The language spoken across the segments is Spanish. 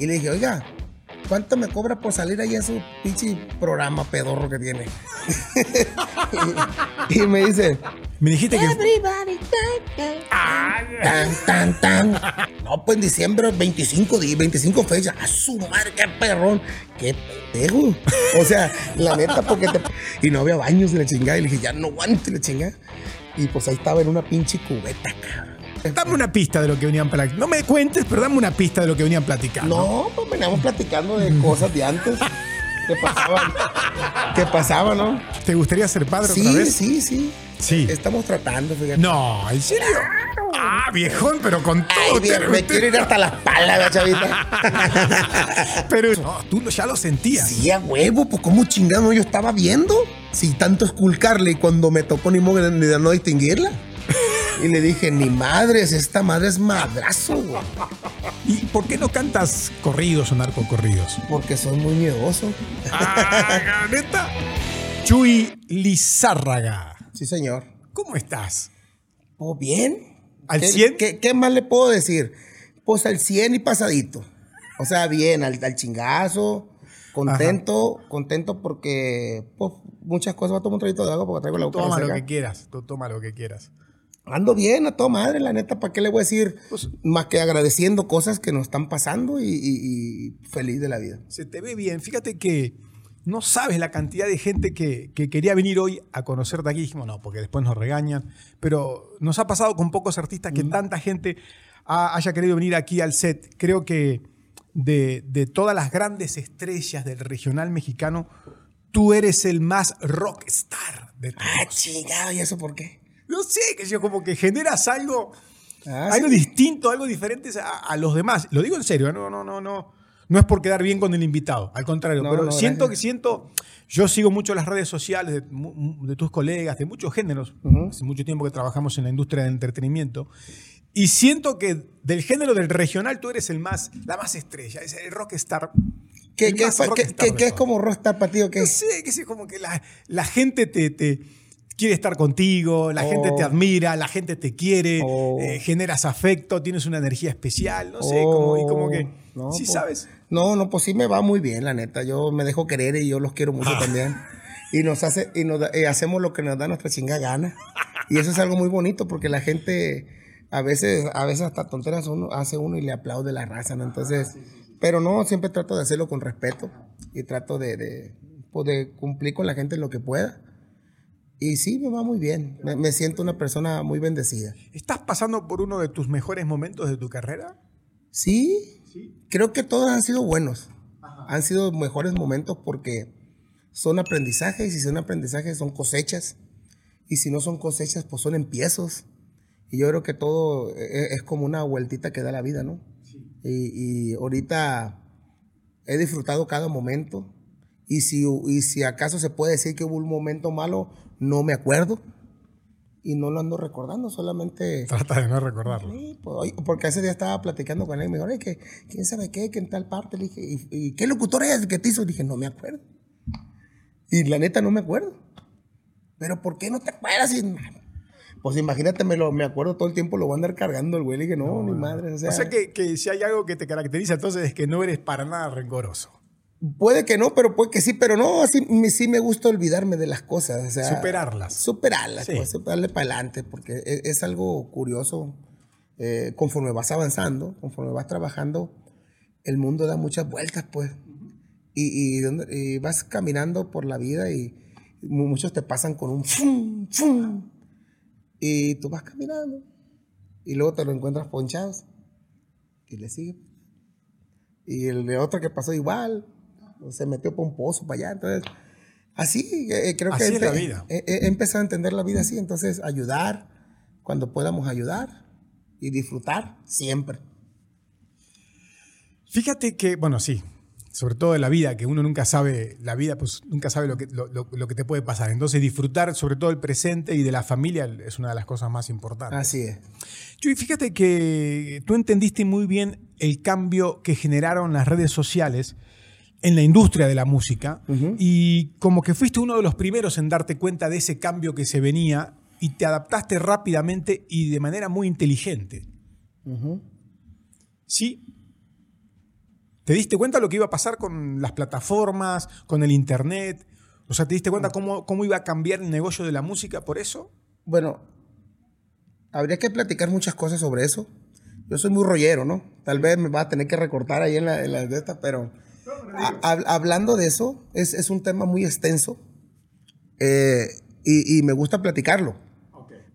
Y le dije, oiga, ¿cuánto me cobra por salir ahí en su pinche programa pedorro que tiene? y, y me dice, Me dijiste que. tan, tan, tan. No, pues en diciembre, 25 días, 25 fechas. A su madre, qué perrón. Qué pendejo. O sea, la neta, porque te. Y no había baños de la chingada. Y le dije, ya no aguante la chingada. Y pues ahí estaba en una pinche cubeta, cabrón. Dame una pista de lo que venían platicando. No me cuentes, pero dame una pista de lo que venían platicando. No, pues veníamos platicando de cosas de antes. ¿Qué pasaba? ¿Qué pasaba, no? ¿Te gustaría ser padre Sí, otra vez? sí, sí. Sí. Estamos tratando, fíjate. No, ¿en serio? Ah, viejón, pero con todo. Ay, bien, me quiero ir hasta la chavita. Pero no, tú ya lo sentías. Sí, a huevo, pues cómo chingado yo estaba viendo. Si tanto esculcarle y cuando me tocó ni modo de no distinguirla. Y le dije, ni madres, esta madre es madrazo, güey. ¿Y por qué no cantas corridos o narcocorridos? Porque soy muy miedoso. Ah, neta. Chuy Lizárraga. Sí, señor. ¿Cómo estás? Pues bien. ¿Al ¿Qué- 100? ¿qué, qué más le puedo decir? Pues al 100 y pasadito. O sea, bien, al, al chingazo. Contento, contento porque pues, muchas cosas. Voy a tomar un traguito de agua porque traigo la boca Toma lo que quieras. Tú toma lo que quieras. Ando bien, a toda madre, la neta, ¿para qué le voy a decir? Pues más que agradeciendo cosas que nos están pasando y, y- y feliz de la vida. Se te ve bien. Fíjate que no sabes la cantidad de gente que, que quería venir hoy a conocerte aquí. Dijimos, no, porque después nos regañan. Pero nos ha pasado con pocos artistas que tanta gente ha- haya querido venir aquí al set. Creo que de, de todas las grandes estrellas del regional mexicano, tú eres el más rockstar de todos. Ah, chingado, ¿y eso por qué? No sé, que yo como que generas algo, Ah, algo sí. distinto, algo diferente a, a los demás. Lo digo en serio, ¿eh? no, no, no, no. No es por quedar bien con el invitado, al contrario, No, pero no, siento gracias. que siento, yo sigo mucho las redes sociales de, de tus colegas, de muchos géneros, hace mucho tiempo que trabajamos en la industria del entretenimiento, y siento que del género del regional tú eres el más, la más estrella, es el rockstar. ¿Qué, el qué, rockstar es como Rostar para ti o qué? No sé, que es como que la, la gente te, te quiere estar contigo, la Oh. gente te admira, la gente te quiere, Oh. eh, generas afecto, tienes una energía especial, no sé, como, y como que, No, sí pues, sabes. No, no, pues sí me va muy bien, la neta. Yo me dejo querer y yo los quiero mucho Ah. también. Y nos hace, y nos da- eh, hacemos lo que nos da nuestra chinga gana. Y eso es algo muy bonito porque la gente a veces, a veces hasta tonteras uno hace uno y le aplaude la raza, ¿no? Entonces, pero no, siempre trato de hacerlo con respeto y trato de, de, pues, de cumplir con la gente en lo que pueda. Y sí, me va muy bien. Me, me siento una persona muy bendecida. ¿Estás pasando por uno de tus mejores momentos de tu carrera? Sí, creo que todos han sido buenos. Han sido mejores momentos porque son aprendizajes y si son aprendizajes son cosechas. Y si no son cosechas, pues son empiezos. Y yo creo que todo e- es como una vueltita que da la vida, ¿no? Y, y ahorita he disfrutado cada momento. Y si, y si acaso se puede decir que hubo un momento malo, no me acuerdo. Y no lo ando recordando, solamente... Trata de no recordarlo. Sí, pues, porque ese día estaba platicando con él y me dijo, "Oye, que quién sabe qué, que en tal parte. Le dije, ¿y, y qué locutor es el que te hizo? Le dije, no me acuerdo. Y la neta no me acuerdo. Pero ¿por qué no te acuerdas? Y, pues imagínate, me, lo, me acuerdo todo el tiempo, lo voy a andar cargando el güey. Le dije, no, ni madre. O sea, O sea que, que si hay algo que te caracteriza, entonces es que no eres para nada rencoroso. Puede que no, pero puede que sí, pero no, sí, me- sí me gusta olvidarme de las cosas. O sea, Superarlas. Superarlas, Sí. pues, darle para adelante, porque es, es algo curioso. eh, conforme vas avanzando, conforme vas trabajando, el mundo da muchas vueltas, pues. Y, y vas caminando por la vida y mu- muchos te pasan con un fum, fum, y tú vas caminando y luego te lo encuentras ponchados y le sigue. Y el de otro que pasó igual, se metió por un pozo para allá. Entonces, así eh, creo que es la empe- vida. He, he empezado a entender la vida así. Entonces, ayudar cuando podamos ayudar y disfrutar siempre. Fíjate que, bueno, sí, sobre todo de la vida, que uno nunca sabe, la vida, pues nunca sabe lo que, lo, lo- lo que te puede pasar. Entonces, disfrutar sobre todo el presente y de la familia es una de las cosas más importantes. Así es. Chuy, fíjate que tú entendiste muy bien el cambio que generaron las redes sociales en la industria de la música y como que fuiste uno de los primeros en darte cuenta de ese cambio que se venía y te adaptaste rápidamente y de manera muy inteligente. ¿Sí? ¿Te diste cuenta lo que iba a pasar con las plataformas, con el internet? O sea, ¿te diste cuenta cómo, cómo iba a cambiar el negocio de la música por eso? Bueno, habría que platicar muchas cosas sobre eso. Yo soy muy rollero, ¿no? Tal vez me va a tener que recortar ahí en la, en de esta, pero hablando de eso, es, es, un tema muy extenso eh, y, y, me gusta platicarlo.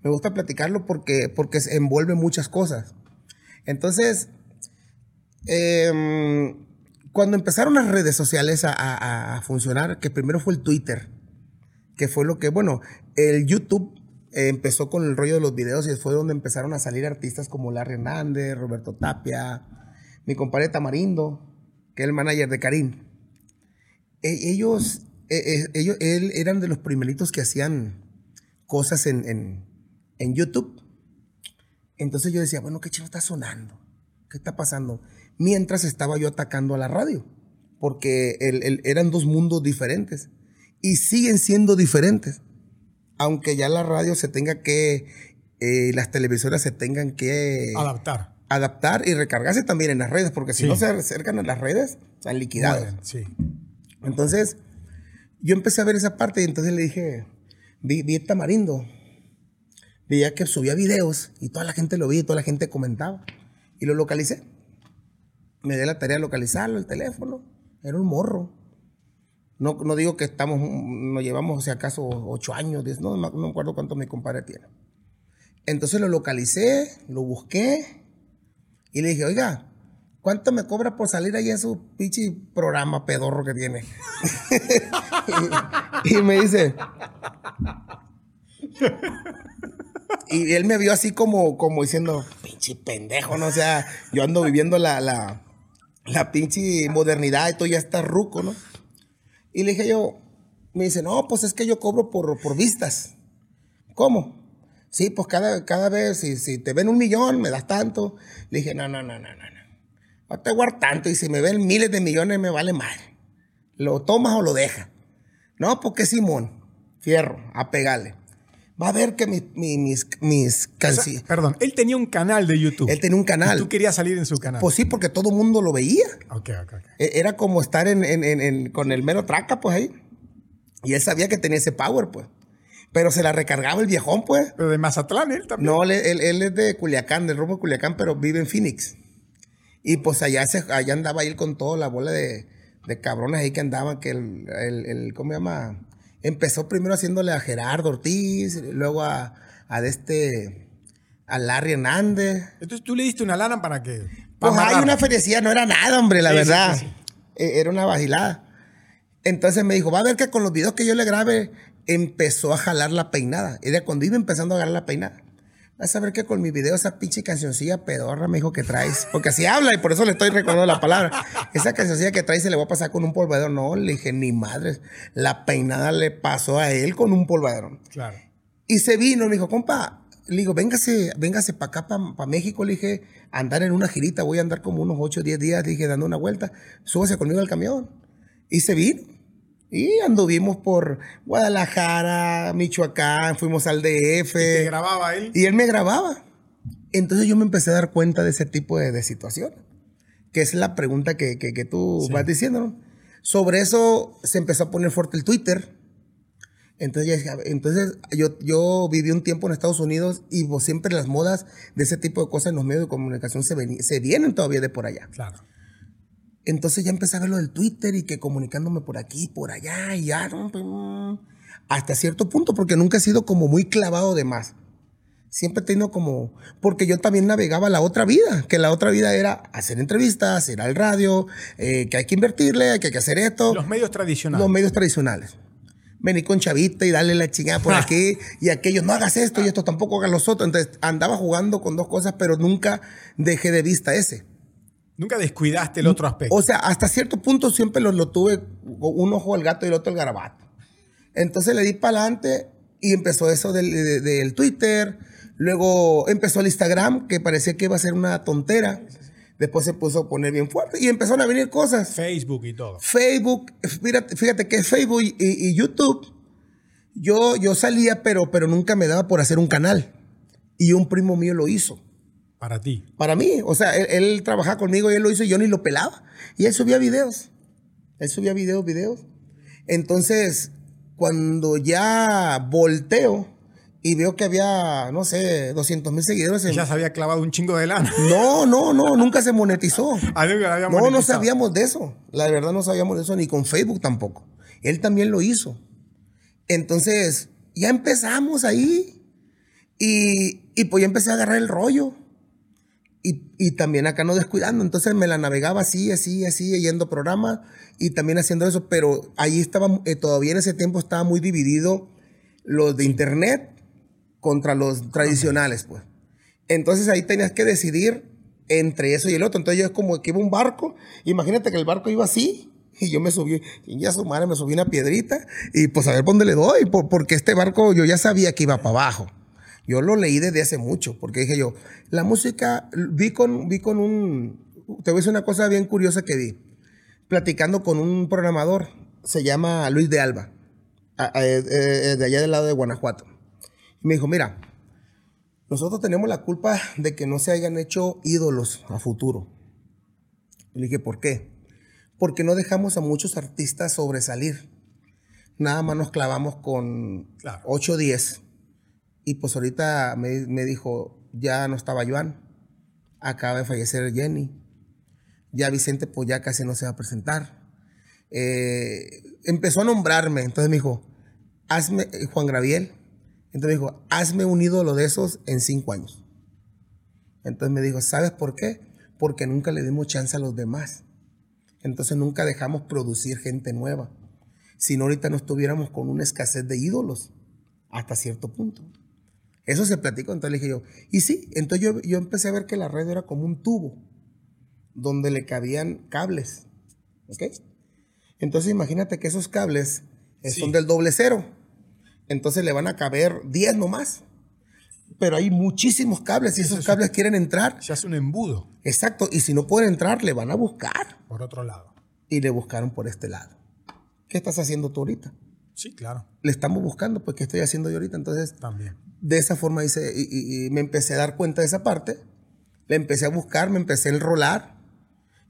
Me gusta platicarlo porque, porque envuelve muchas cosas. Entonces, eh, cuando empezaron las redes sociales a, a, funcionar, que primero fue el Twitter, que fue lo que, bueno, el YouTube empezó con el rollo de los videos y fue donde empezaron a salir artistas como Larry Hernández, Roberto Tapia, mi compadre Tamarindo, que es el manager de Karim. E, ellos, e, e, ellos él, eran de los primeritos que hacían cosas en, en, YouTube. Entonces yo decía, bueno, ¿qué chido está sonando? ¿Qué está pasando? Mientras estaba yo atacando a la radio, porque eran dos mundos diferentes y siguen siendo diferentes aunque ya la radio se tenga que, eh, las televisoras se tengan que... Adaptar. Adaptar y recargarse también en las redes, porque si no se acercan a las redes, están liquidados. sí. Entonces, yo empecé a ver esa parte y entonces le dije, vi, vi Tamarindo, veía que subía videos y toda la gente lo y toda la gente comentaba. Y lo localicé. Me di la tarea de localizarlo, el teléfono. Era un morro. No, no digo que estamos, nos llevamos, si acaso, ocho años, diez, no, no me acuerdo cuánto mi compadre tiene. Entonces lo localicé, lo busqué y le dije, oiga, ¿cuánto me cobra por salir ahí en su pichi programa pedorro que tiene? y, me dice, y él me vio así como, como diciendo, pinche pendejo, ¿no? O sea, yo ando viviendo la, la, la pinche modernidad y todo ya está ruco, ¿no? Y le dije yo, me dice, no, pues es que yo cobro por, por vistas. ¿Cómo? Sí, pues cada, cada vez, si, si, te ven un millón, me das tanto. Le dije, no, no, no, no, no, no. No te guardo tanto y si me ven miles de millones me vale mal. ¿Lo tomas o lo dejas? No, porque Simón, fierro, a pegarle. Va a ver que mis, mis, mis canciones. perdón, él tenía un canal de YouTube. Él tenía un canal. Y tú querías salir en su canal. Pues sí, porque todo el mundo lo veía. Ok, ok, ok. E, era como estar en, en, en, con el mero traca, pues ahí. Y él sabía que tenía ese power, pues. Pero se la recargaba el viejón, pues. Pero de Mazatlán, él también. No, él, él, es de Culiacán, del rumbo de Culiacán, pero vive en Phoenix. Y pues allá, se, allá andaba él con toda la bola de, de cabrones ahí que andaban, que el, el, el ¿cómo se llama? empezó primero haciéndole a Gerardo Ortiz, luego a, a este, a Larry Hernández. Entonces tú le diste una lana para que... pues hay una felicidad, no era nada, hombre, la verdad. E, era una vacilada. Entonces me dijo, va a ver que con los videos que yo le grabe, empezó a jalar la peinada. Era cuando iba empezando a jalar la peinada. Vas a ver que con mi video, esa pinche cancioncilla pedorra, me dijo que traes. Porque así habla y por eso le estoy recordando la palabra. Esa cancioncilla que traes se le va a pasar con un polvadero. No, le dije, ni madres. La peinada le pasó a él con un polvadero. Claro. Y se vino, me dijo, compa, le digo, véngase, véngase para acá, para México. Le dije, andar en una girita, voy a andar como unos 8 o 10 días, dije, dando una vuelta. Súbase conmigo al camión. Y se vino. Y anduvimos por Guadalajara, Michoacán, fuimos al DF. ¿Y te grababa él? Y él me grababa. Entonces yo me empecé a dar cuenta de ese tipo de, de situaciones, que es la pregunta que, que, tú vas diciendo, ¿no? Sobre eso se empezó a poner fuerte el Twitter. Entonces, entonces yo, yo viví un tiempo en Estados Unidos y siempre las modas de ese tipo de cosas en los medios de comunicación se, se vienen todavía de por allá. Claro. Entonces ya empecé a ver lo del Twitter y que comunicándome por aquí, por allá y ya, pues, hasta cierto punto, porque nunca he sido como muy clavado de más. Siempre he tenido como, porque yo también navegaba la otra vida, que la otra vida era hacer entrevistas, ir al radio, eh, que hay que invertirle, que hay que hacer esto. Los medios tradicionales. Los medios tradicionales. Vení con chavita y darle la chingada por aquí y aquello, no hagas esto y esto tampoco hagas los otros. Entonces andaba jugando con dos cosas, pero nunca dejé de vista ese. Nunca descuidaste el otro aspecto. O sea, hasta cierto punto siempre lo, lo tuve un ojo al gato y el otro al garabato. Entonces le di para adelante y empezó eso del, Twitter. Luego empezó el Instagram, que parecía que iba a ser una tontera. Después se puso a poner bien fuerte y empezaron a venir cosas. Facebook y todo. Facebook, fíjate, fíjate que Facebook y, YouTube, yo, yo salía, pero, pero nunca me daba por hacer un canal. Y un primo mío lo hizo. Para ti. Para mí. O sea, él, él trabajaba conmigo y él lo hizo y yo ni lo pelaba. Y él subía videos. Él subía videos, videos. Entonces, cuando ya volteo y veo que había, no sé, 200 mil seguidores. En... Ya se había clavado un chingo de lana. No, no, no, nunca se monetizó. Ah, había No, no sabíamos de eso. La verdad no sabíamos de eso, ni con Facebook tampoco. Él también lo hizo. Entonces, ya empezamos ahí. Y, y pues ya empecé a agarrar el rollo. Y, y también acá no descuidando. Entonces me la navegaba así, así, así, yendo programas y también haciendo eso. Pero ahí estaba, eh, todavía en ese tiempo estaba muy dividido los de internet contra los tradicionales, pues. Entonces ahí tenías que decidir entre eso y el otro. Entonces yo es como que iba un barco. Imagínate que el barco iba así. Y yo me subí, y ya su madre me subí una piedrita. Y pues a ver dónde le doy. por- porque este barco yo ya sabía que iba para abajo. Yo lo leí desde hace mucho. Porque dije yo, la música, vi con, vi con un. Te voy a decir una cosa bien curiosa que vi. Platicando con un programador. Se llama Luis de Alba. eh, eh, de allá del lado de Guanajuato. Y me dijo, mira, nosotros tenemos la culpa de que no se hayan hecho ídolos a futuro. Y le dije, ¿por qué? Porque no dejamos a muchos artistas sobresalir. Nada más nos clavamos con Claro. 8 o 10. Y pues ahorita me, dijo, ya no estaba Joan, acaba de fallecer Jenny, ya Vicente pues ya casi no se va a presentar. Eh, empezó a nombrarme, entonces me dijo, hazme, eh, Juan Graviel, entonces me dijo, hazme un ídolo de esos en cinco años. Entonces me dijo, ¿sabes por qué? Porque nunca le dimos chance a los demás. Entonces nunca dejamos producir gente nueva. Si no, ahorita no estuviéramos con una escasez de ídolos hasta cierto punto. Eso se platicó, entonces le dije yo, y sí, entonces yo, yo empecé a ver que la red era como un tubo donde le cabían cables. ¿Ok? Entonces imagínate que esos cables eh, Sí. son del doble cero. Entonces le van a caber 10 nomás. Pero hay muchísimos cables y Eso esos es- cables quieren entrar. Se hace un embudo Exacto. Y si no pueden entrar, le van a buscar. por otro lado. Y le buscaron por este lado. ¿Qué estás haciendo tú ahorita? Sí, claro. Le estamos buscando, pues, ¿qué estoy haciendo yo ahorita? Entonces, También. De esa forma hice, y, y- y me empecé a dar cuenta de esa parte. Le empecé a buscar, me empecé a enrolar.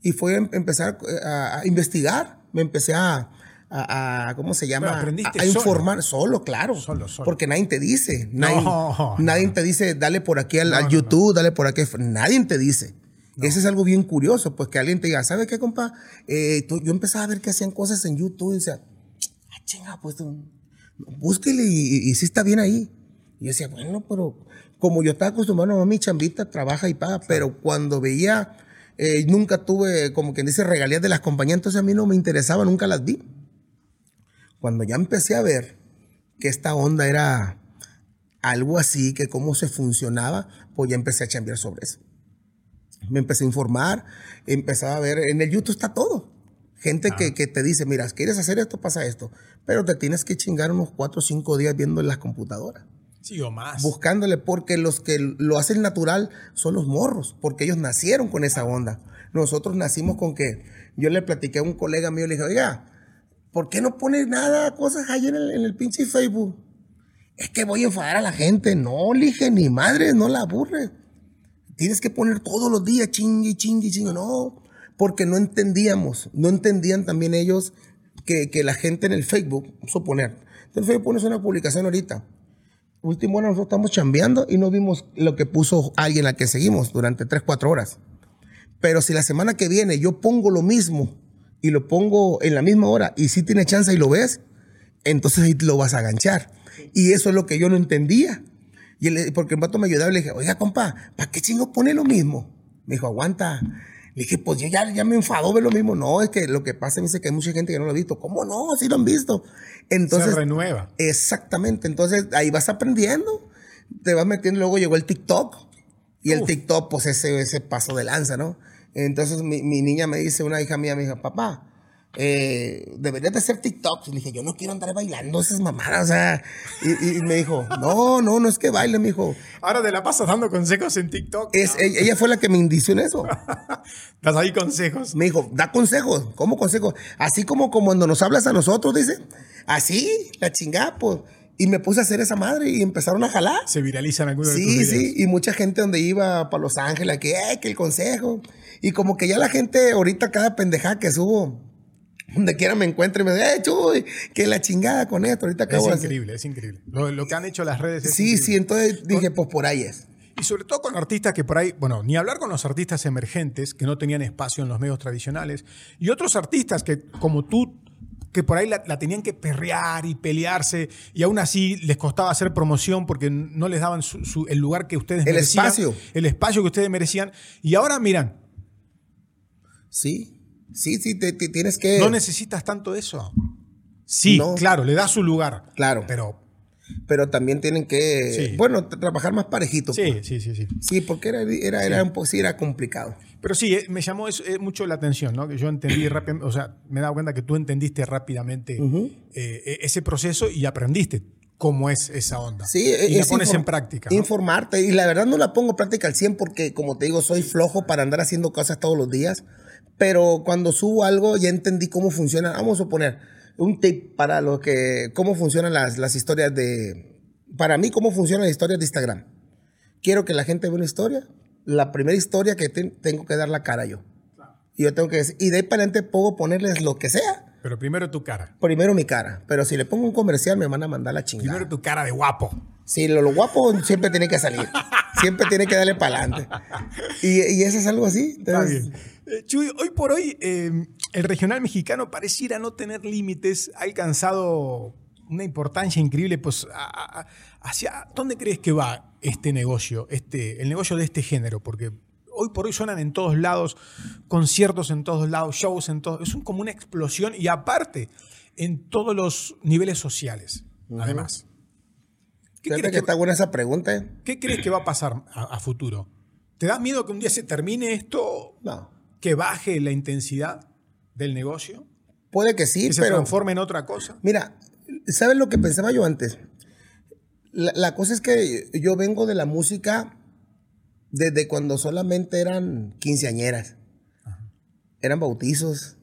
Y fue em- empezar eh, a, a investigar. Me empecé a, a- a- ¿cómo se llama? Aprendiste a, informar solo, claro. Solo, solo. Porque nadie te dice. Nadie, No, nadie no. te dice, dale por aquí al, No, al no, YouTube, dale por aquí. Nadie te dice. Eso es algo bien curioso, pues que alguien te diga, ¿sabe qué, compa? Eh, tú- yo empezaba a ver que hacían cosas en YouTube y decía, ah, chinga, pues tú, búsquele y, y, y sí está bien ahí. Y yo decía, bueno, pero como yo estaba acostumbrado a mi chambita, trabaja y paga, pero cuando veía, eh, nunca tuve, como quien dice, regalías de las compañías, entonces a mí no me interesaba, nunca las vi. Cuando ya empecé a ver que esta onda era algo así, que cómo se funcionaba, pues ya empecé a chambear sobre eso. Me empecé a informar, empezaba a ver, en el YouTube está todo. Gente que, que te dice, mira, quieres hacer esto, pasa esto. Pero te tienes que chingar unos cuatro o cinco días viendo en las computadoras. Sí, o más. Buscándole, porque los que lo hacen natural son los morros, porque ellos nacieron con esa onda. Nosotros nacimos con que, yo le platiqué a un colega mío, le dije, oiga, ¿por qué no pones nada, cosas ahí en el, pinche Facebook? Es que voy a enfadar a la gente. No, le dije, ni madre, no la aburre. Tienes que poner todos los días, chingue, chingue, chingue. No, porque no entendíamos, no entendían también ellos que, que la gente en el Facebook, suponer, en el Facebook pones una publicación ahorita. Último hora nosotros estamos chambeando y no vimos lo que puso alguien al que seguimos durante 3, 4 horas. Pero si la semana que viene yo pongo lo mismo y lo pongo en la misma hora y si tiene chance y lo ves, entonces ahí lo vas a aganchar. Y eso es lo que yo no entendía. Y él- porque el vato me ayudaba y le dije, oiga, compa, ¿para qué chingo pone lo mismo? Me dijo, aguanta. Le dije, pues yo ya, ya me enfadó ver lo mismo. No, es que lo que pasa me dice que hay mucha gente que no lo ha visto. ¿Cómo no? Sí lo han visto. Entonces, se renueva. Exactamente. Entonces ahí vas aprendiendo, te vas metiendo. Luego llegó el TikTok y el. TikTok, pues ese, ese paso de lanza, ¿no? Entonces mi, mi niña me dice, una hija mía me dijo, papá, eh, deberías de hacer TikTok. Y le dije, yo no quiero andar bailando esas mamadas, o sea. Y, y me dijo, no, no, no es que baile, me dijo. Ahora te la pasas dando consejos en TikTok. Es, ella, ella fue la que me indició en eso. Das ahí consejos. Me dijo, da consejos. ¿Cómo consejos? Así como, como cuando nos hablas a nosotros, dice. Así, la chingada, pues. Y me puse a hacer esa madre y empezaron a jalar. Se viralizan algunos de tus Sí, sí, y mucha gente donde iba para Los Ángeles, que, eh, que el consejo. Y como que ya la gente, ahorita cada pendejada que subo, donde quiera me encuentre, me dice, eh, chuy, que la chingada con esto, ahorita acabo Es de hacer. increíble, es increíble. Lo, lo que han hecho las redes es Sí, increíble. sí, entonces dije, pues por ahí es. Y sobre todo con artistas que por ahí, bueno, ni hablar con los artistas emergentes que no tenían espacio en los medios tradicionales y otros artistas que, como tú, que por ahí la, la tenían que perrear y pelearse y aún así les costaba hacer promoción porque no les daban su- su- el lugar que ustedes El merecían. espacio. El espacio que ustedes merecían. Y ahora, miran, Sí, sí, sí, te- te tienes que... no necesitas tanto eso. Sí, No. claro, le da su lugar. Claro. Pero pero también tienen que, Sí. bueno, tra- trabajar más parejito. sí, pues. sí, sí, sí. Sí, porque era, era, era un poco, sí, era complicado. Pero sí, eh, me llamó eso, eh, mucho la atención, ¿no? Que yo entendí rápidamente, o sea, me he dado cuenta que tú entendiste rápidamente eh, ese proceso y aprendiste cómo es esa onda. Sí, y la es pones en práctica. ¿no? Informarte. Y la verdad no la pongo en práctica al 100 porque, como te digo, soy flojo para andar haciendo cosas todos los días. Pero cuando subo algo ya entendí cómo funciona. Vamos a poner un tip para lo que, cómo funcionan las, las historias de... Para mí, cómo funcionan las historias de Instagram. Quiero que la gente vea una historia. La primera historia que te- tengo que dar la cara yo. Y yo tengo que decir, y de ahí para adelante puedo ponerles lo que sea. Pero primero tu cara. Primero mi cara. Pero si le pongo un comercial me van a mandar la chingada. Primero tu cara de guapo. Sí, lo, lo guapo siempre tiene que salir. Siempre tiene que darle para adelante. Y, y eso es algo así. Está Entonces, bien. Eh, Chuy, hoy por hoy eh, el regional mexicano pareciera no tener límites, ha alcanzado una importancia increíble. Pues, a- a- ¿Hacia dónde crees que va este negocio, este, el negocio de este género? Porque hoy por hoy suenan en todos lados, conciertos en todos lados, shows en todos. Es un- como una explosión y aparte, en todos los niveles sociales. Además. ¿Qué crees que que, está buena esa pregunta. ¿eh? qué crees que va a pasar a, a futuro? ¿Te da miedo que un día se termine esto No. que baje la intensidad del negocio, Puede que sí, que se pero. transforme en otra cosa. Mira, ¿sabes lo que pensaba yo antes? La, la cosa es que yo vengo de la música desde cuando solamente eran quinceañeras. Eran bautizos.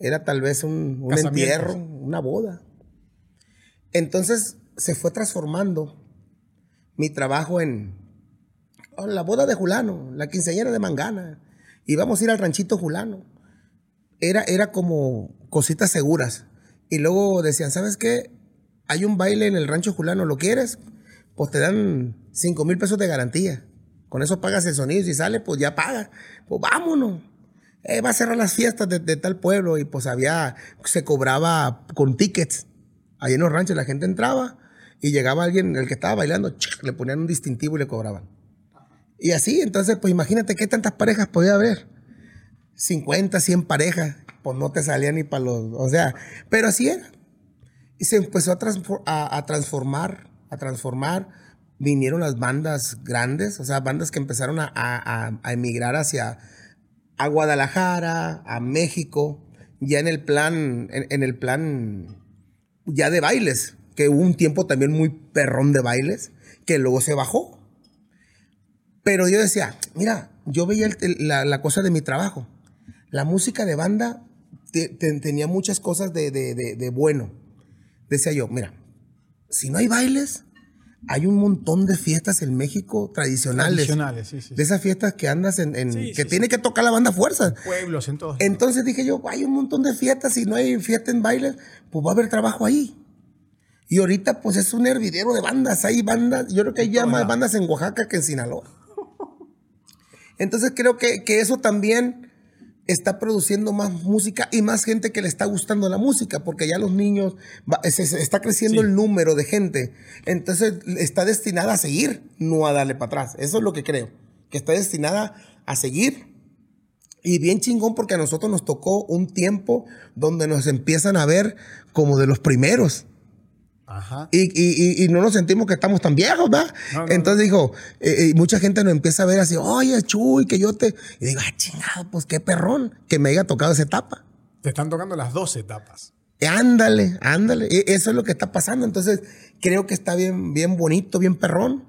Era tal vez un, un entierro, una boda. Entonces se fue transformando mi trabajo en oh, la boda de Julano, la quinceañera de Mangana. Y vamos a ir al ranchito Julano. Era, era como cositas seguras. Y luego decían, ¿sabes qué? Hay un baile en el rancho Julano, ¿lo quieres? Pues te dan 5 mil pesos de garantía. Con eso pagas el sonido. Si sale, pues ya paga. Pues vámonos. Eh, va a cerrar las fiestas de, tal pueblo. Y pues había, se cobraba con tickets. Ahí en los ranchos la gente entraba y llegaba alguien, el que estaba bailando, le ponían un distintivo y le cobraban. Y así, entonces, pues imagínate qué tantas parejas podía haber. 50, 100 parejas, pues no te salía ni para los, o sea, pero así era. Y se empezó a transformar, a transformar. Vinieron las bandas grandes, o sea, bandas que empezaron a, a- a- emigrar hacia a Guadalajara, a México, ya en el plan, en, el plan ya de bailes, que hubo un tiempo también muy perrón de bailes, que luego se bajó. Pero yo decía, mira, yo veía el- la, la cosa de mi trabajo. La música de banda te- te- tenía muchas cosas de- de- de bueno. Decía yo, mira, si no hay bailes, hay un montón de fiestas en México tradicionales. Tradicionales, sí, sí. De esas fiestas que andas en, en- Sí, que sí, tiene que tocar la banda fuerza. Pueblos en todos. Entonces dije yo, hay un montón de fiestas, si no hay fiesta en bailes, pues va a haber trabajo ahí. Y ahorita pues es un hervidero de bandas, hay bandas, yo creo que hay ya más bandas en Oaxaca que en Sinaloa. Entonces creo que, que eso también está produciendo más música y más gente que le está gustando la música, porque ya los niños, va- se, se está creciendo Sí. el número de gente. Entonces está destinada a seguir, no a darle para atrás. Eso es lo que creo, que está destinada a seguir. Y bien chingón porque a nosotros nos tocó un tiempo donde nos empiezan a ver como de los primeros. Ajá. Y, y- y- no nos sentimos que estamos tan viejos, ¿verdad? No, no, Entonces dijo, eh, eh, mucha gente nos empieza a ver así, oye, Chuy, que yo te... Y digo, ah, chingado, pues qué perrón que me haya tocado esa etapa. Te están tocando las dos etapas. Eh, Ándale, ándale. E- Eso es lo que está pasando. Entonces, creo que está bien, bien bonito, bien perrón.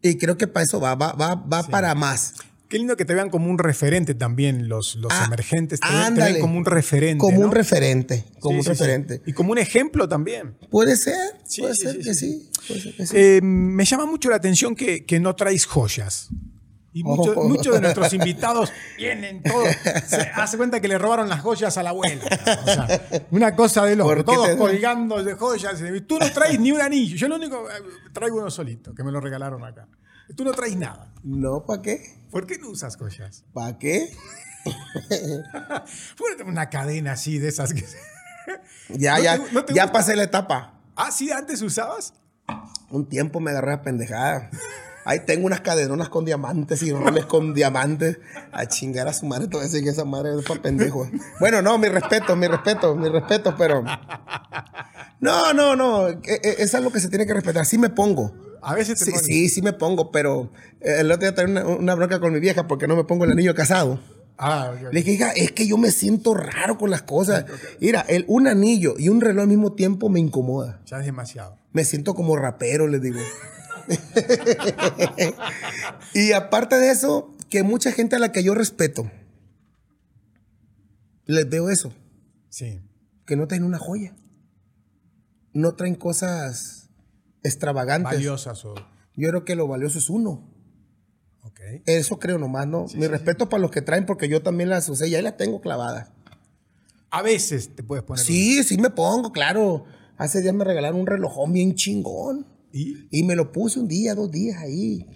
Y creo que para eso va, va, va, va para más. Qué lindo que te vean como un referente también los, los Ah, emergentes. Te, ven- te ven ándale. como un referente. Como ¿no? un referente, como Sí, un sí, sí. referente. Y como un ejemplo también. Puede ser, puede ser que sí. Eh, me llama mucho la atención que, que no traes joyas. Y muchos Oh. muchos de nuestros invitados vienen todos. Se hace cuenta que le robaron las joyas a la abuela. O sea, una cosa de loco. ¿Por qué Todos te- colgando de joyas. Tú no traes ni un anillo. Yo lo único. eh, Traigo uno solito, que me lo regalaron acá. Tú no traes nada. No, ¿para qué? ¿Por qué no usas joyas? ¿Para qué? Ponete una cadena así de esas que. Ya, ¿No ya, te- no te ya gusta? pasé la etapa. Ah, sí, antes usabas. Un tiempo me agarré a pendejada. Ahí tengo unas caderonas con diamantes y roles con diamantes. A chingar a su madre, te voy a decir que esa madre es para pendejo. Bueno, no, mi respeto, mi respeto, mi respeto, pero. No, no, no. e- e- Es algo que se tiene que respetar. Sí me pongo. A veces te Sí, pones- sí, sí me pongo, pero eh, el otro día tenía una, una bronca con mi vieja porque no me pongo el anillo casado. Ah, ok, ok. Le dije, hija, es que yo me siento raro con las cosas. Mira, el, un anillo y un reloj al mismo tiempo me incomoda. Ya es demasiado. Me siento como rapero, les digo. y aparte de eso, que mucha gente a la que yo respeto, les veo eso, Sí. que no traen una joya. No traen cosas extravagantes. Valiosas o. Yo creo que lo valioso es uno. Ok. Eso creo nomás, ¿no? Mi respeto para los que traen, porque yo también las usé y ahí las tengo clavadas. A veces te puedes poner. Sí, sí me pongo, claro. Hace días me regalaron un relojón bien chingón. Y, Y me lo puse un día, dos días ahí.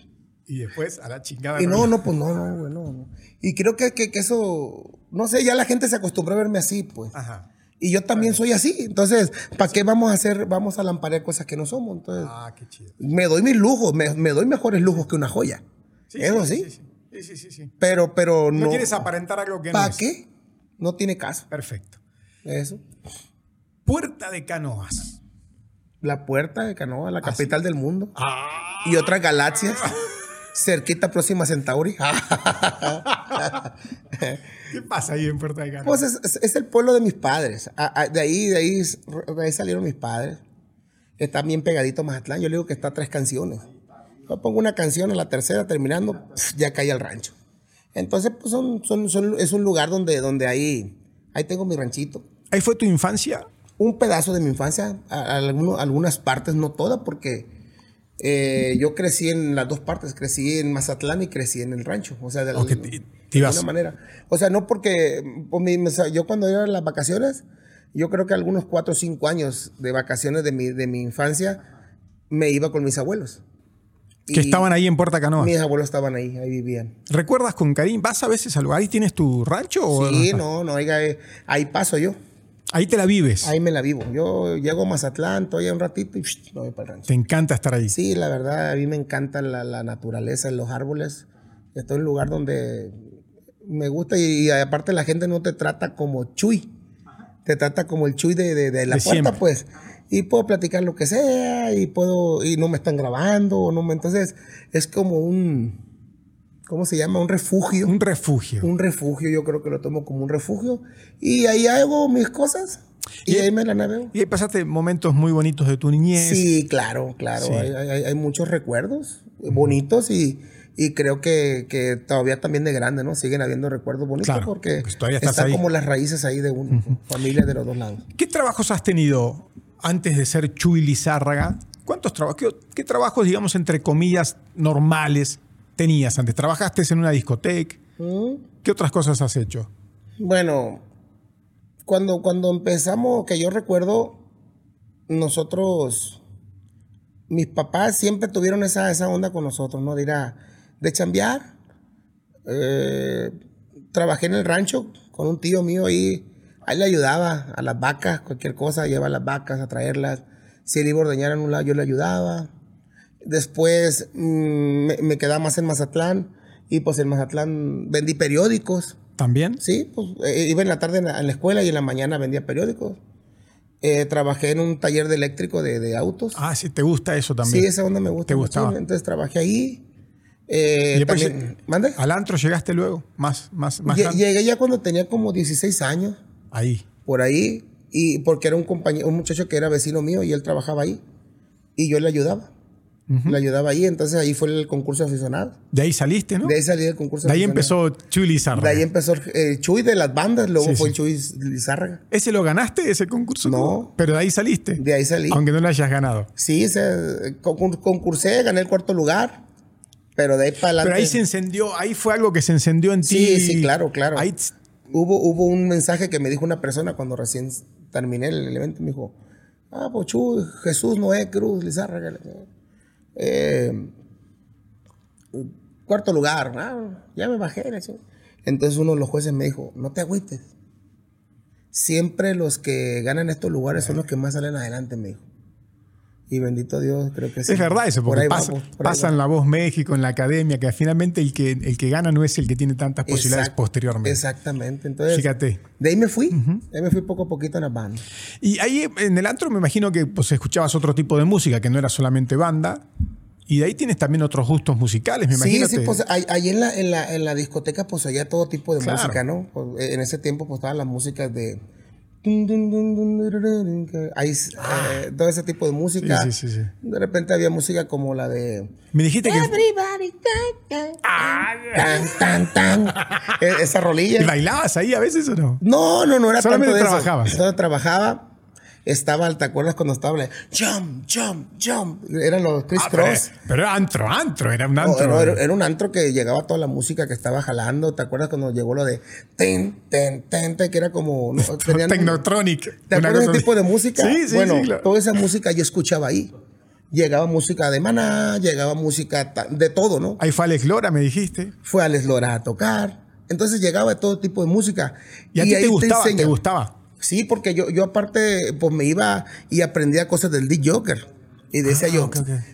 y después a la chingada. Y no, no, pues no, no, güey, no, no. Y creo que, que, que eso, no sé, ya la gente se acostumbró a verme así, pues. Ajá. Y yo también soy así. Entonces, ¿para qué vamos a hacer, vamos a lamparear cosas que no somos? Entonces, Ah, qué chido. me doy mis lujos, me, me doy mejores lujos que una joya. Eso sí. Sí, sí, sí. sí, sí, sí. Pero, pero no. No, quieres aparentar algo que no ¿Para qué? No tiene caso. Perfecto. Eso. Puerta de Canoas. La puerta de Canoa, la capital del mundo. Ah. Y otras galaxias. Cerquita próxima a Centauri. ¿Qué pasa ahí en Puerta de? Pues es, es- es el pueblo de mis padres. A- a- de, ahí, de, ahí, de ahí salieron mis padres. Está bien pegadito Mazatlán. Yo le digo que está a tres canciones. Yo pongo una canción, a la tercera terminando, pf, ya cae al rancho. Entonces, pues son, son, son- es un lugar donde, donde ahí, ahí tengo mi ranchito. ¿Ahí fue tu infancia? Un pedazo de mi infancia, a- a alguno- algunas partes, no todas, porque eh, yo crecí en las dos partes. Crecí en Mazatlán y crecí en el rancho. O sea, de, Ok, te- te de alguna manera. O sea, no porque sea, yo cuando iba a las vacaciones, yo creo que algunos cuatro o cinco años de vacaciones de mi, de mi infancia me iba con mis abuelos. Que Y estaban ahí en Puerta Canoas. Mis abuelos estaban ahí, ahí vivían. ¿Recuerdas con cariño? ¿Vas a veces al lugar? ¿Ahí tienes tu rancho? o Sí, no, no, oiga, ahí paso yo. Ahí te la vives. Ahí me la vivo. Yo llego a Mazatlán, estoy un ratito y me voy para el rancho. Te encanta estar ahí. Sí, la verdad, a mí me encanta la, la naturaleza, los árboles. Estoy en un lugar donde me gusta y, y aparte la gente no te trata como chuy. Te trata como el chuy de, de- de la De puerta, siempre. pues. Y puedo platicar lo que sea y puedo y no me están grabando. No me, entonces es como un, ¿cómo se llama? Un refugio. Un refugio. Un refugio, yo creo que lo tomo como un refugio. Y ahí hago mis cosas y, Y- ahí me la navego. Y ahí pasaste momentos muy bonitos de tu niñez. Sí, claro, claro. Sí. Hay, hay- hay muchos recuerdos bonitos y, y creo que, que todavía también de grande, ¿no? Siguen habiendo recuerdos bonitos Claro, porque porque todavía estás están ahí. como las raíces ahí de uno, familia de los dos lados. ¿Qué trabajos has tenido antes de ser Chuy Lizárraga? ¿Cuántos trabajos? ¿Qué, qué trabajos, digamos, entre comillas, normales tenías antes? ¿Trabajaste en una discoteca? Mm, ¿Qué otras cosas has hecho? Bueno, cuando, cuando empezamos, que yo recuerdo, nosotros, mis papás siempre tuvieron esa, esa onda con nosotros, ¿no? De ir a, de chambear. Eh, trabajé en el rancho con un tío mío ahí, ahí le ayudaba a las vacas, cualquier cosa, llevar las vacas, a traerlas. Si él iba a ordeñar en un lado, yo le ayudaba. Después mm, me, me quedaba más en Mazatlán y pues en Mazatlán vendí periódicos. ¿También? Sí, pues eh, iba en la tarde en la, en la escuela y en la mañana vendía periódicos. Eh, trabajé en un taller de eléctrico de, de autos. Ah, sí, te gusta eso también. sí, esa onda me gusta. ¿Te mucho. gustaba? Entonces trabajé ahí. Eh, Y después también- ¿Mande? ¿Al antro llegaste luego? Más, más, más Lle-. Llegué ya cuando tenía como 16 años, Ahí. por ahí, y porque era un compañero, un muchacho que era vecino mío y él trabajaba ahí. Y yo le ayudaba. Le ayudaba ahí, entonces ahí fue el concurso aficionado. De ahí saliste, ¿no? De ahí salí del concurso De ahí aficionado. empezó Chuy Lizárraga. De ahí empezó eh, Chuy de las bandas, luego Sí, fue sí. Chuy Lizárraga. ¿Ese lo ganaste, ese concurso? No. Pero de ahí saliste. De ahí salí. Aunque no lo hayas ganado. Sí, se, concursé, gané el cuarto lugar, pero de ahí para adelante. Pero ahí se encendió, ahí fue algo que se encendió en ti. Sí, sí, claro, claro. Ahí, Hubo, hubo un mensaje que me dijo una persona cuando recién terminé el evento. Me dijo, ah, pues Chuy, Jesús Noé Cruz Lizárraga. Eh, cuarto lugar. Ya me bajé. Entonces uno de los jueces me dijo, no te agüites. Siempre los que ganan estos lugares son los que más salen adelante, me dijo. Y bendito Dios, creo que sí. es verdad eso, Por porque pasa, por pasa en la voz México, en la academia, que finalmente el que, el que gana no es el que tiene tantas posibilidades posteriormente. Exactamente. Entonces, Fíjate. de ahí me fui. De ahí me fui poco a poquito en la banda. Y ahí en el antro me imagino que pues, escuchabas otro tipo de música, que no era solamente banda. Y de ahí tienes también otros gustos musicales, me Sí, imagino. sí, pues ahí, en, la, en, la, en la discoteca pues había todo tipo de Claro. música, ¿no? Pues, en ese tiempo pues estaban las músicas de... Ahí, eh, todo ese tipo de música. Ah. Sí, sí, sí. De repente había música como la de... Me dijiste que... Everybody, tan, tan, tan, tan. E- Esa rolilla. ¿Y bailabas ahí a veces o no? No, no, no era Solamente tanto de eso. trabajabas. Solo trabajaba. Estaba, ¿te acuerdas cuando estaba? la- Jump, jump, jump. Eran los Chris Ah, Cross. pero era antro, antro, era un antro. no, era, era un antro que llegaba toda la música que estaba jalando. ¿Te acuerdas cuando llegó lo de ten, ten, ten, ten, que era como. no, tenían- Technotronic. ¿Te acuerdas ese tipo de música? Sí, sí, bueno, sí, claro. toda esa música yo escuchaba ahí. Llegaba música de Maná, llegaba música de todo, ¿no? Ahí fue Alex Lora, me dijiste. Fue Alex Lora a tocar. Entonces llegaba todo tipo de música. ¿Y a ti te gustaba? ¿Te enseña- gustaba? Sí, porque yo, yo aparte, pues me iba y aprendía cosas del Dick Joker. Y decía Ah, yo,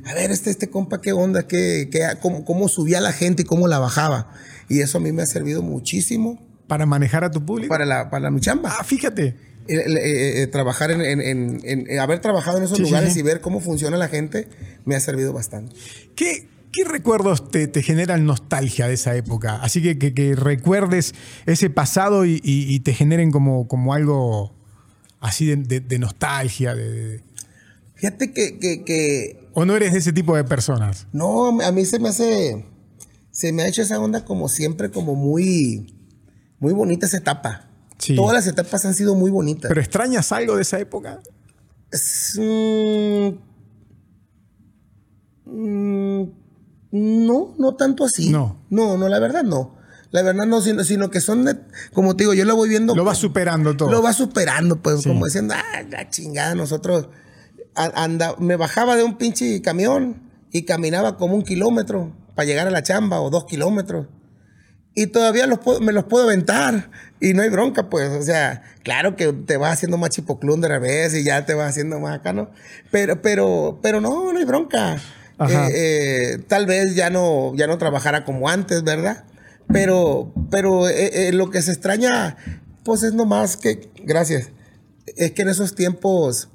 a ver, este, este compa, ¿qué onda? ¿Qué, qué, cómo, cómo subía la gente y cómo la bajaba? Y eso a mí me ha servido muchísimo Para manejar a tu público. para, la, para mi chamba. Ah, fíjate. Eh, eh, eh, trabajar en, en- en- en- haber trabajado en esos Sí, sí, lugares sí. y ver cómo funciona la gente me ha servido bastante. ¿Qué, qué recuerdos te, te generan nostalgia de esa época? Así que, que, que recuerdes ese pasado y, y- y te generen como, como algo así de, de- de nostalgia. de- Fíjate que, que, que ¿O no eres de ese tipo de personas? no, a mí se me hace, se me ha hecho esa onda como siempre, como muy, muy bonita esa etapa. Sí. Todas las etapas han sido muy bonitas. ¿Pero extrañas algo de esa época? Es, mm, mm, no, no tanto así. No. No, no, la verdad no. La verdad no, sino, sino que son, de- como te digo, yo lo voy viendo. Lo vas superando todo. Lo va superando, pues, Sí. como diciendo, ah, la chingada, nosotros anda, me bajaba de un pinche camión y caminaba como un kilómetro para llegar a la chamba o dos kilómetros. Y todavía los puedo- me los puedo aventar y no hay bronca, pues. O sea, claro que te vas haciendo más chipoclún de revés y ya te vas haciendo más acá, ¿no? Pero, pero, pero no, no hay bronca. Eh, eh, tal vez ya no, ya no trabajara como antes, ¿verdad? Pero, pero eh, lo que se extraña, pues es nomás que, gracias, es que en esos tiempos,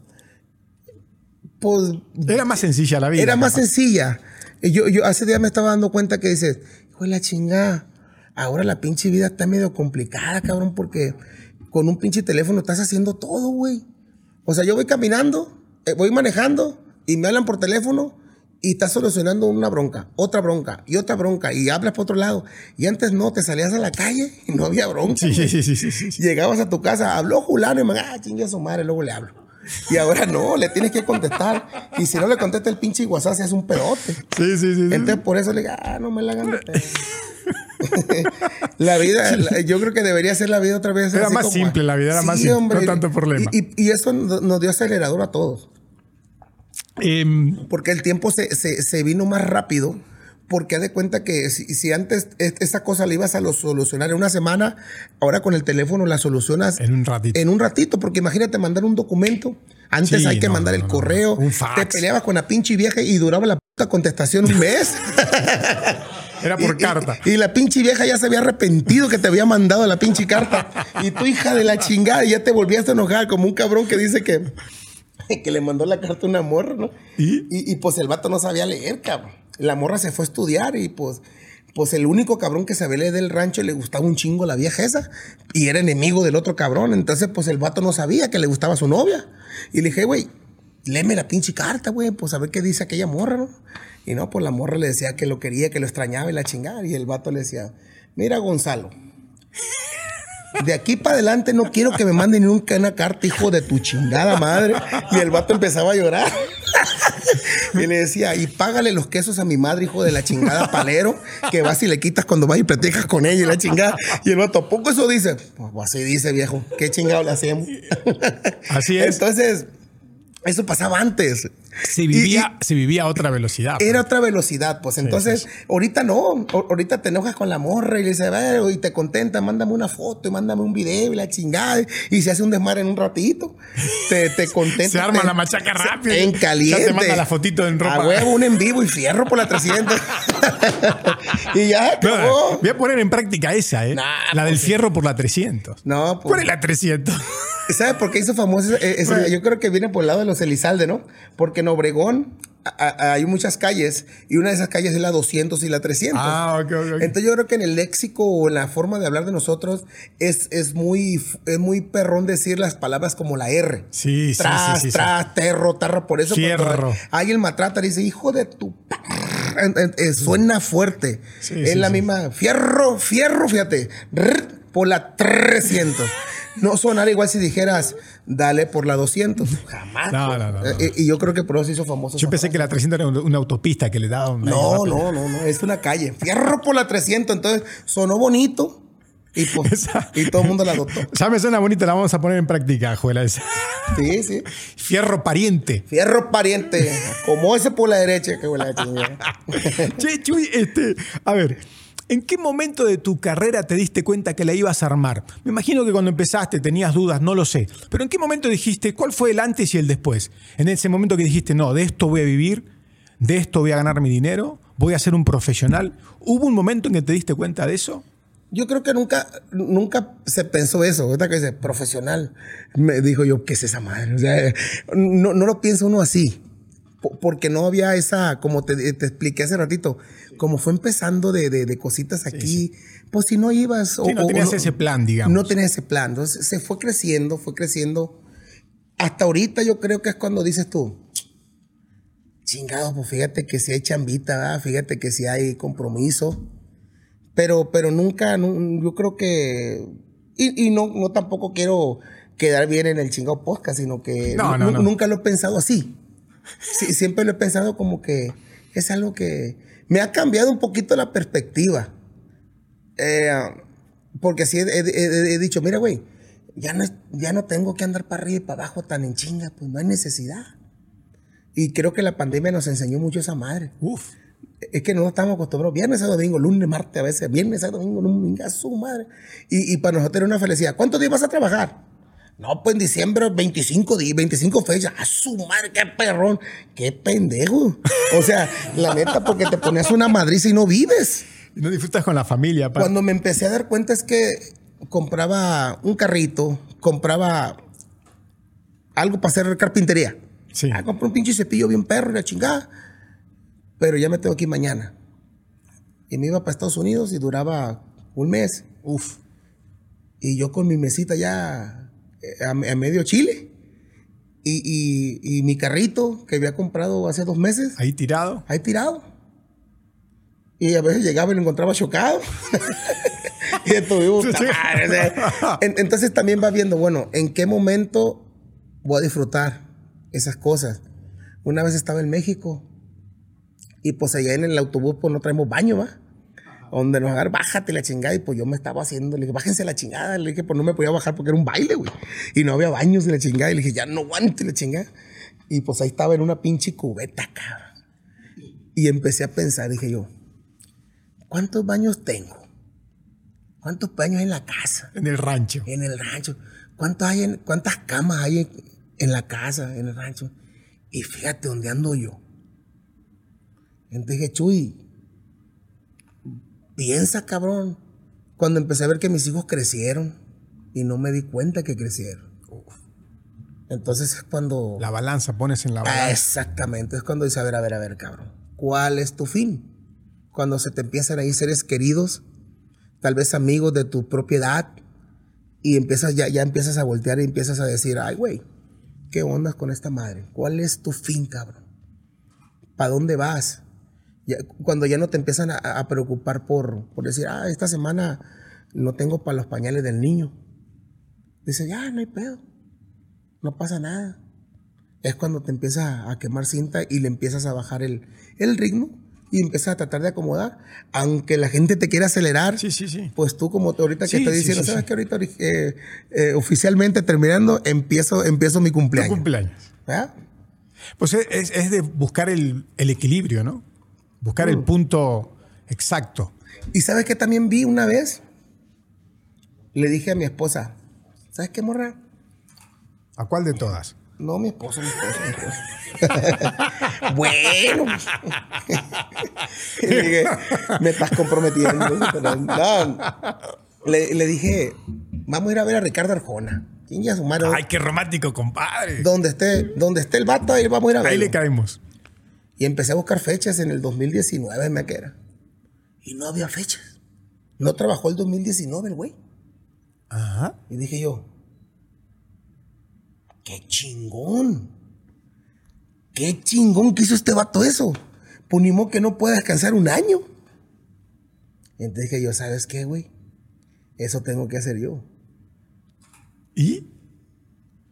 pues Era más sencilla la vida. era más sencilla. Yo, yo hace días me estaba dando cuenta que dices, hijo de la chingada, ahora la pinche vida está medio complicada, cabrón, porque con un pinche teléfono estás haciendo todo, güey. O sea, yo voy caminando, voy manejando y me hablan por teléfono y estás solucionando una bronca, otra bronca y otra bronca y hablas por otro lado. Y antes no, te salías a la calle y no había bronca. Sí, sí, sí, sí, sí, sí. Llegabas a tu casa, habló Julano y me ah, chingue a su madre, luego le hablo. Y ahora no, le tienes que contestar. Y si no le contesta el pinche WhatsApp, se hace un pedote. Sí, sí, sí, sí. Entonces por eso le digo, ah, no me la pedo. la vida, la- yo creo que debería ser la vida otra vez. Era así más como- simple la vida, era más simple, no tanto problema. Y, y- y eso nos dio acelerador a todos. Em, Porque el tiempo se, se- se vino más rápido. Porque haz de cuenta que si, si antes es- esa cosa la ibas a lo solucionar en una semana, ahora con el teléfono la solucionas En un ratito. En un ratito, porque imagínate mandar un documento. Antes Sí, hay que no, mandar no, el no. correo. Un fax. Te peleabas con la pinche vieja y duraba la puta contestación un mes. era por Y- carta. Y, y la pinche vieja ya se había arrepentido que te había mandado la pinche carta. Y tu hija de la chingada ya te volvías a enojar como un cabrón que dice que, que le mandó la carta a una morra, ¿no? ¿Y? Y, y, pues el vato no sabía leer, cabrón. La morra se fue a estudiar y pues, pues el único cabrón que sabía leer del rancho le gustaba un chingo la vieja esa. Y era enemigo del otro cabrón. Entonces pues el vato no sabía que le gustaba su novia. Y le dije, güey, léeme la pinche carta, güey, pues a ver qué dice aquella morra, ¿no? Y no, pues la morra le decía que lo quería, que lo extrañaba y la chingada. Y el vato le decía, mira Gonzalo, de aquí para adelante no quiero que me manden nunca una carta, hijo de tu chingada madre. Y el vato empezaba a llorar. y le decía, y págale los quesos a mi madre, hijo de la chingada palero, que vas y le quitas cuando vas y platicas con ella y la chingada. Y el vato, poco eso dice? Pues así dice, viejo. ¿Qué chingado le hacemos? Así es. Entonces, eso pasaba antes. Se vivía, se vivía a otra velocidad. Era pues. otra velocidad, pues. Entonces, ahorita no. ahorita te enojas con la morra y le dices, y te contenta, mándame una foto y mándame un video y la chingada. Y se hace un desmadre en un ratito. Te, te contenta. se arma la machaca rápido. En caliente. Ya te manda la fotito en ropa. A huevo, un en vivo y fierro por la 300. y ya acabó. voy a poner en práctica esa, ¿eh? la del pues fierro por la 300. No, pues. ¿Cuál es la 300? ¿Sabes por qué hizo famoso? yo creo que viene por el lado de los Elizalde, ¿no? Porque en Obregón hay muchas calles y una de esas calles es la 200 y la 300. Ah, ok, ok. Entonces yo creo que en el léxico o en la forma de hablar de nosotros es, es, muy, es muy perrón decir las palabras como la R. Sí, tras, sí, sí, Tras, terro, tarra. Por eso Fierro. Hay el matrata dice, hijo de tu... Eh, suena fuerte. es la misma... Fierro, fierro, fíjate. Por la 300 no sonar igual si dijeras, dale por la 200. Jamás. No, no, no, eh, y yo creo que por eso se hizo famoso. Yo pensé que la 300 era una autopista que le daba un. No, no, no, no. Es una calle. Fierro por la 300. Entonces sonó bonito. Y, pues, y todo el mundo la adoptó. Ya me suena bonita, la vamos a poner en práctica, Juela. Esa. Sí, sí. Fierro pariente. Fierro pariente. Como ese por la derecha, que huele Che, Chuy, este. A ver. ¿En qué momento de tu carrera te diste cuenta que la ibas a armar? Me imagino que cuando empezaste tenías dudas, no lo sé. Pero ¿en qué momento dijiste cuál fue el antes y el después? En ese momento que dijiste, no, de esto voy a vivir, de esto voy a ganar mi dinero, voy a ser un profesional. ¿Hubo un momento en que te diste cuenta de eso? Yo creo que nunca, nunca se pensó eso. Ahorita que dice profesional, me dijo yo, ¿qué es esa madre? No, no lo piensa uno así porque no había esa, como te, expliqué hace ratito, como fue empezando de, cositas aquí, pues si no ibas... o, no tenías ese plan, digamos. No tenías ese plan. Entonces se fue creciendo, fue creciendo. Hasta ahorita yo creo que es cuando dices tú, chingado, pues fíjate que si hay chambita, fíjate que si hay compromiso. Pero, pero nunca, yo creo que... Y, no, no tampoco quiero quedar bien en el chingado podcast, sino que nunca lo he pensado así sí, siempre lo he pensado como que es algo que me ha cambiado un poquito la perspectiva. Eh, porque sí he, dicho, mira, güey, ya no, ya no tengo que andar para arriba y para abajo tan en chinga, pues no hay necesidad. Y creo que la pandemia nos enseñó mucho esa madre. Uf. Es que no estamos acostumbrados viernes a domingo, lunes, martes a veces, viernes a domingo, domingo, a su madre. Y, y para nosotros era una felicidad. ¿Cuántos días vas a trabajar? No, pues en diciembre, 25 días, 25 fechas. ¡A su madre, qué perrón! ¡Qué pendejo! O sea, la neta, porque te pones una madriza y no vives. Y no disfrutas con la familia. Cuando me empecé a dar cuenta es que compraba un carrito, compraba algo para hacer carpintería. Sí. Ah, compré un pinche cepillo bien perro y la chingada. Pero ya me tengo aquí mañana. Y me iba para Estados Unidos y duraba un mes. Uf. Y yo con mi mesita ya a, medio Chile. Y, mi carrito que había comprado hace dos meses. Ahí tirado. Ahí tirado. Y a veces llegaba y lo encontraba chocado. y entonces también va viendo, bueno, ¿en qué momento voy a disfrutar esas cosas? Una vez estaba en México y pues allá en el autobús pues no traemos baño, ¿va? Donde nos agarra, bájate la chingada. Y pues yo me estaba haciendo, le dije, bájense la chingada. Le dije, pues no me podía bajar porque era un baile, güey. Y no había baños de la chingada. Y le dije, ya no aguante la chingada. Y pues ahí estaba en una pinche cubeta, cabrón. Y empecé a pensar, dije yo, ¿cuántos baños tengo? ¿Cuántos baños en la casa? En el rancho. En el rancho. ¿Cuántos hay en, ¿Cuántas camas hay en, en la casa, en el rancho? Y fíjate dónde ando yo. Entonces dije, Chuy, Piensa, cabrón. Cuando empecé a ver que mis hijos crecieron y no me di cuenta que crecieron. Entonces es cuando... La balanza, pones en la balanza. exactamente, es cuando dice, a ver, a ver, a ver, cabrón. ¿Cuál es tu fin? Cuando se te empiezan a ir seres queridos, tal vez amigos de tu propiedad, y empiezas, ya, ya empiezas a voltear y empiezas a decir, ay, güey, ¿qué onda con esta madre? ¿Cuál es tu fin, cabrón? ¿Para dónde vas? Ya- cuando ya no te empiezan a, a preocupar por, por decir, ah, esta semana no tengo para los pañales del niño. Dice, ya, no hay pedo. No pasa nada. Es cuando te empieza a quemar cinta y le empiezas a bajar el, el ritmo y empiezas a tratar de acomodar. Aunque la gente te quiera acelerar, Sí, sí, sí. pues tú como ahorita que estoy diciendo, ¿sabes que ahorita eh, eh, oficialmente terminando, empiezo, empiezo mi Tu cumpleaños? cumpleaños. ¿verdad? Pues es, es- es de buscar el, el equilibrio, ¿no? Buscar el punto exacto. Y sabes que también vi una vez, le dije a mi esposa, ¿sabes qué, morra? ¿A cuál de todas? No, mi esposa, mi esposa, mi esposa. bueno. le dije, me estás comprometiendo. pero no. Le, le dije, vamos a ir a ver a Ricardo Arjona. ¿Quién ya su madre? ¡Ay, qué romántico, compadre! Donde esté, donde esté el vato, ahí vamos a ir a Ahí verlo. le caemos. Y empecé a buscar fechas en el 2019, me que era. Y no había fechas. No trabajó el 2019 el güey. Ajá. Y dije yo, qué chingón. Qué chingón que hizo este vato eso. Pues ni modo que no pueda descansar un año. Y entonces dije yo, ¿sabes qué, güey? Eso tengo que hacer yo. ¿Y?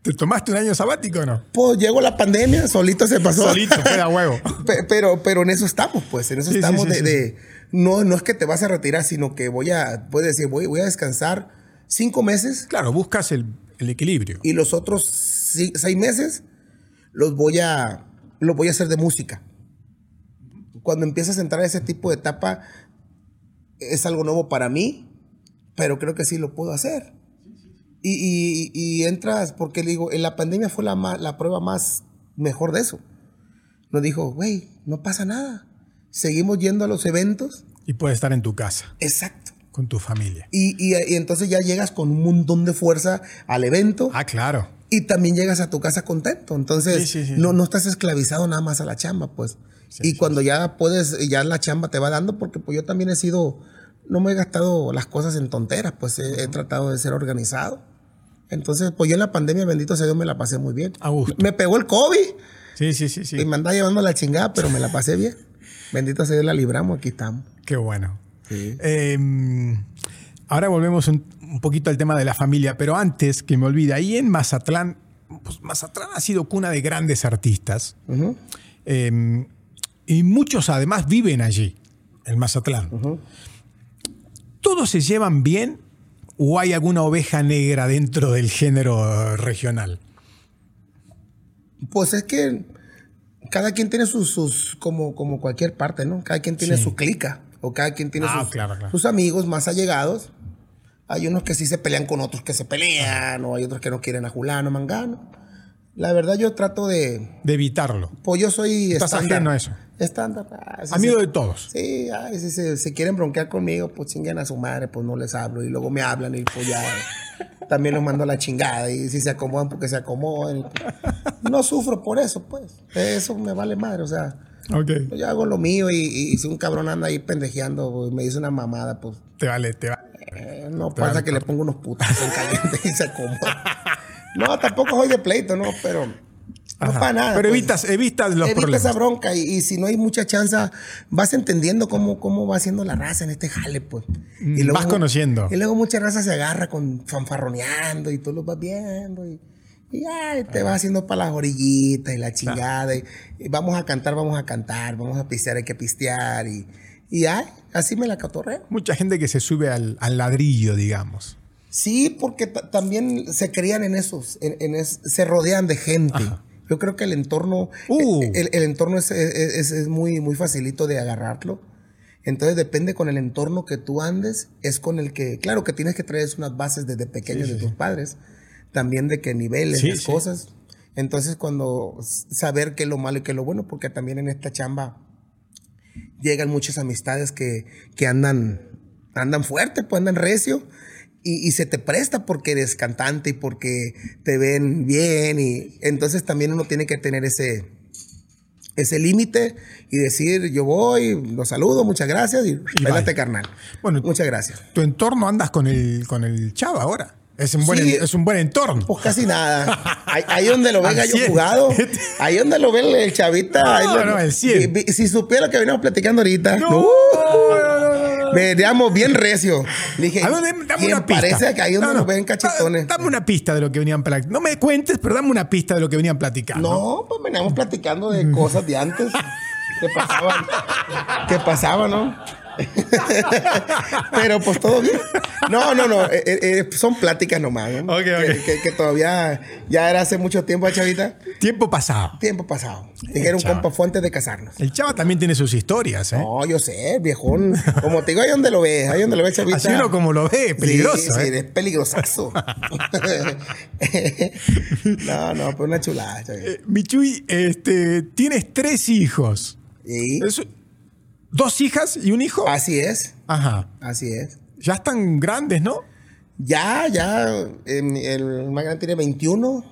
¿Te tomaste un año sabático o no? Pues llegó la pandemia, solito se pasó. Solito, queda huevo. Pe- Pero, pero en eso estamos, pues, en eso Sí, estamos sí, de, sí, de- no, no es que te vas a retirar, sino que voy a, puedes decir, voy, voy a descansar cinco meses Claro, buscas el, el equilibrio. y los otros seis meses los voy a, los voy a hacer de música. Cuando empiezas a entrar a ese tipo de etapa, es algo nuevo para mí, pero creo que sí lo puedo hacer. Y, y- y entras, porque le digo, en la pandemia fue la, la prueba más mejor de eso. Nos dijo, güey, no pasa nada. Seguimos yendo a los eventos. Y puedes estar en tu casa, Exacto. con tu familia. Y, y- y entonces ya llegas con un montón de fuerza al evento Ah, claro. y también llegas a tu casa contento. Entonces, Sí, sí, sí, no, no estás esclavizado nada más a la chamba, pues. y cuando ya puedes, ya la chamba te va dando, porque pues yo también he sido, no me he gastado las cosas en tonteras, pues he, he tratado de ser organizado. Entonces, pues yo en la pandemia, bendito sea Dios, me la pasé muy bien. A gusto. Me pegó el COVID Sí, sí, sí, sí. y me andaba llevando la chingada, pero me la pasé bien. Bendito sea Dios, la libramos, aquí estamos. Qué bueno. Sí. Eh, ahora volvemos un, un poquito al tema de la familia, pero antes que me olvide, ahí en Mazatlán, pues Mazatlán ha sido cuna de grandes artistas eh, y muchos además viven allí, en Mazatlán. ¿Todos se llevan bien o hay alguna oveja negra dentro del género regional? Pues es que cada quien tiene sus, sus como, como cualquier parte, ¿no? Cada quien tiene Sí. su clica. O cada quien tiene Ah, sus, claro, claro. sus amigos más allegados. Hay unos que sí se pelean con otros que se pelean, o hay otros que no quieren a Julano, Mangano. La verdad, yo trato de. De evitarlo. Pues yo soy. Estás estándar. ajeno a eso. Estándar. ah, Amigo de todos. Sí, ay, si se si quieren bronquear conmigo, pues chinguen a su madre, pues no les hablo. Y luego me hablan y pues ya también los mando a la chingada. Y si se acomodan, porque se acomodan. pues, no sufro por eso, pues. Eso me vale madre, o sea. Ok. Yo hago lo mío y, y si un cabrón anda ahí pendejeando y me dice una mamada, pues Te vale, te vale. eh, no pasa que le pongo unos putos en caliente y se acomoda. No, tampoco soy de pleito, no, pero no para nada. Pero pues. evitas, evitas los Evita problemas. esa bronca y, y si no hay mucha chance, vas entendiendo cómo, cómo va haciendo la raza en este jale, pues. Y Mm, vas conociendo. Y luego mucha raza se agarra con fanfarroneando y tú lo vas viendo y, y ya te vas haciendo para las orillitas y la chingada. Y, y vamos a cantar, vamos a cantar, vamos a pistear, hay que pistear y, y ay, así me la catorreo. Mucha gente que se sube al, al ladrillo, digamos. Sí, porque ta- también se crían en esos, en, en es- se rodean de gente. Yo creo que el entorno, Uh. el, el entorno es, es- es- muy, muy facilito de agarrarlo. Entonces depende con el entorno que tú andes, es con el que, claro que tienes que traer unas bases desde pequeños Sí, de sí, tus padres, también de qué niveles, Sí, cosas. Entonces cuando saber qué es lo malo y qué es lo bueno, porque también en esta chamba llegan muchas amistades que, que andan, andan fuerte, pues andan recio. Y, y se te presta porque eres cantante y porque te ven bien. Y entonces también uno tiene que tener ese, ese límite y decir, yo voy, los saludo, muchas gracias y, Y bye. carnal. Bueno, muchas gracias. Tu entorno andas con el, con el chava ahora. Es un buen, Sí. es un buen entorno. Pues casi nada. Ahí, ahí donde lo ve Al gallo cien. jugado. Ahí donde lo ve el, chavita. No, ahí lo- no, el cien. Vi- vi- Si supiera que veníamos platicando ahorita. No, no. Veníamos bien recio. Le dije, A ver, dame- dame ¿quién una pista. parece que ahí donde No, no. nos ven cachetones? Da- Dame una pista de lo que venían platicando. No me cuentes, pero dame una pista de lo que venían platicando. No, pues veníamos platicando de cosas de antes. Que pasaban. Que pasaban, ¿no? Pero pues todo bien. No, no, no. eh, eh, eh, son pláticas nomás. ¿no? Ok, ok. Que, que- que todavía ya era hace mucho tiempo, ¿eh, chavita. Tiempo pasado. Tiempo pasado. Dijeron chava. compa fue antes de casarnos. El chava también tiene sus historias, ¿eh? No, yo sé, viejón. Como te digo, ahí donde lo ves, ahí donde lo ves, chavita. Así uno como lo ve, peligroso, Sí, sí, es peligrosazo. no, no, pues una chulada, chavita. Michuy, este, tienes tres hijos. Y Es- ¿Dos hijas y un hijo? así es, Ajá. así es. Ya están grandes, ¿no? Ya, ya, em, el más grande tiene 21,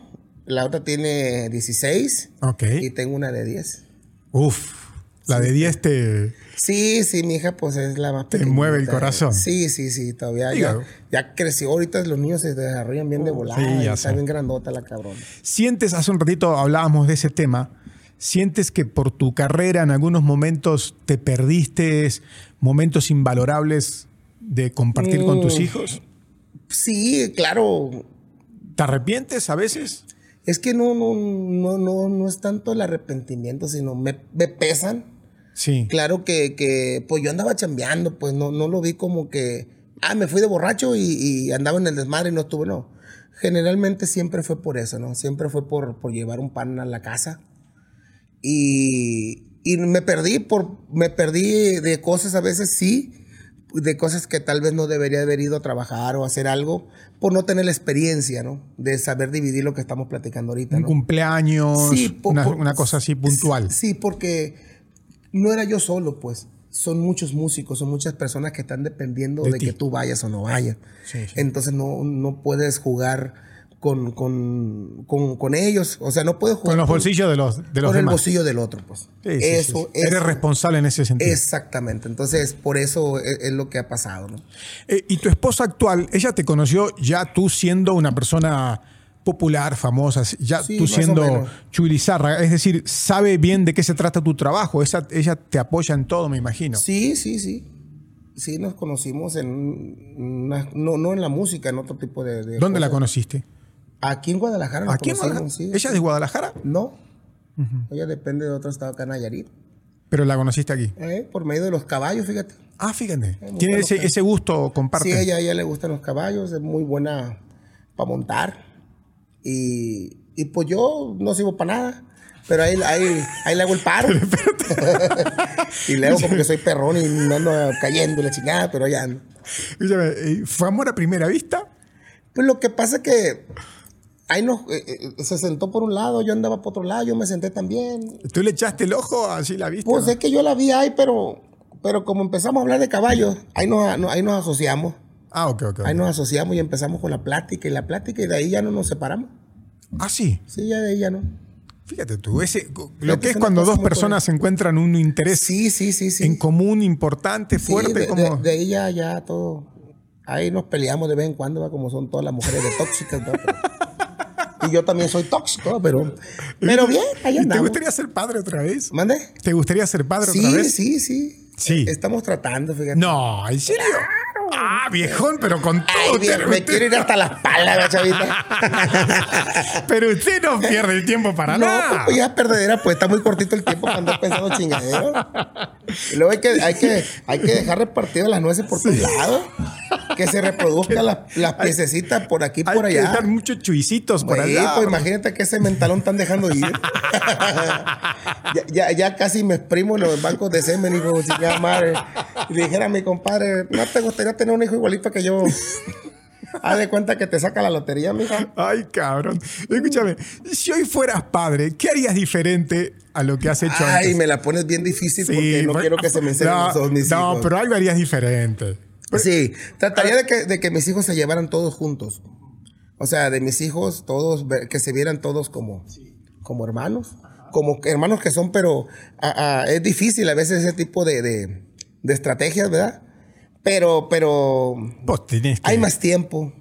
la otra tiene 16 Ok. y tengo una de 10. Uf. La de 10 te... Sí, sí, mi hija pues es la más Te pequeñita. mueve el corazón. Sí, sí, sí, todavía ya, ya creció. Ahorita los niños se desarrollan bien de volada. sí, ya está bien grandota la cabrona. ¿Sientes, hace un ratito hablábamos de ese tema, sientes que por tu carrera en algunos momentos te perdiste momentos invalorables de compartir con tus Mm. hijos? Sí, claro. ¿Te arrepientes a veces? Es que no, no, no, no, no es tanto el arrepentimiento, sino me, me pesan. Sí. Claro que, que, pues yo andaba chambeando, pues no, no lo vi como que, ah, me fui de borracho y, y andaba en el desmadre y no estuve, no. Generalmente siempre fue por eso, ¿no? Siempre fue por, por llevar un pan a la casa. Y, y me perdí por, me perdí de cosas a veces sí, de cosas que tal vez no debería haber ido a trabajar o hacer algo por no tener la experiencia, ¿no? De saber dividir lo que estamos platicando ahorita, Un ¿no? cumpleaños, Sí, una, por- una cosa así puntual. Sí, porque no era yo solo, pues. Son muchos músicos, son muchas personas que están dependiendo De que tú vayas o no vayas. Sí. Entonces no, no puedes jugar con, con, con, con ellos. O sea, no puedes jugar Con los bolsillos de los, de los con el demás. bolsillo del otro, pues. Sí, sí, sí, eso, sí. Eres eso- responsable en ese sentido. Exactamente. Entonces, por eso es, es lo que ha pasado, ¿no? Eh, y tu esposa actual, ella te conoció ya tú siendo una persona popular, famosa, ya tú siendo menos. Chuylizarra, es decir, sabe bien de qué se trata tu trabajo, esa, ella te apoya en todo, me imagino. Sí, sí, sí. Sí, nos conocimos en una- no, no en la música, en otro tipo de. de ¿Dónde la conociste? Aquí en Guadalajara. ¿Aquí en Guadalajara? sí. ¿Ella es de Guadalajara? No. Ella depende de otro estado acá en Nayarit. Pero la conociste aquí. Eh, por medio de los caballos, fíjate. Ah, fíjate. me Tiene ese, ese gusto, comparte. Sí, a ella, a ella le gustan los caballos, es muy buena para montar. Y, y pues yo no sirvo para nada. Pero ahí, ahí, ahí le hago el paro. y le hago como que soy perrón y me ando cayendo la chingada, pero ya eh, ¿Fue amor a primera vista? Pues lo que pasa es que ahí nos, eh, eh, se sentó por un lado, yo andaba por otro lado, yo me senté también. ¿Tú le echaste el ojo así la viste? Pues no? es que yo la vi ahí, pero, pero como empezamos a hablar de caballos, ahí nos, no- ahí nos asociamos. Ah, ok, ok. Ahí nos asociamos y empezamos con la plática y la plática y de ahí ya no nos separamos. Ah, sí. Sí, ya de ahí ya no. Fíjate tú, ese, lo Fíjate, que es cuando dos personas encuentran un interés Sí, sí, sí, sí. en común importante, fuerte, de, como... de- de ahí ya, ya todo. Ahí nos peleamos de vez en cuando, ¿va? como son todas las mujeres de tóxicas. ¿va? Pero- y yo también soy tóxico, pero, pero bien, ahí ¿Y ¿Te andamos. gustaría ser padre otra vez? ¿Mande? ¿Te gustaría ser padre Sí, otra vez? sí, sí. Sí. Estamos tratando, fíjate. No, ¿en serio? Ah, viejón, pero con todo. Ay, bien, usted- me quiero ir hasta las palas, la chavita. pero usted no pierde el tiempo para No, nada. pues ya perdedera, pues está muy cortito el tiempo para andar pensando chingadero. Y luego hay que, hay que, hay que dejar repartidas las nueces por todos lados. Que se reproduzcan las, las piececitas por aquí y Hay por que allá. dejar muchos chuicitos por allá. pues imagínate que ese mentalón están dejando ir. ya, ya, ya casi me exprimo en los bancos de semen, hijo de madre. Y dijera a mi compadre, ¿no te gustaría tener un hijo igualito que yo? Haz de cuenta que te saca la lotería, mija. Ay, cabrón. Escúchame, si hoy fueras padre, ¿qué harías diferente a lo que has hecho Ay, antes? me la pones bien difícil porque no pues- quiero que se me enseñen no, los mis No, hijos. pero algo harías diferente. Sí, trataría de que, de que mis hijos se llevaran todos juntos. O sea, de mis hijos, todos, que se vieran todos como, como hermanos. Como hermanos que son, pero ah, ah, es difícil a veces ese tipo de, de, de estrategias, ¿verdad? Pero, pero que... hay más tiempo.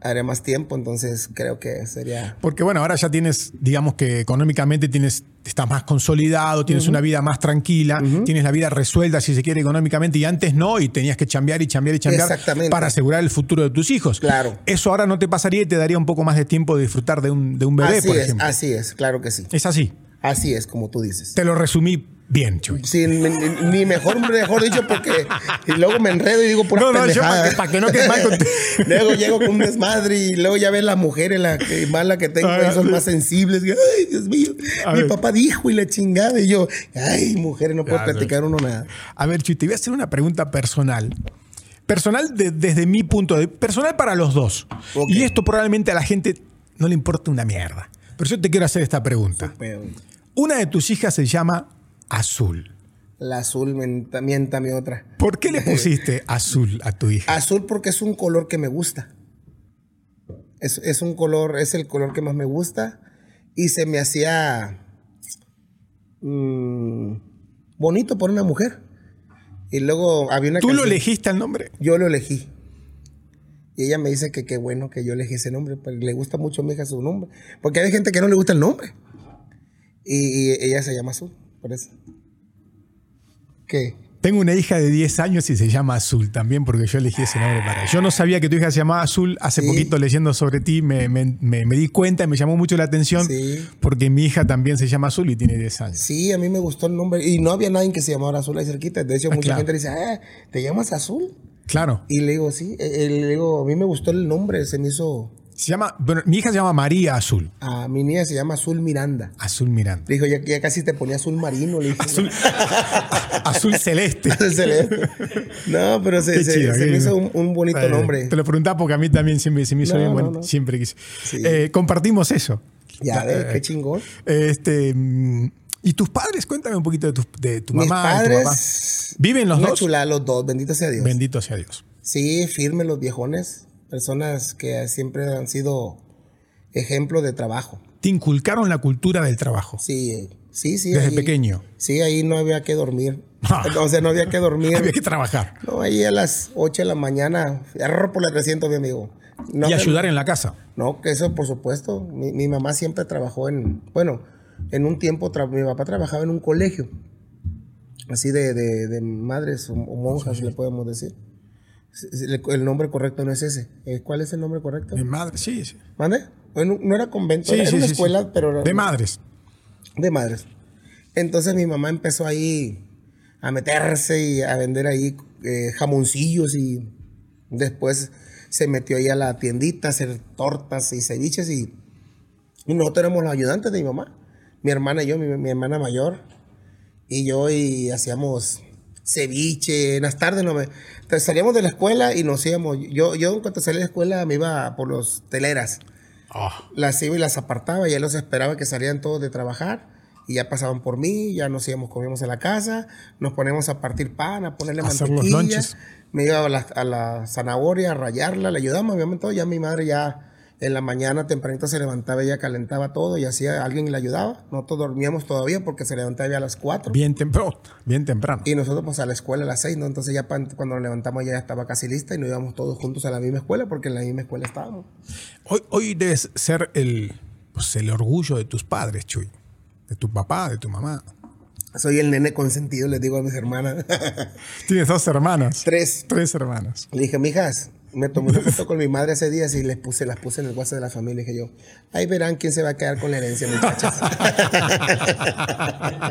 haré más tiempo, entonces creo que sería... Porque bueno, ahora ya tienes, digamos que económicamente tienes, estás más consolidado, tienes una vida más tranquila, tienes la vida resuelta si se quiere económicamente y antes no, y tenías que chambear y chambear y chambear para asegurar el futuro de tus hijos. Claro. Eso ahora no te pasaría y te daría un poco más de tiempo de disfrutar de un, de un bebé, así por es, ejemplo. así es, claro que sí. Es así. Así es, como tú dices. Te lo resumí bien, Chuy. Sí, ni, mejor, mejor dicho, porque y luego me enredo y digo pura No, no, yo para pendejada. que, pa' que no mal con Luego llego con un desmadre y luego ya ves las mujeres, la que mala que tengo, Ah, son más sensibles. Y, ay, Dios mío, A mi ver. papá dijo y la chingada. Y yo, ay, mujeres, no puedo Ya, sí. platicar uno nada. A ver, Chuy, te voy a hacer una pregunta personal. Personal de- desde mi punto de vista. Personal para los dos. Y esto probablemente a la gente no le importa una mierda. Pero yo te quiero hacer esta pregunta. Una de tus hijas se llama Azul. la azul mienta, mienta mi otra. ¿Por qué le pusiste azul a tu hija? Azul porque es un color que me gusta. Es, es un color, es el color que más me gusta. Y se me hacía mm, bonito por una mujer. Y luego había una ¿Tú lo elegiste el nombre? Yo lo elegí. Y ella me dice que qué bueno que yo elegí ese nombre, porque le gusta mucho a mi hija su nombre. Porque hay gente que no le gusta el nombre. Y, y ella se llama Azul, por eso. ¿Qué? Tengo una hija de 10 años y se llama Azul también porque yo elegí ese nombre para ella. Yo no sabía que tu hija se llamaba Azul. Hace Sí. poquito leyendo sobre ti me, me- me- me di cuenta y me llamó mucho la atención Sí. porque mi hija también se llama Azul y tiene 10 años. Sí, a mí me gustó el nombre. Y no había nadie que se llamara Azul ahí cerquita. De hecho, Ah, mucha claro. gente dice, ah, ¿te llamas Azul? Claro. Y le digo, sí. Eh, eh, le digo, a mí me gustó el nombre. Se me hizo... Se llama, bueno, mi hija se llama María Azul. A mi niña se llama Azul Miranda. Azul Miranda. Le dijo, ya, ya casi te ponía azul marino. Le dije, Azul, azul celeste. Celeste. No, pero se, Qué se- chido, se qué me hizo un, un bonito Eh, nombre. Te lo preguntaba porque a mí también siempre se me hizo No, bien no, bueno. no. Siempre quise. Sí. Eh, compartimos eso. Ya Eh, ves, qué chingón. Este, mm, ¿Y tus padres? Cuéntame un poquito de tu, de tu Mis mamá. y tu papá. padres. ¿Viven los una dos? chulada los dos, bendito sea Dios. Bendito sea Dios. sí, firmes los viejones. Personas que siempre han sido ejemplo de trabajo. Te inculcaron la cultura del trabajo. Sí, eh, sí, sí. Desde ahí- pequeño. Sí, ahí no había que dormir. o sea, no había que dormir. Había que trabajar. No, ahí a las 8 de la mañana, error por la 300, mi amigo. No y ayudar en la casa. No, que eso por supuesto. Mi, mi mamá siempre trabajó en, bueno, en un tiempo mi papá trabajaba en un colegio, así de, de- de madres o, o monjas, le podemos decir. El, nombre correcto no es ese. Eh, ¿Cuál es el nombre correcto? Mi madre, sí, sí. ¿Mande? Bueno, no era convento, Sí, era, sí, una sí, escuela, pero... De madres. de madres. Entonces mi mamá empezó ahí a meterse y a vender ahí eh, jamoncillos y después se metió ahí a la tiendita a hacer tortas y ceviches y, y nosotros éramos los ayudantes de mi mamá. Mi hermana y yo, mi, mi hermana mayor y yo y hacíamos ceviche en las tardes. No me, entonces salíamos de la escuela y nos íbamos. Yo, yo en cuanto salí de la escuela me iba por los teleras Ah, las iba y las apartaba y ya los esperaba que salían todos de trabajar y ya pasaban por mí, ya nos íbamos, comíamos en la casa, nos ponemos a partir pan, a ponerle Hacer los mantequilla, lonches. me iba a la, a la zanahoria a rayarla, le ayudamos, obviamente todo, ya mi madre ya en la mañana tempranito se levantaba, ella calentaba todo y hacía, alguien le ayudaba, nosotros dormíamos todavía porque se levantaba ya a las 4 bien temprano. Bien temprano. y nosotros pues a la escuela a las 6, ¿no? Entonces ya cuando nos levantamos ya estaba casi lista y nos íbamos todos juntos a la misma escuela porque en la misma escuela estábamos. Hoy, hoy debes ser el, pues, el orgullo de tus padres, Chuy. De tu papá, de tu mamá. Soy el nene consentido, les digo a mis hermanas. Tienes dos hermanas. Tres. Tres hermanas. Le dije, mijas, me tomé una foto con mi madre hace días y les puse, las puse en el WhatsApp de la familia. dije yo, ahí verán quién se va a quedar con la herencia, muchachas.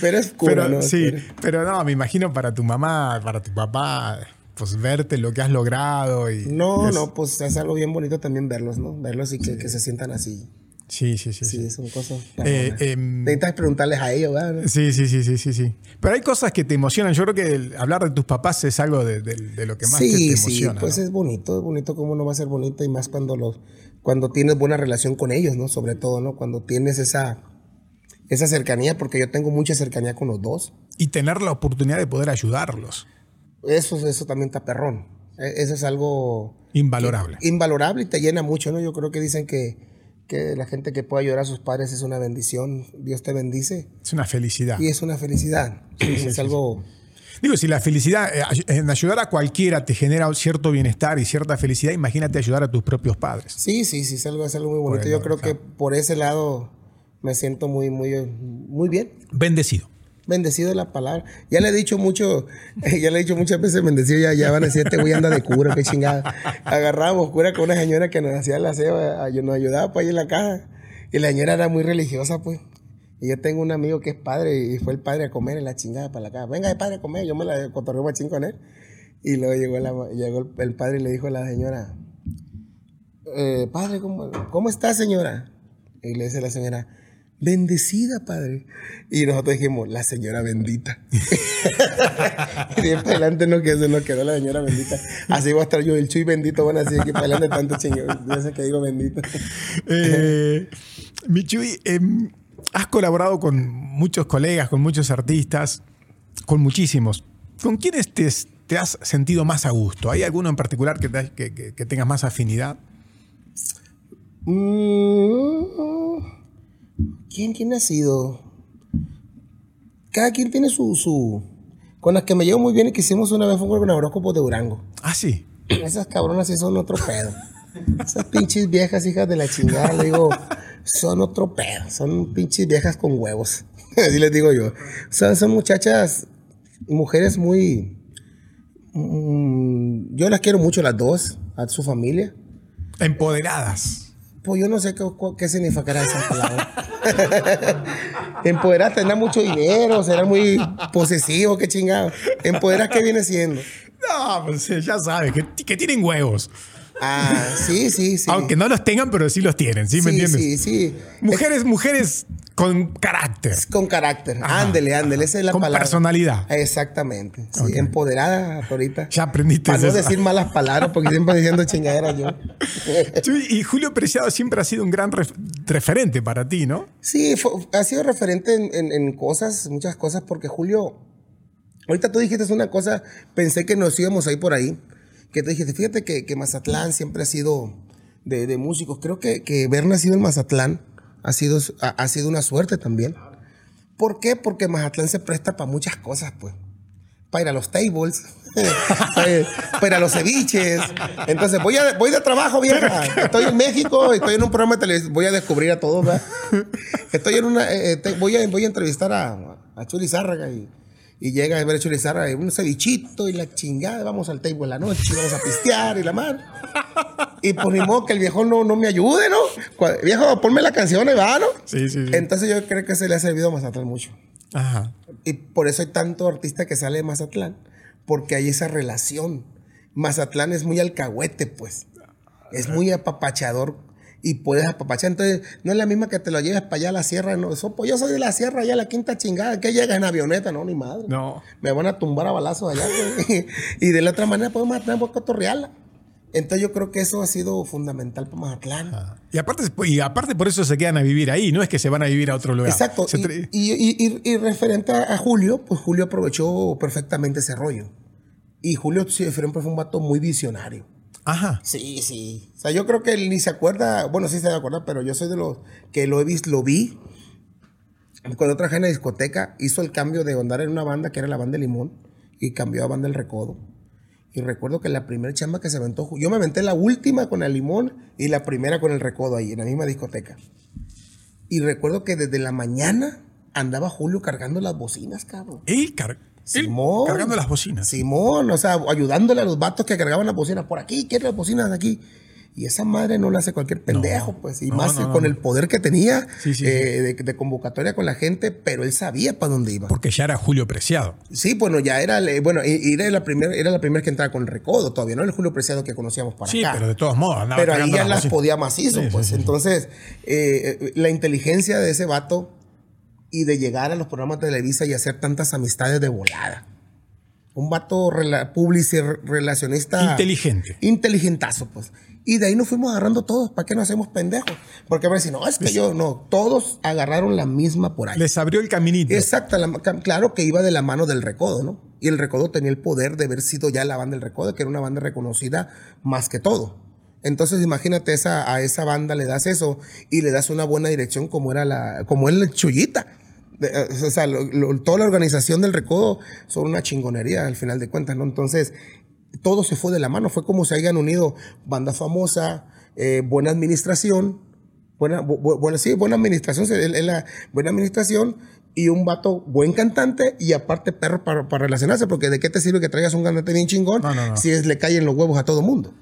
Pero es cura, Pero, ¿no? sí, Pero- pero no, me imagino para tu mamá, para tu papá, pues verte lo que has logrado. Y No, es- no, pues es algo bien bonito también verlos, ¿no? Verlos y que, que se sientan así. Sí, sí, sí. Sí, sí. es un cosa. Eh, em, Necesitas preguntarles a ellos, ¿verdad? Sí, sí, sí, sí, sí, sí. Pero hay cosas que te emocionan. Yo creo que el- hablar de tus papás es algo de, de- de lo que más te, emociona. sí, pues ¿no? es bonito, es bonito cómo no va a ser bonito y más cuando los, cuando tienes buena relación con ellos, ¿no? Sobre todo, ¿no? Cuando tienes esa, esa cercanía, porque yo tengo mucha cercanía con los dos. Y tener la oportunidad de poder ayudarlos. Eso, eso también está perrón. E- Eso es algo Invalorable. invalorable y te llena mucho, ¿no? Yo creo que dicen que, que la gente que puede ayudar a sus padres es una bendición. Dios te bendice Es una felicidad. y es una felicidad. es algo Digo, si la felicidad, eh, en ayudar a cualquiera te genera cierto bienestar y cierta felicidad, imagínate ayudar a tus propios padres. Sí, sí, sí, es algo, es algo muy bonito. Yo creo que por ese lado me siento muy, muy, muy bien. Bendecido. Bendecido de la palabra. Ya le he dicho mucho, ya le he dicho muchas veces bendecido, ya, ya van a decir, este güey anda de cura, qué chingada. Agarrábamos cura con una señora que nos hacía el aseo, eh, nos ayudaba pues ahí en la caja. Y la señora era muy religiosa, pues. Y yo tengo un amigo que es padre y fue el padre a comer en la chingada para la caja. Venga, el padre a comer, yo me la cotorreo machín con él. Y luego llegó, la- llegó el padre y le dijo a la señora, eh, padre, ¿cómo, ¿cómo está señora? Y le dice la señora, bendecida, padre. Y nosotros dijimos, la señora bendita. y de para adelante no quedó, nos quedó la señora bendita. Así va a estar yo, el chuy bendito, bueno, así que para adelante tanto chingón. Yo sé que digo bendito. Eh, Michuy, em, has colaborado con muchos colegas, con muchos artistas, con muchísimos. ¿Con quiénes te, te has sentido más a gusto? ¿Hay alguno en particular que, te- que- que- que tengas más afinidad? Mm, ¿Quién, quién ha sido? Cada quien tiene su, su... Con las que me llevo muy bien y que hicimos una vez fue con horóscopos de Durango. Ah, sí. Esas cabronas sí son otro pedo. Esas pinches viejas hijas de la chingada, le digo, son otro pedo. Son pinches viejas con huevos. Así les digo yo. Son, son muchachas, mujeres muy... mm, yo las quiero mucho las dos, a su familia. Empoderadas. Pues yo no sé qué, qué significará esa palabra. Empoderar, tendrá mucho dinero, será muy posesivo, qué chingado. Empoderar, ¿qué viene siendo? No, pues ya sabes, que tienen huevos. Ah, sí, sí, sí. Aunque no los tengan, pero sí los tienen, ¿sí, me sí, entiendes? Sí, sí. Mujeres, mujeres con carácter. Con carácter. Ajá, ándele, ándele, esa es la Con palabra. personalidad. Exactamente. Sí, empoderada ahorita. Ya aprendiste Para no eso. decir malas palabras, porque siempre diciendo chingaderas yo. Y Julio Preciado siempre ha sido un gran ref- referente para ti, ¿no? Sí, fue- ha sido referente en, en- en cosas, muchas cosas, porque Julio, ahorita tú dijiste una cosa, pensé que nos íbamos a ir por ahí, que tú dijiste, fíjate que, que Mazatlán siempre ha sido de, de músicos, creo que, que haber nacido en Mazatlán ha sido, ha, ha sido una suerte también. ¿Por qué? Porque Mazatlán se presta para muchas cosas, pues. Para ir a los tables, para ir a los ceviches. Entonces, voy, a, voy de trabajo, vieja. Estoy en México, estoy en un programa de televisión, voy a descubrir a todos, ¿verdad? Estoy en una, eh, eh, te- voy, a, voy a entrevistar a, a Chuli Zárraga y, y llega a ver a Chuli Zárraga, y un cevichito y la chingada, vamos al table en la noche, vamos a pistear y la madre. Y por ni modo que el viejo no, no me ayude, ¿no? Viejo, ponme la canción, ahí va, ¿no? Sí, sí, sí. Entonces yo creo que se le ha servido a Mazatlán mucho. Ajá. Y por eso hay tanto artista que sale de Mazatlán, porque hay esa relación. Mazatlán es muy alcahuete, pues. Es muy apapachador y puedes apapachar. Entonces, no es la misma que te lo lleves para allá a la sierra. No, Eso, pues yo soy de la sierra, allá a la quinta chingada. que llegas en avioneta? No, ni madre. No. Me van a tumbar a balazos allá. y de la otra manera podemos Mazatlán, por cotorrearla. Entonces, yo creo que eso ha sido fundamental para Mazatlán. Y aparte, y aparte por eso se quedan a vivir ahí, no es que se van a vivir a otro lugar. Exacto. Y, y- y- referente a, a Julio, pues Julio aprovechó perfectamente ese rollo. Y Julio siempre fue un vato muy visionario. Ajá. Sí, sí. O sea, yo creo que él ni se acuerda, bueno, sí se acuerda, pero yo soy de los que lo he visto, lo vi. Cuando trabajé en la discoteca, hizo el cambio de andar en una banda que era la banda de Limón y cambió a banda El Recodo. Y recuerdo que la primera chamba que se aventó, yo me aventé la última con el Limón y la primera con el Recodo ahí, en la misma discoteca. Y recuerdo que desde la mañana andaba Julio cargando las bocinas, cabrón. Car- él Simón. cargando las bocinas. Simón, o sea, ayudándole a los vatos que cargaban las bocinas por aquí, quiere las bocinas de aquí. Y esa madre no la hace cualquier pendejo, pues. Y No, más no, con el poder que tenía Sí, sí, eh, De, de convocatoria con la gente, pero él sabía para dónde iba. Porque ya era Julio Preciado. Sí, bueno, ya era, le- bueno, era la primera, era la primera que entraba con el recodo, todavía no el Julio Preciado que conocíamos para Sí, acá. pero de todos modos andaba Pero ahí ya las podía macizo, Sí, sí, pues. sí, sí. Entonces, eh, eh, la inteligencia de ese vato y de llegar a los programas de Televisa y hacer tantas amistades de volada. Un vato rela publici- relacionista. Inteligente. Inteligentazo, pues. Y de ahí nos fuimos agarrando todos. ¿Para qué nos hacemos pendejos? Porque a ver si no, es que yo no. Todos agarraron la misma por ahí. Les abrió el caminito. Exacto, la- claro que iba de la mano del Recodo, ¿no? Y el Recodo tenía el poder de haber sido ya la banda del Recodo, que era una banda reconocida más que todo. Entonces imagínate esa, a esa banda le das eso y le das una buena dirección como era la, como el Chuyita. De- eh, o sea, lo- lo- toda la organización del recodo son una chingonería al final de cuentas, ¿no? Entonces, todo se fue de la mano. Fue como se hayan unido banda famosa, eh, buena administración, buena, bu- sí, buena administración, es la buena administración y un vato buen cantante y aparte perro para, para relacionarse, porque de qué te sirve que traigas un cantante bien chingón No, no, no. si es, le caen los huevos a todo mundo.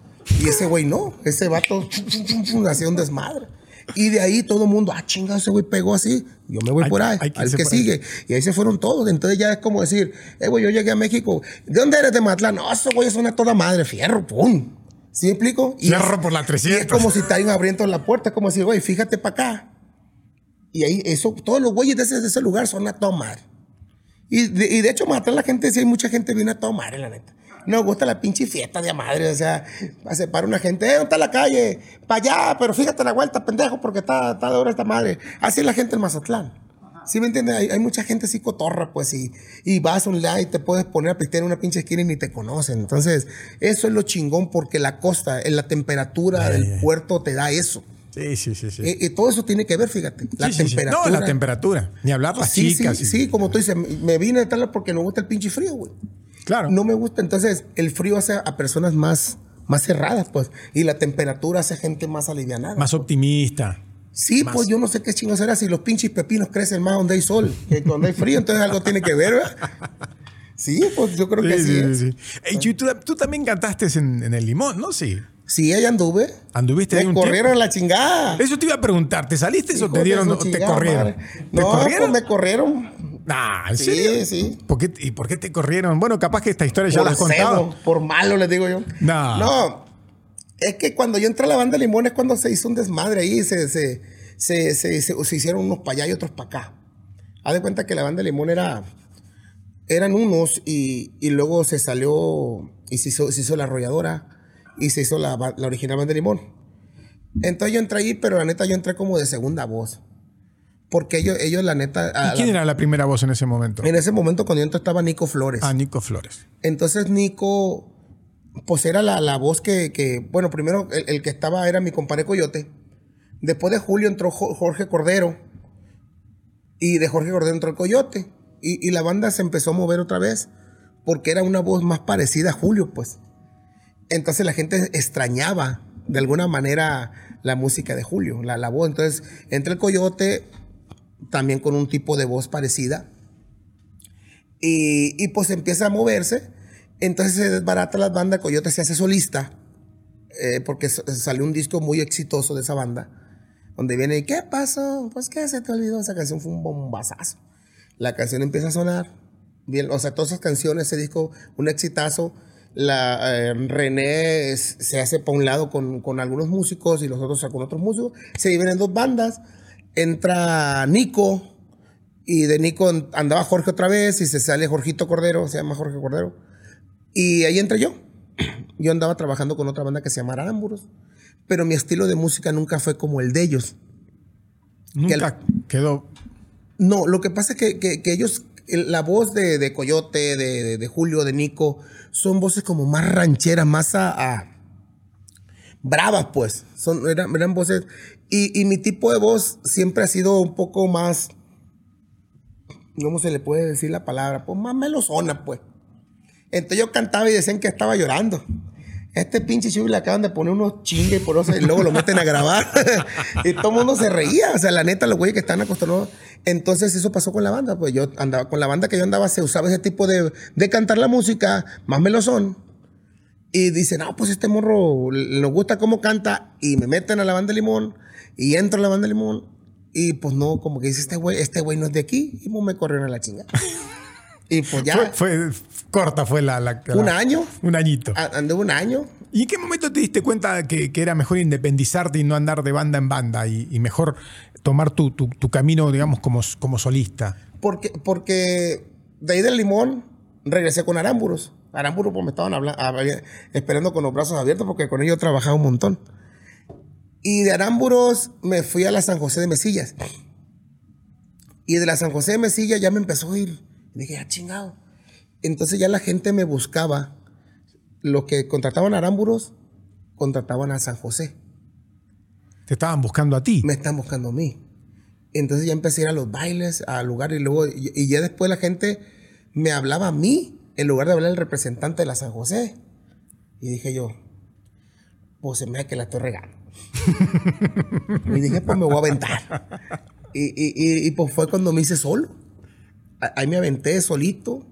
Y ese güey no, ese vato hacía un desmadre. Y de ahí todo el mundo, ah, chinga, ese güey pegó así, yo me voy Hay por ahí, al que ahí. sigue. Y ahí se fueron todos. Entonces ya es como decir, eh, güey, yo llegué a México. ¿De dónde eres de Matlán? No, esos güeyes son a toda madre, fierro, pum. ¿Sí me explico? Y Fierro es- por la Y es 300. como si te alguien abriendo la puerta, es como decir, güey, fíjate para acá. Y ahí, eso, todos los güeyes de ese, de ese lugar son a toda madre. Y de, y de hecho, Matlán, la gente, sí hay mucha gente viene a toda madre, la neta. No me gusta la pinche fiesta de madre, o sea, se para una gente, eh, ¿dónde está la calle? Para allá, pero fíjate la vuelta, pendejo, porque está, está de hora esta madre. Así es la gente en Mazatlán. ¿Sí me entiendes? Hay, hay mucha gente así cotorra, pues, y, y vas a un lado y te puedes poner a pistear en una pinche esquina y ni te conocen. Entonces, eso es lo chingón porque la costa, la temperatura del puerto te da eso. Sí, sí, sí. sí. Eh, todo eso tiene que ver, fíjate. La Sí, sí, sí. temperatura. No, la temperatura. Ni hablar las Sí, chicas. sí, y- sí, como tú dices, me vine de tal porque no gusta el pinche frío, güey. Claro. No me gusta, entonces el frío hace a personas más, más cerradas, pues, y la temperatura hace gente más alivianada. Más optimista. sí, pues yo no sé qué chingos era si los pinches pepinos crecen más donde hay sol que donde hay frío, entonces algo tiene que ver, ¿verdad? Sí, pues yo creo que Sí, sí. sí, es. sí, sí. Ey, Chuy, tú, tú también cantaste en, en el limón, ¿no? Sí. Sí, ahí anduve. Anduviste ahí un corrieron a la chingada. Eso te iba a preguntar, ¿te saliste o Hijo te de dieron o te chingada corrieron? ¿Te No, corrieron? pues me corrieron. Nah, ¿en Sí, serio? sí. ¿Por qué, ¿Y por qué te corrieron? Bueno, capaz que esta historia ya la has por contado. cebo, por malo, les digo yo. No. No. Es que cuando yo entré a la banda Limón es cuando se hizo un desmadre ahí. Se, se, se, se, hicieron unos para allá y otros para acá. Haz de cuenta que la banda Limón era. Eran unos y, y luego se salió y se hizo, se hizo la arrolladora y se hizo la, la original banda Limón. Entonces yo entré ahí, pero la neta yo entré como de segunda voz. Porque ellos, ellos la neta. ¿Y quién la- era la primera voz en ese momento? en ese momento cuando yo estaba Nico Flores. Ah, Nico Flores. Entonces Nico, pues era la, la voz que, que- bueno, primero el, el que estaba era mi compadre Coyote. Después de Julio entró Jo- Jorge Cordero. Y de Jorge Cordero entró el Coyote. Y, y la banda se empezó a mover otra vez. Porque era una voz más parecida a Julio, pues. Entonces la gente extrañaba de alguna manera la música de Julio, la, la voz. Entonces entra el Coyote también con un tipo de voz parecida. Y, y, pues empieza a moverse. Entonces se desbarata la banda, Coyote se hace solista, eh, porque salió un disco muy exitoso de esa banda, donde viene, ¿qué pasó? Pues que se te olvidó, esa canción fue un bombazazo. La canción empieza a sonar, bien, o sea, todas esas canciones, ese disco, un exitazo. La, eh, René se hace para un lado con, con algunos músicos y los otros con otros músicos. Se dividen en dos bandas. Entra Nico, y de Nico andaba Jorge otra vez y se sale Jorgito Cordero, se llama Jorge Cordero. Y ahí entré yo. Yo andaba trabajando con otra banda que se llama Arámburos. Pero mi estilo de música nunca fue como el de ellos. Nunca quedó. No, lo que pasa es que, que- que ellos, el- la voz de, de Coyote, de, de- de Julio, de Nico, son voces como más rancheras, más a, a- bravas, pues. Son, eran, eran voces. Y, mi tipo de voz siempre ha sido un poco más. ¿Cómo se le puede decir la palabra? Pues más melosona, pues. Entonces yo cantaba y decían que estaba llorando. Este pinche chubi le acaban de poner unos chingues por eso y luego lo meten a grabar. y todo el mundo se reía. O sea, la neta, los güeyes que están acostumbrados. Entonces eso pasó con la banda. Pues yo andaba, con la banda que yo andaba, se usaba ese tipo de, de cantar la música, más melosón. Y dicen, no, pues este morro nos gusta cómo canta. Y me meten a la banda de Limón. Y entro a la banda de Limón. Y pues no, como que dice este güey, este güey no es de aquí. Y pues me corrieron a la chingada. y pues ya. Fue, fue- corta fue la, la- un la- año. Un añito. Anduve un año. ¿Y en qué momento te diste cuenta que, que era mejor independizarte y no andar de banda en banda y, y mejor tomar tu, tu- tu camino, digamos, como, como solista? Porque, porque de ahí del limón regresé con Arámburos. Arámburos pues me estaban habla- hab- esperando con los brazos abiertos porque con ellos trabajaba un montón. Y de Arámburos me fui a la San José de Mesillas. Y de la San José de Mesillas ya me empezó a ir. Y dije, ya chingado. Entonces ya la gente me buscaba. Los que contrataban a Arámburos, contrataban a San José. Te estaban buscando a ti. me están buscando a mí. Entonces ya empecé a ir a los bailes, a lugares, y luego, y, y ya después la gente me hablaba a mí, en lugar de hablar al representante de la San José. Y dije yo, pues se me da que la estoy regando. y dije, pues me voy a aventar. Y, y, y, y, pues fue cuando me hice solo. Ahí me aventé solito,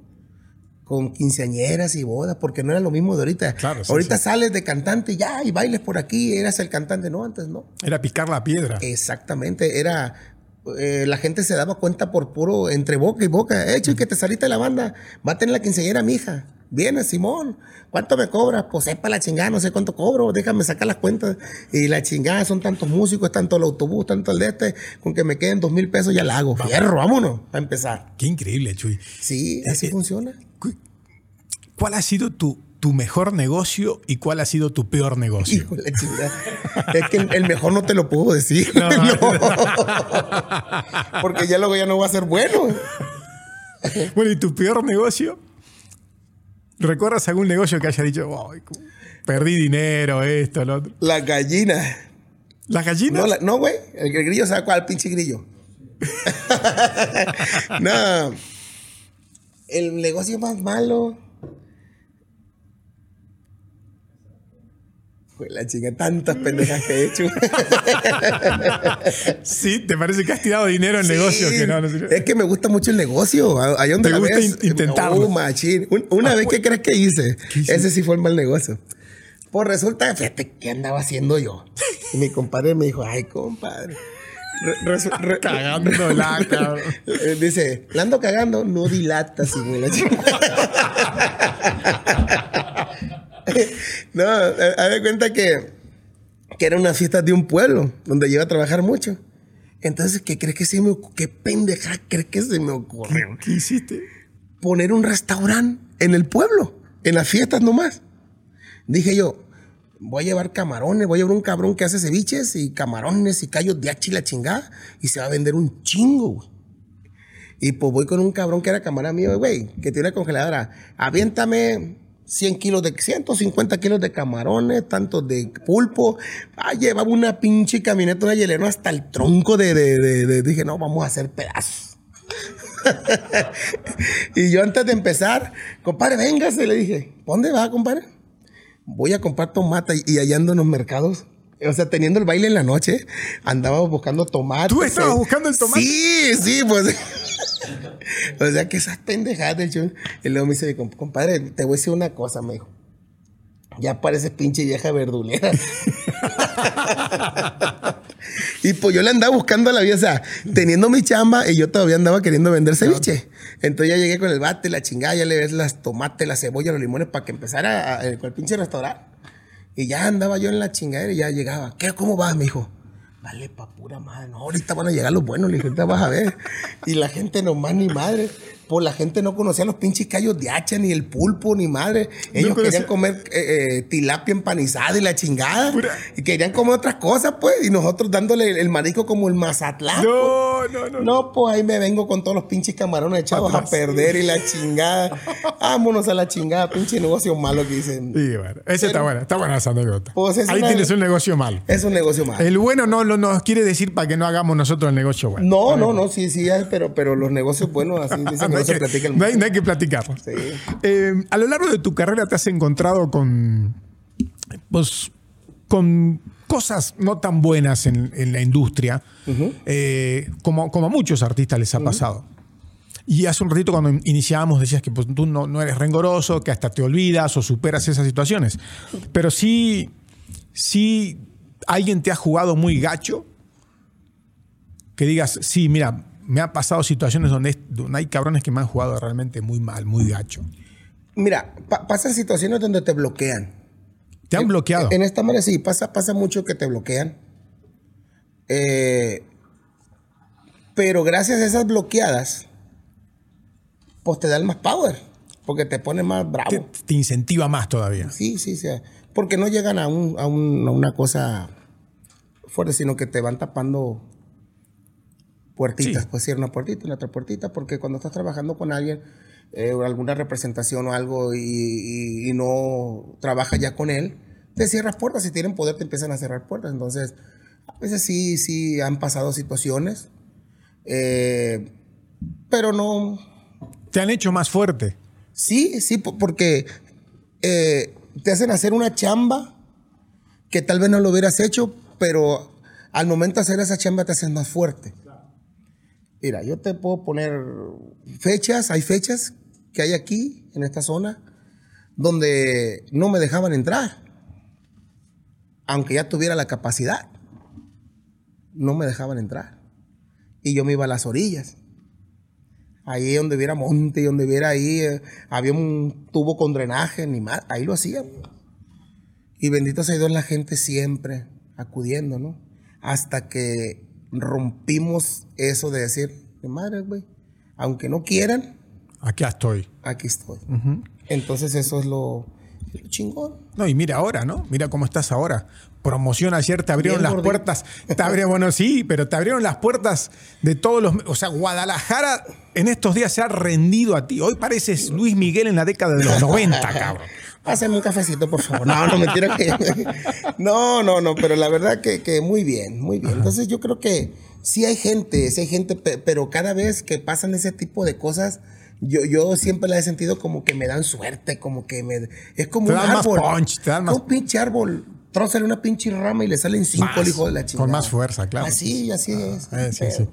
con quinceañeras y bodas, porque no era lo mismo de ahorita. Claro, sí, ahorita sí. sales de cantante ya, y bailes por aquí, eras el cantante. No, antes no. Era picar la piedra. Exactamente, era. Eh, la gente se daba cuenta por puro entre boca y boca. Hecho, y que te saliste de la banda. Va a tener la quinceañera, mija. Viene, Simón. ¿Cuánto me cobras? Pues sepa la chingada, no sé cuánto cobro. Déjame sacar las cuentas. Y la chingada son tantos músicos, tanto el autobús, tanto el de este. Con que me queden dos mil pesos ya la hago. Fierro, vámonos. Para empezar. Qué increíble, Chuy. Sí, así Eh, eh, funciona. Cu- ¿Cuál ha sido tu, tu mejor negocio y cuál ha sido tu peor negocio? La. Es que el mejor no te lo puedo decir. No. No. Porque ya luego ya no va a ser bueno. Bueno, ¿y tu peor negocio? ¿Recuerdas algún negocio que haya dicho, "Ay, cu- perdí dinero, esto, lo otro? La gallina. ¿Las gallinas? No, la- no, güey. El, el grillo, ¿sabe cuál? Pinche grillo. no. El negocio más malo. La chinga, tantas pendejas que he hecho. Sí, ¿te parece que has tirado dinero en negocios Sí, que no, no sirven? Es que me gusta mucho el negocio. Ahí donde ¿Te la gusta ves, in- intentarlo? Machín. Un- una vez, ¿qué crees que hice? Ese sí fue el mal negocio. Pues resulta, fíjate, ¿qué andaba haciendo yo? Y mi compadre me dijo, ay, compadre. Re- resu- re- Cagándola, cabrón. Eh, Dice, la ando cagando, no dilatas, la chingada". No, haz de cuenta que, que era una fiesta de un pueblo donde yo iba a trabajar mucho. Entonces, ¿qué crees que se me ¿Qué pendeja crees que se me ocurrió? ¿Qué hiciste? Poner un restaurante en el pueblo, en las fiestas nomás. Dije yo, voy a llevar camarones, voy a llevar un cabrón que hace ceviches y camarones y callos de hacha y la chingada y se va a vender un chingo, güey. Y pues voy con un cabrón que era camarada mío, güey, que tiene una congeladora. Aviéntame 100 kilos de, 150 kilos de camarones, tantos de pulpo. Ah, llevaba una pinche camioneta, una hielera hasta el tronco de, de, de- de- Dije, no, vamos a hacer pedazos. y yo antes de empezar, compadre, véngase, le dije, ¿pa' dónde va, compadre? Voy a comprar tomate y, y allá ando en los mercados. O sea, teniendo el baile en la noche, andaba buscando tomate. ¿Tú estabas buscando el tomate? Sí, sí, pues. o sea, que esas pendejadas show. Y luego me dice, "Com- compadre, te voy a decir una cosa, me dijo. Ya pareces pinche vieja verdulera. y pues yo le andaba buscando a la vida, o sea, teniendo mi chamba y yo todavía andaba queriendo vender ceviche. Entonces ya llegué con el bate, la chingada, ya le ves las tomates, la cebolla, los limones para que empezara a- el pinche restaurante. Y ya andaba yo en la chingadera y ya llegaba. ¿Qué, ¿Cómo vas? Me dijo. Vale, pa' pura madre. No, ahorita van a llegar los buenos, le dije, ahorita vas a ver. Y la gente nomás ni madre. Pues la gente no conocía los pinches callos de hacha, ni el pulpo, ni madre. Ellos querían comer eh, eh, tilapia empanizada y la chingada. Pura- Y querían comer otras cosas, pues. Y nosotros dándole el, marisco como el Mazatlán. pues. No, no, no. No, pues ahí me vengo con todos los pinches camarones echados a perder y la chingada. Vámonos a la chingada, pinche negocio malo que dicen. Sí, bueno, ese está bueno, está buena esa anécdota. Pues es Ahí una- tienes un negocio malo. Es un negocio malo. El bueno no lo nos quiere decir para que no hagamos nosotros el negocio bueno. No, no, no, sí, sí, pero, pero los negocios buenos así dicen no, hay que, platican no hay- mucho. no hay que platicarlo. Sí. Eh, a lo largo de tu carrera te has encontrado con, pues, con cosas no tan buenas en, en la industria, eh, como, como a muchos artistas les ha pasado. Y hace un ratito cuando iniciábamos decías que pues, tú no, no eres rencoroso, que hasta te olvidas o superas esas situaciones. Pero sí, sí alguien te ha jugado muy gacho, que digas, sí, mira, me han pasado situaciones donde, hay cabrones que me han jugado realmente muy mal, muy gacho. Mira, pa- pasan situaciones donde te bloquean. Te han bloqueado. En esta manera sí, pasa, pasa mucho que te bloquean. Eh, pero gracias a esas bloqueadas, pues te dan más power. Porque te pone más bravo. te, te incentiva más todavía. Sí, sí, sí. Porque no llegan a, un, a, un- a una cosa fuerte, sino que te van tapando puertitas. Sí. Pues sí, una puertita, una otra puertita, porque cuando estás trabajando con alguien, eh, alguna representación o algo, y, y- y no trabajas ya con él, te cierras puertas. Si tienen poder, te empiezan a cerrar puertas. Entonces, a veces sí, sí han pasado situaciones. Eh, pero no. Te han hecho más fuerte. Sí, sí, po- porque eh, te hacen hacer una chamba que tal vez no lo hubieras hecho, pero al momento de hacer esa chamba te haces más fuerte. Mira, yo te puedo poner fechas, hay fechas que hay aquí, en esta zona, donde no me dejaban entrar, aunque ya tuviera la capacidad, no me dejaban entrar. Y yo me iba a las orillas. Ahí donde hubiera monte, donde hubiera ahí, eh, había un tubo con drenaje, ni más, ahí lo hacían. Y bendito sea Dios la gente siempre acudiendo, ¿no? Hasta que rompimos eso de decir, de madre, güey, aunque no quieran, Aquí estoy. aquí estoy. Entonces eso es lo, lo chingón. No, y mira ahora, ¿no? Mira cómo estás ahora. Promoción ayer te abrieron Bien las gordito. puertas. Te abrieron, bueno, sí, pero te abrieron las puertas de todos los. O sea, Guadalajara en estos días se ha rendido a ti. Hoy pareces Luis Miguel en la década de los 90, cabrón. Pásame un cafecito, por favor. No, no, mentira que. No, no, no, pero la verdad que, que muy bien, muy bien. Entonces yo creo que sí hay gente, sí hay gente, pe- pero cada vez que pasan ese tipo de cosas, yo, yo siempre la he sentido como que me dan suerte, como que me. Es como Te un dan más árbol. punch, te dan más- Un pinche árbol. Trózale una pinche rama y le salen cinco Más, hijo de la con chingada. más fuerza, claro. Así, así es. Eh, sí, sí.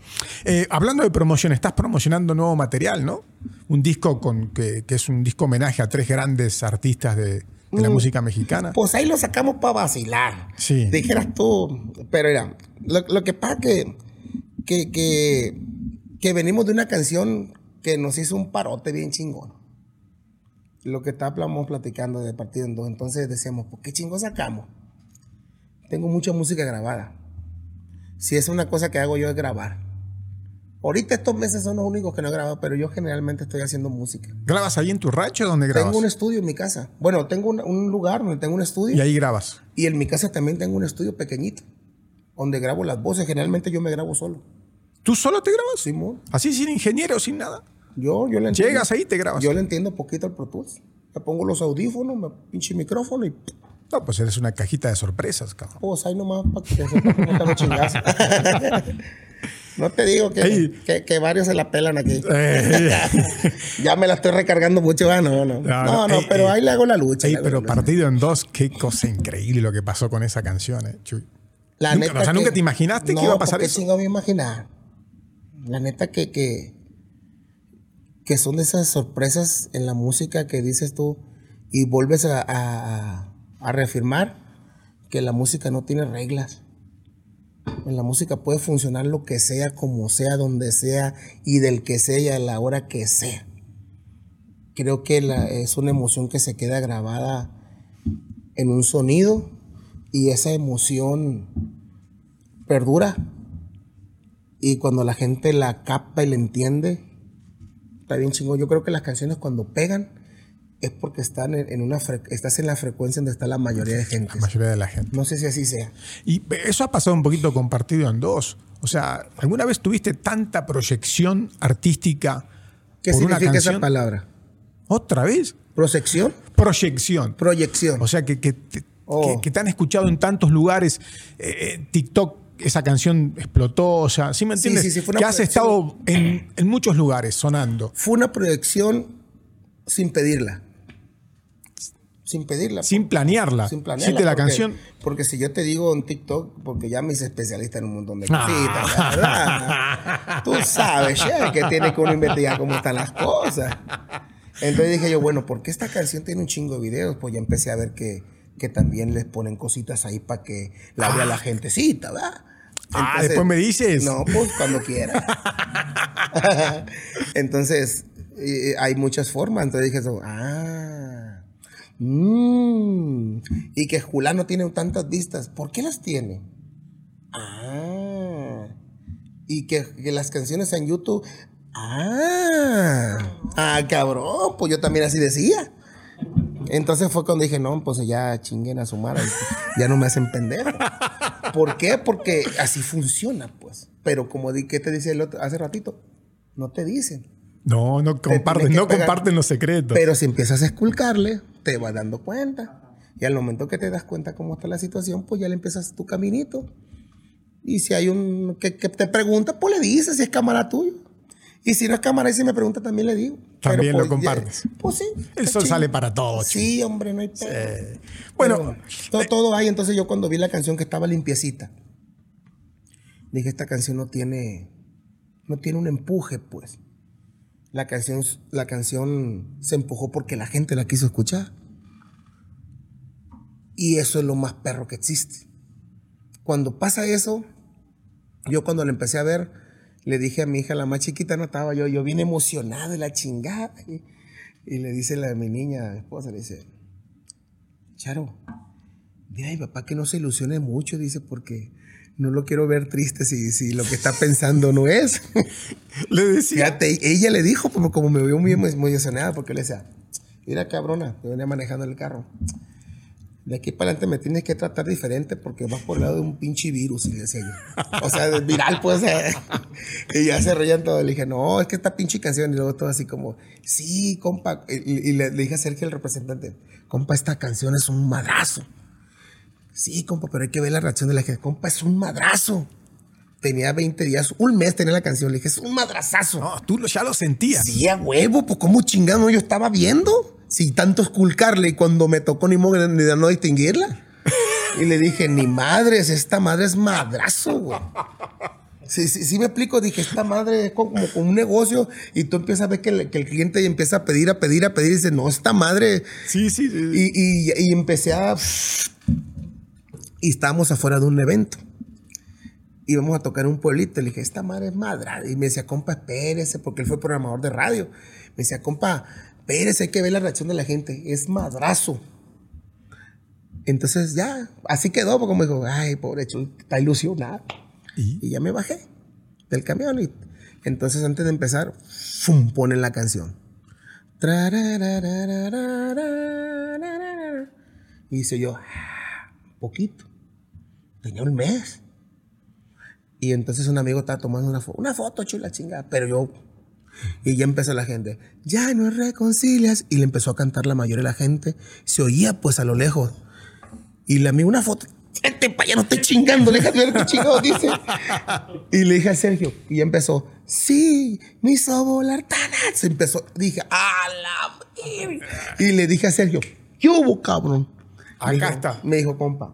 Eh, hablando de promoción, estás promocionando nuevo material, ¿no? Un disco con, que, que es un disco homenaje a tres grandes artistas de, de Mm. la música mexicana. Pues ahí lo sacamos para vacilar. Sí. Dijeras tú. Pero mira, lo, lo que pasa que, que, que, que venimos de una canción que nos hizo un parote bien chingón. Lo que estábamos platicando de partido en dos. Entonces decíamos, ¿por qué chingo sacamos? Tengo mucha música grabada. Si es una cosa que hago yo es grabar. Ahorita estos meses son los únicos que no he grabado, pero yo generalmente estoy haciendo música. ¿Grabas ahí en tu rancho o dónde grabas? Tengo un estudio en mi casa. Bueno, tengo un, un lugar donde tengo un estudio. Y ahí grabas. Y en mi casa también tengo un estudio pequeñito, donde grabo las voces. Generalmente yo me grabo solo. ¿Tú solo te grabas? Simón. Así sin ingeniero, sin nada. Yo, yo le entiendo. Llegas ahí y te grabas. Yo le entiendo poquito al Pro Tools. Me pongo los audífonos, me pinche micrófono y No, pues eres una cajita de sorpresas, cabrón. pues ahí nomás para que los chingazos. no te digo que, que, que varios se la pelan aquí. Ya me la estoy recargando mucho. ah, no, no. No, No, no, no, ey, pero ey. ahí le hago la lucha. ey, le hago pero la lucha. partido en dos, qué cosa increíble lo que pasó con esa canción, eh, Chuy. La Nunca- neta o sea, que- ¿nunca te imaginaste que iba a pasar ¿por qué eso? chingo me imaginar? La neta que, que, que son de esas sorpresas en la música que dices tú y vuelves a, a- a reafirmar que la música no tiene reglas. En la música puede funcionar lo que sea, como sea, donde sea y del que sea y a la hora que sea. Creo que es una emoción que se queda grabada en un sonido y esa emoción perdura. Y cuando la gente la capta y la entiende, está bien chingón. Yo creo que las canciones cuando pegan es porque están en, una estás en la frecuencia donde está la mayoría de gente. La mayoría de la gente. No sé si así sea. Y eso ha pasado un poquito con Partido en Dos. O sea, ¿alguna vez tuviste tanta proyección artística ¿Qué por una significa esa palabra? ¿Otra vez? ¿Proyección? Proyección. Proyección. O sea, que, que te, Oh. que- que te han escuchado en tantos lugares. Eh, eh, TikTok, esa canción explotó. O sea, ¿sí me entiendes? sí, sí, fue una que has estado en, en muchos lugares sonando. Fue una proyección sin pedirla. Sin pedirla. Sin planearla. Sin planearla. Hiciste la porque- canción. Porque si yo te digo en TikTok, porque ya me hice especialista en un montón de Ah. cositas, ¿verdad? Tú sabes, che, que tiene que uno investigar cómo están las cosas. Entonces dije yo, bueno, ¿por qué esta canción tiene un chingo de videos? Pues ya empecé a ver que, que también les ponen cositas ahí para que la vea la gentecita, ¿verdad? Ah, después me dices. No, pues cuando quiera. Entonces, hay muchas formas. Entonces dije, eso, ah, mm, y que Julano tiene tantas vistas. ¿Por qué las tiene? Ah, y que, las canciones en YouTube. Ah, ah, cabrón, pues yo también así decía. Entonces fue cuando dije, no, pues ya chinguen a su madre, ya no me hacen pendejo. ¿Por qué? Porque así funciona, pues. Pero como di, ¿qué te decía el otro, hace ratito? No te dicen. No, no comparten, no pegar. comparten los secretos. Pero si empiezas a esculcarle, te vas dando cuenta. Y al momento que te das cuenta cómo está la situación, pues ya le empiezas tu caminito. Y si hay un que, que te pregunta, pues le dices si es cámara tuya. Y si no es cámara y si me pregunta, también le digo. También Pero, lo pues, ya- compartes. pues sí. El sol chido. sale para todos. Sí, hombre, no hay pedo. Bueno, Pero todo, todo hay. Entonces yo cuando vi la canción que estaba limpiecita, dije, esta canción no tiene, no tiene un empuje, pues. La canción, la canción se empujó porque la gente la quiso escuchar. Y eso es lo más perro que existe. Cuando pasa eso, yo cuando la empecé a ver, le dije a mi hija, la más chiquita no estaba yo, yo bien emocionado de la chingada. Y, le dice la mi niña, esposa, le dice, Charo, dile a mi papá que no se ilusione mucho, dice, porque no lo quiero ver triste si, si lo que está pensando no es. le decía. Fíjate, ella le dijo, como, como me vio muy, muy emocionada, porque le decía, mira cabrona, yo venía manejando el carro. De aquí para adelante me tienes que tratar diferente porque vas por el lado de un pinche virus, y le decía yo. O sea, viral, pues. eh. Y ya se reían todos. Le dije, no, es que esta pinche canción. Y luego todo así como, sí, compa. Y, y le, le dije a Sergio, el representante, compa, esta canción es un madrazo. Sí, compa, pero hay que ver la reacción de la gente. Compa, es un madrazo. Tenía 20 días, un mes tenía la canción. Le dije, es un madrazazo. No, tú lo- ya lo sentías. Sí, a huevo, pues cómo chingado yo estaba viendo. Si tanto esculcarle y cuando me tocó ni modo ni de no distinguirla. Y le dije, ni madres, esta madre es madrazo, güey. Sí, sí, sí me explico, dije, esta madre es como, un negocio y tú empiezas a ver que, el- que el cliente empieza a pedir, a pedir, a pedir y dice, no, esta madre. Sí, sí. sí. Y, y- y empecé a... Y estábamos afuera de un evento. Y vamos a tocar en un pueblito. Le dije, esta madre es madra. Y me decía, compa, espérese, porque él fue programador de radio. Me decía, compa, espérese, hay que ver la reacción de la gente. Es madrazo. Entonces ya, así quedó, porque me dijo, ay, pobre chul, está ilusionado. ¿Y? Ya me bajé del camión. Y entonces antes de empezar, ¡fum! ponen la canción. Y hice yo, ah, poquito. Tenía un mes. Y entonces un amigo estaba tomando una foto, una foto chula chingada, pero yo... Y ya empezó la gente, ya no reconcilias. Y le empezó a cantar la mayoría de la gente. Se oía pues a lo lejos. Y le amigo una foto. Vente pa' allá, no estoy chingando, déjame ver qué chingados dice. Y le dije a Sergio, y ya empezó, sí, me hizo volar tan alto". Se empezó, dije, a la verga". Y le dije a Sergio, ¿qué hubo, cabrón? Acá Me dijo- está. Me dijo, compa,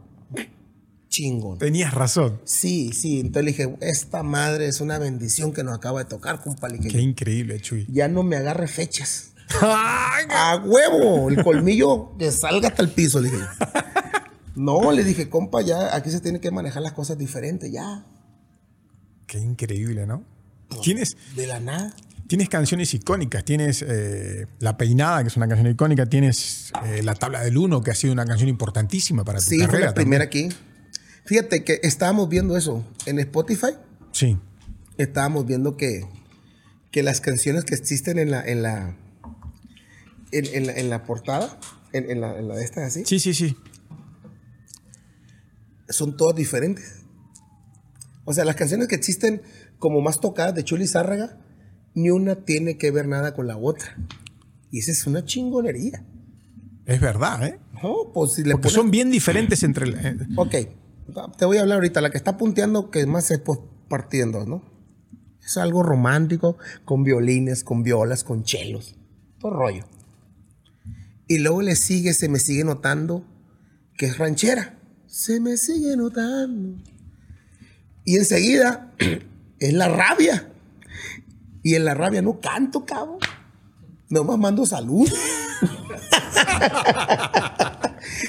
chingón. Tenías razón. Sí, sí. Entonces le dije, esta madre es una bendición que nos acaba de tocar, compa. Le dije, Qué increíble, Chuy. ya no me agarre fechas. A huevo, el colmillo que salga hasta el piso, le dije. No, le dije, compa, ya aquí se tiene que manejar las cosas diferentes, ya. Qué increíble, ¿no? Tienes, De la nada. tienes canciones icónicas. Tienes eh, La Peinada, que es una canción icónica. Tienes eh, La Tabla del Uno, que ha sido una canción importantísima para tu Sí, fue la primera aquí. Fíjate que estábamos viendo eso en Spotify. Sí. Estábamos viendo que, que las canciones que existen en la, en la, en, en la, en la portada, en, en la, en la de estas así, Sí, sí, sí. son todas diferentes. O sea, las canciones que existen como más tocadas de Chuli Zárraga, ni una tiene que ver nada con la otra. Y esa es una chingonería. Es verdad, ¿eh? No, pues si le Porque pones- son bien diferentes entre... eh, Ok, te voy a hablar ahorita. La que está punteando, que más es partiendo, ¿no? Es algo romántico, con violines, con violas, con chelos. Todo rollo. Y luego le sigue, se me sigue notando que es ranchera. Se me sigue notando. Y enseguida es la rabia. Y en la rabia no canto, cabrón. Nomás mando salud.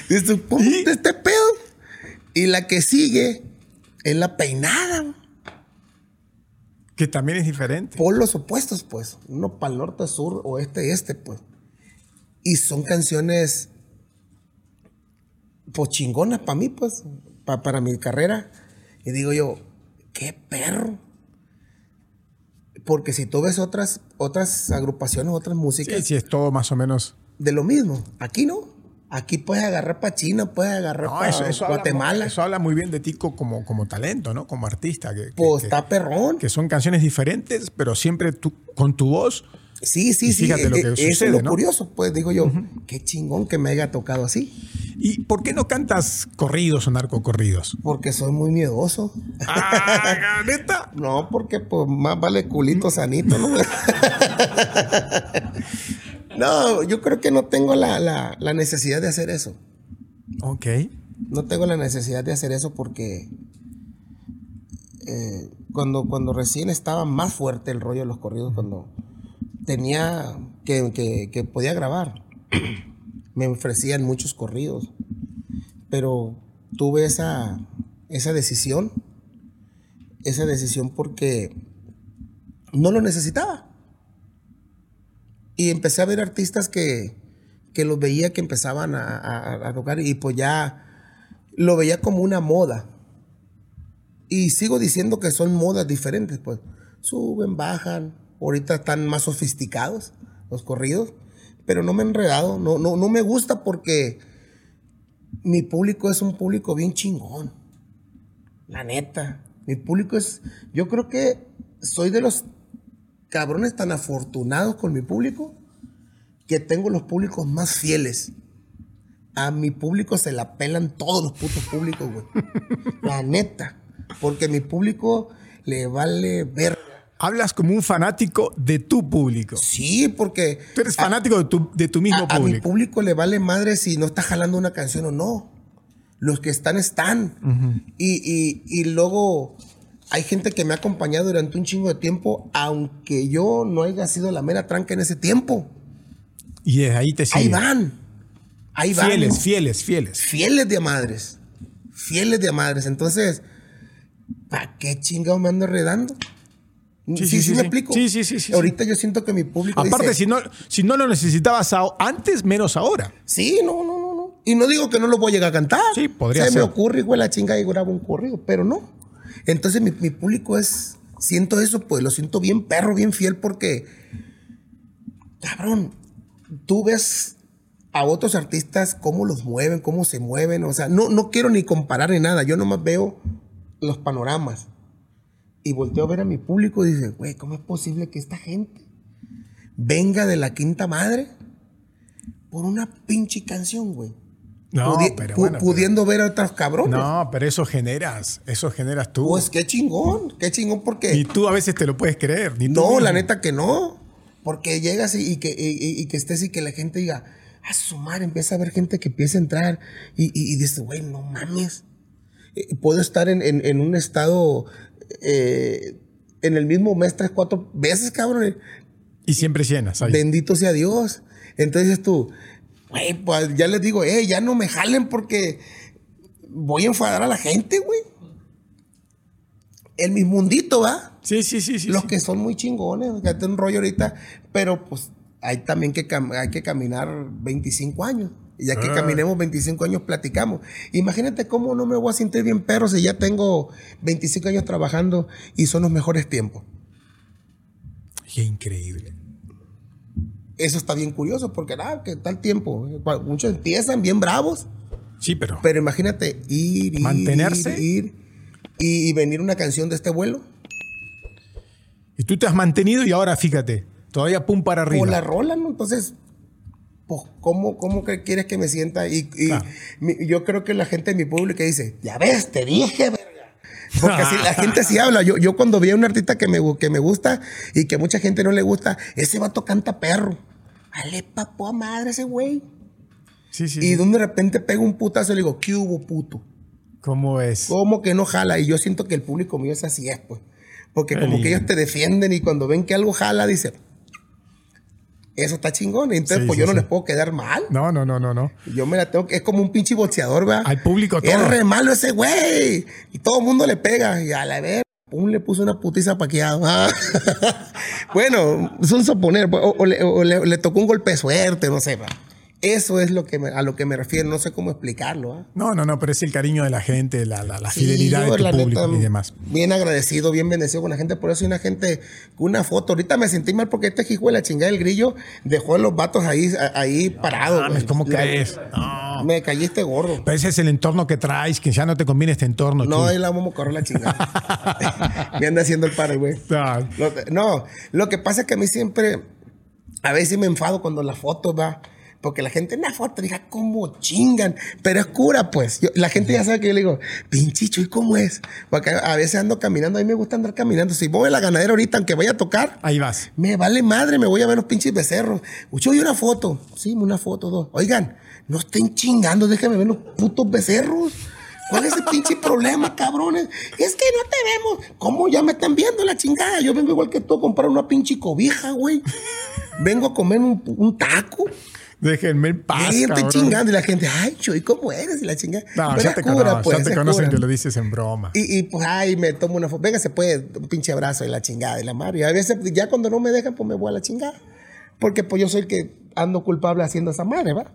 Dice, ponte este pedo. Y la que sigue es la peinada. que también es diferente. Polos opuestos, pues. Uno para el norte, sur, oeste, este, pues. Y son canciones, pues chingonas para mí, pues. pa- para mi carrera. Y digo yo, qué perro. Porque si tú ves otras, otras agrupaciones, otras músicas, Sí, sí, es todo más o menos... de lo mismo. Aquí no. Aquí puedes agarrar para China, puedes agarrar No, para eso, eso habla- Guatemala. eso habla muy bien de ti co- como, como talento, ¿no? Como artista. Que, pues que- está perrón. que son canciones diferentes, pero siempre tú, con tu voz Sí, sí, Y sí. fíjate lo eh, que eh, Eso sucede, es lo ¿no? curioso, pues digo yo, qué chingón que me haya tocado así. ¿Y por qué no cantas corridos o narcocorridos? Porque soy muy miedoso. Ah, ¿neta? No, porque pues más vale culito sanito, ¿no? no, yo creo que no tengo la, la- la necesidad de hacer eso. Ok. No tengo la necesidad de hacer eso porque eh, cuando, cuando recién estaba más fuerte el rollo de los corridos, cuando tenía que, que- que podía grabar, me ofrecían muchos corridos, pero tuve esa, esa decisión, esa decisión porque no lo necesitaba. Y empecé a ver artistas que, que los veía que empezaban a, a- tocar y pues ya lo veía como una moda. Y sigo diciendo que son modas diferentes, pues. Suben, bajan. Ahorita están más sofisticados los corridos. Pero no me he enredado. No, no, no me gusta porque mi público es un público bien chingón. La neta. Mi público es. Yo creo que soy de los cabrones tan afortunados con mi público que tengo los públicos más fieles. A mi público se la pelan todos los putos públicos, güey. La neta. Porque mi público le vale ver. Hablas como un fanático de tu público. Sí, porque Tú eres fanático de tu, de tu mismo a, a mi público. público le vale madre si no está jalando una canción o no. Los que están, están. y, y- y luego hay gente que me ha acompañado durante un chingo de tiempo, aunque yo no haya sido la mera tranca en ese tiempo. Y ahí te Ahí van. Ahí van. Fieles, fieles, fieles. fieles de madres. Fieles de madres. Entonces, ¿para qué chingado me ando enredando? Sí, Sí, sí, sí, me sí. explico. Sí, sí, sí, Ahorita yo siento que mi público Aparte, dice, si, no, si no lo necesitabas antes, menos ahora. Sí, no, no, no, no. Y no digo que no lo voy a llegar a cantar. Sí, podría Se ser. me ocurre igual la chinga y grabo un corrido, pero no. Entonces mi, mi público es, siento eso, pues lo siento bien perro, bien fiel, porque, cabrón, tú ves a otros artistas cómo los mueven, cómo se mueven, o sea, no, no quiero ni comparar ni nada, yo nomás veo los panoramas y volteo a ver a mi público y dice, güey, ¿cómo es posible que esta gente venga de la quinta madre por una pinche canción, güey? No, Pudi- pero bueno, pero- pudiendo ver a otros cabrones. No, pero eso generas, eso generas tú. Pues qué chingón, qué chingón porque... Ni tú a veces te lo puedes creer. Ni tú No, mismo. la neta que no. Porque llegas y, y que, y, y- y que estés y que la gente diga, a su madre, empieza a ver gente que empieza a entrar y, y, y dice, güey, no mames. Eh, Puedo estar en, en- en un estado eh, en el mismo mes tres, cuatro veces, cabrón. Y siempre llenas. ahí. Bendito sea Dios. Entonces dices tú, güey, pues ya les digo, eh, ya no me jalen porque voy a enfadar a la gente, güey. En mi mundito, ¿va? Sí, sí, sí, sí. los sí. que son muy chingones, que tengo un rollo ahorita, pero pues hay también que, cam- hay que caminar 25 años. Y ya que Ah. caminemos 25 años, platicamos. Imagínate cómo no me voy a sentir bien perro si ya tengo 25 años trabajando y son los mejores tiempos. Qué increíble. Eso está bien curioso porque, nada, que tal tiempo. Cua- Muchos empiezan bien bravos, Sí, pero. pero imagínate ir, ir, Mantenerse. ir, ir, y, y venir una canción de este vuelo. Y tú te has mantenido y ahora fíjate, todavía pum para arriba. O la rola, ¿no? Entonces, pues, ¿cómo, cómo que quieres que me sienta? Y, y Claro. mi- yo creo que la gente de mi público dice, ya ves, te dije. Porque así la gente sí habla. Yo, yo cuando vi a un artista que me, que me gusta y que a mucha gente no le gusta, ese vato canta perro. Ale papo a madre ese güey. Sí, sí. Y sí. de repente pega un putazo y le digo, ¿qué hubo, puto? ¿Cómo es? ¿Cómo que no jala? Y yo siento que el público mío es así, es, pues. Porque como que ellos te defienden y cuando ven que algo jala, dicen, eso está chingón. Entonces, Sí, pues sí, yo no sí. les puedo quedar mal. No, no, no, no, no. Yo me la tengo que, es como un pinche boxeador, ¿verdad? Al público todo. Es re malo ese güey. Y todo el mundo le pega. Y a la vez, pum, le puso una putiza paqueado. Ah. bueno, es un suponer. pues, O, o le, o le- le tocó un golpe de suerte, no sé. ¿va? Eso es lo que me- a lo que me refiero. No sé cómo explicarlo. ¿ah? No, no, no, pero es el cariño de la gente, la, la, la Sí, fidelidad yo, de tu la público neta, y demás. Bien agradecido, bien bendecido con la gente. Por eso hay una gente con una foto. Ahorita me sentí mal porque este hijo de la chingada del grillo dejó a los vatos ahí, ahí parados. mames. ¿cómo crees? No. Me caíste gordo. Pero ese es el entorno que traes, que ya no te conviene este entorno. No, ahí la vamos a correr la chingada. me anda haciendo el paro, güey. Lo- No, lo que pasa es que a mí siempre A veces me enfado cuando la foto va. Porque la gente en la foto diga, ¿cómo chingan? Pero es cura, pues. Yo- la gente ya sabe que yo le digo, pinchicho, ¿y cómo es? Porque a veces ando caminando, a mí me gusta andar caminando. Si voy a la ganadera ahorita, aunque vaya a tocar, Ahí vas. me vale madre, me voy a ver los pinches becerros. Ucho, y una foto. Sí, una foto, dos. Oigan, no estén chingando, déjenme ver los putos becerros. ¿Cuál es el pinche problema, cabrones? Es que no te vemos. ¿Cómo ya me están viendo la chingada? Yo vengo igual que tú a comprar una pinche cobija, güey. Vengo a comer un, un taco. Déjenme en paz. y estoy chingando. Y la gente, ay, Chuy, ¿cómo eres? Y la chingada. No, Pero ya te, cura, conocen, pues, ya te conocen cura. que lo dices en broma. Y, y, pues, ay, me tomo una foto. Venga, se puede, un pinche abrazo y la chingada y la madre. Y a veces, ya cuando no me dejan, pues me voy a la chingada. Porque pues yo soy el que ando culpable haciendo esa madre, ¿va?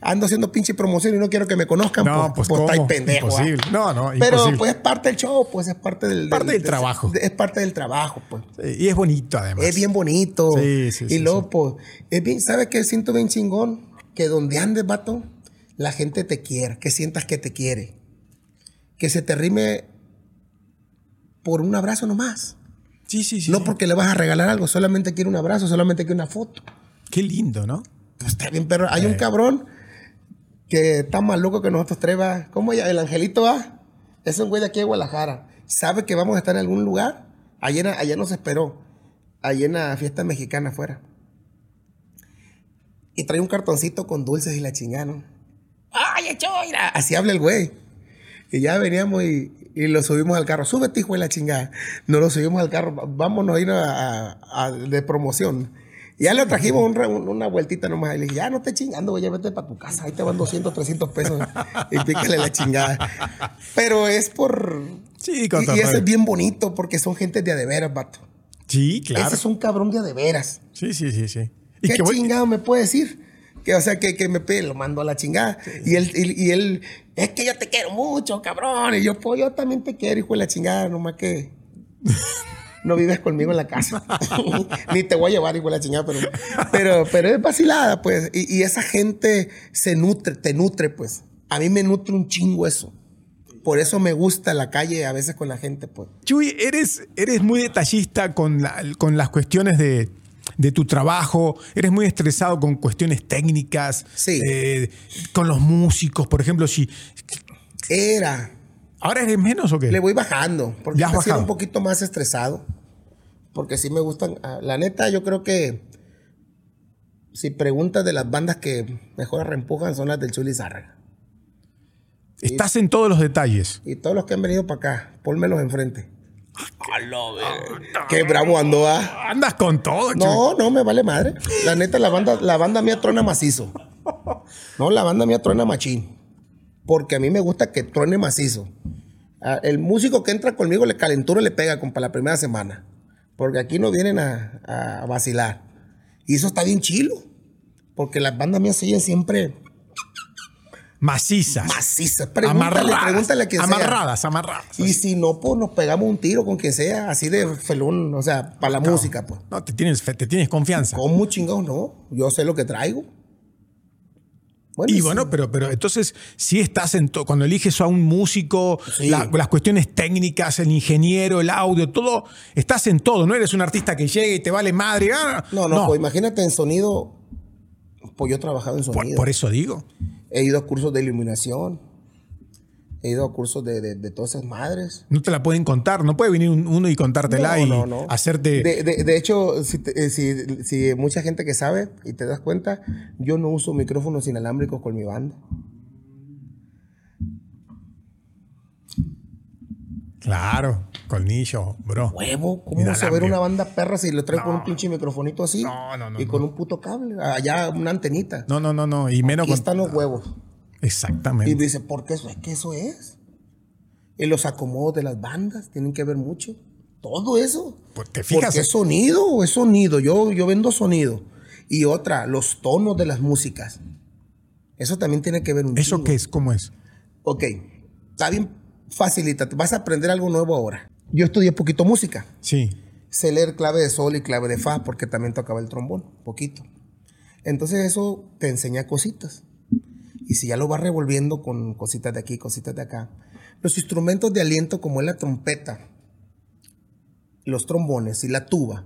Ando haciendo pinche promoción y no quiero que me conozcan. No, pues, pues, estáis ¿cómo? pendejo. Imposible. No, no, Pero imposible. pues es parte del show, pues es parte del... Parte del trabajo. Es parte del trabajo, pues. Sí, Y es bonito, además. Es bien bonito. Sí, sí, y luego, pues, es bien, ¿sabes qué siento bien chingón? Que donde andes, vato, la gente te quiera, que sientas que te quiere. Que se te rime por un abrazo nomás. Sí, sí, sí. no porque le vas a regalar algo, solamente quiere un abrazo, solamente quiere una foto. Qué lindo, ¿no? Pues está bien, perro. Hay un cabrón que está más loco que nosotros tres, va. ¿Cómo ya? El angelito va. Es un güey de aquí de Guadalajara. Sabe que vamos a estar en algún lugar. Ayer, ayer nos esperó. Ayer en la fiesta mexicana afuera. Y trae un cartoncito con dulces y la chingada, ¿no? ¡Ay, echó! mira! Así habla el güey. Y ya veníamos y, lo subimos al carro. Súbete, hijo de la chingada. Nos lo subimos al carro. Vámonos a ir a- a- de promoción. Y ya le trajimos un ra- un- una vueltita nomás. Y le dije, ya no estés chingando, güey, ya vete para tu casa. Ahí te van 200, 300 pesos. y pícale la chingada. Pero es por... Sí, Y, y cotorreo. eso es bien bonito porque son gente de a de veras, vato. Sí, claro. Ese es un cabrón de a de veras. Sí, sí, sí, sí. Y ¿Qué chingado me puede decir? Que, o sea, que, que me pe- lo mando a la chingada. Y, él, y, y él, es que yo te quiero mucho, cabrón. Y yo, pues yo también te quiero, hijo de la chingada, nomás que no vives conmigo en la casa. Ni te voy a llevar, de la chingada, pero, pero, pero es vacilada, pues. Y, y esa gente se nutre, te nutre, pues. A mí me nutre un chingo eso. Por eso me gusta la calle a veces con la gente, pues. Chuy, eres, eres muy detallista con, la- con las cuestiones de, de tu trabajo, eres muy estresado con cuestiones técnicas, Sí. eh, con los músicos, por ejemplo, si... Era. ¿Ahora eres menos o qué? Le voy bajando, porque Ya has bajado. un poquito más estresado. Porque sí me gustan. ah, La neta, yo creo que si preguntas de las bandas que mejor reempujan son las del Chuli Zárraga. Estás en todos los detalles. Y todos los que han venido para acá, pónmelos enfrente. Qué bravo ando, ah. Andas con todo, Chuy. No, no, me vale madre. La neta, la banda, la banda mía truena macizo. No, la banda mía truena machín. Porque a mí me gusta que truene macizo. Ah, El músico que entra conmigo le calentura le pega como para la primera semana. Porque aquí no vienen a, a vacilar. Y eso está bien chilo. Porque las bandas mías siguen siempre Macizas. macizas. Pregúntale, amarradas. pregúntale a quien sea. amarradas, amarradas. Y si no, pues nos pegamos un tiro con quien sea, así de felón, o sea, para la música, pues. No, te tienes, te tienes confianza. ¿Cómo chingados no? Yo sé lo que traigo. Y bueno, pero, pero entonces, si estás en to- cuando eliges a un músico, Sí. la- las cuestiones técnicas, el ingeniero, el audio, todo, estás en todo, no eres un artista que llega y te vale madre. ah, No, no, pues imagínate en sonido. Pues yo he trabajado en por, sonido. por eso digo. He ido a cursos de iluminación. He ido a cursos de, de- de todas esas madres. No te la pueden contar, no puede venir un- uno y contártela No, y no, no. hacerte. De, hecho, si, te- eh, si, si mucha gente que sabe y te das cuenta, yo no uso micrófonos inalámbricos con mi banda. Claro, colnillo, bro. Huevo, ¿cómo ver una banda perra si lo trae con un pinche microfonito así? No, no, no, Y con un puto cable. Allá una antenita. No, no, no, no. Y menos Aquí con. están los huevos. Y Exactamente. dice, ¿por qué eso es? que eso es? Y los acomodos de las bandas tienen que ver mucho. Todo eso. Pues te fijas. Porque es sonido, es sonido. Yo, yo vendo sonido. Y otra, los tonos de las músicas. Eso también tiene que ver un ¿Eso chingo. qué es? ¿Cómo es? Ok, está bien facilita. Vas a aprender algo nuevo ahora. Yo estudié poquito música. Sí. Sé leer clave de sol y clave de fa porque también tocaba el trombón, poquito. Entonces eso te enseña cositas. Y si ya lo vas revolviendo con cositas de aquí, cositas de acá. Los instrumentos de aliento como es la trompeta, los trombones y la tuba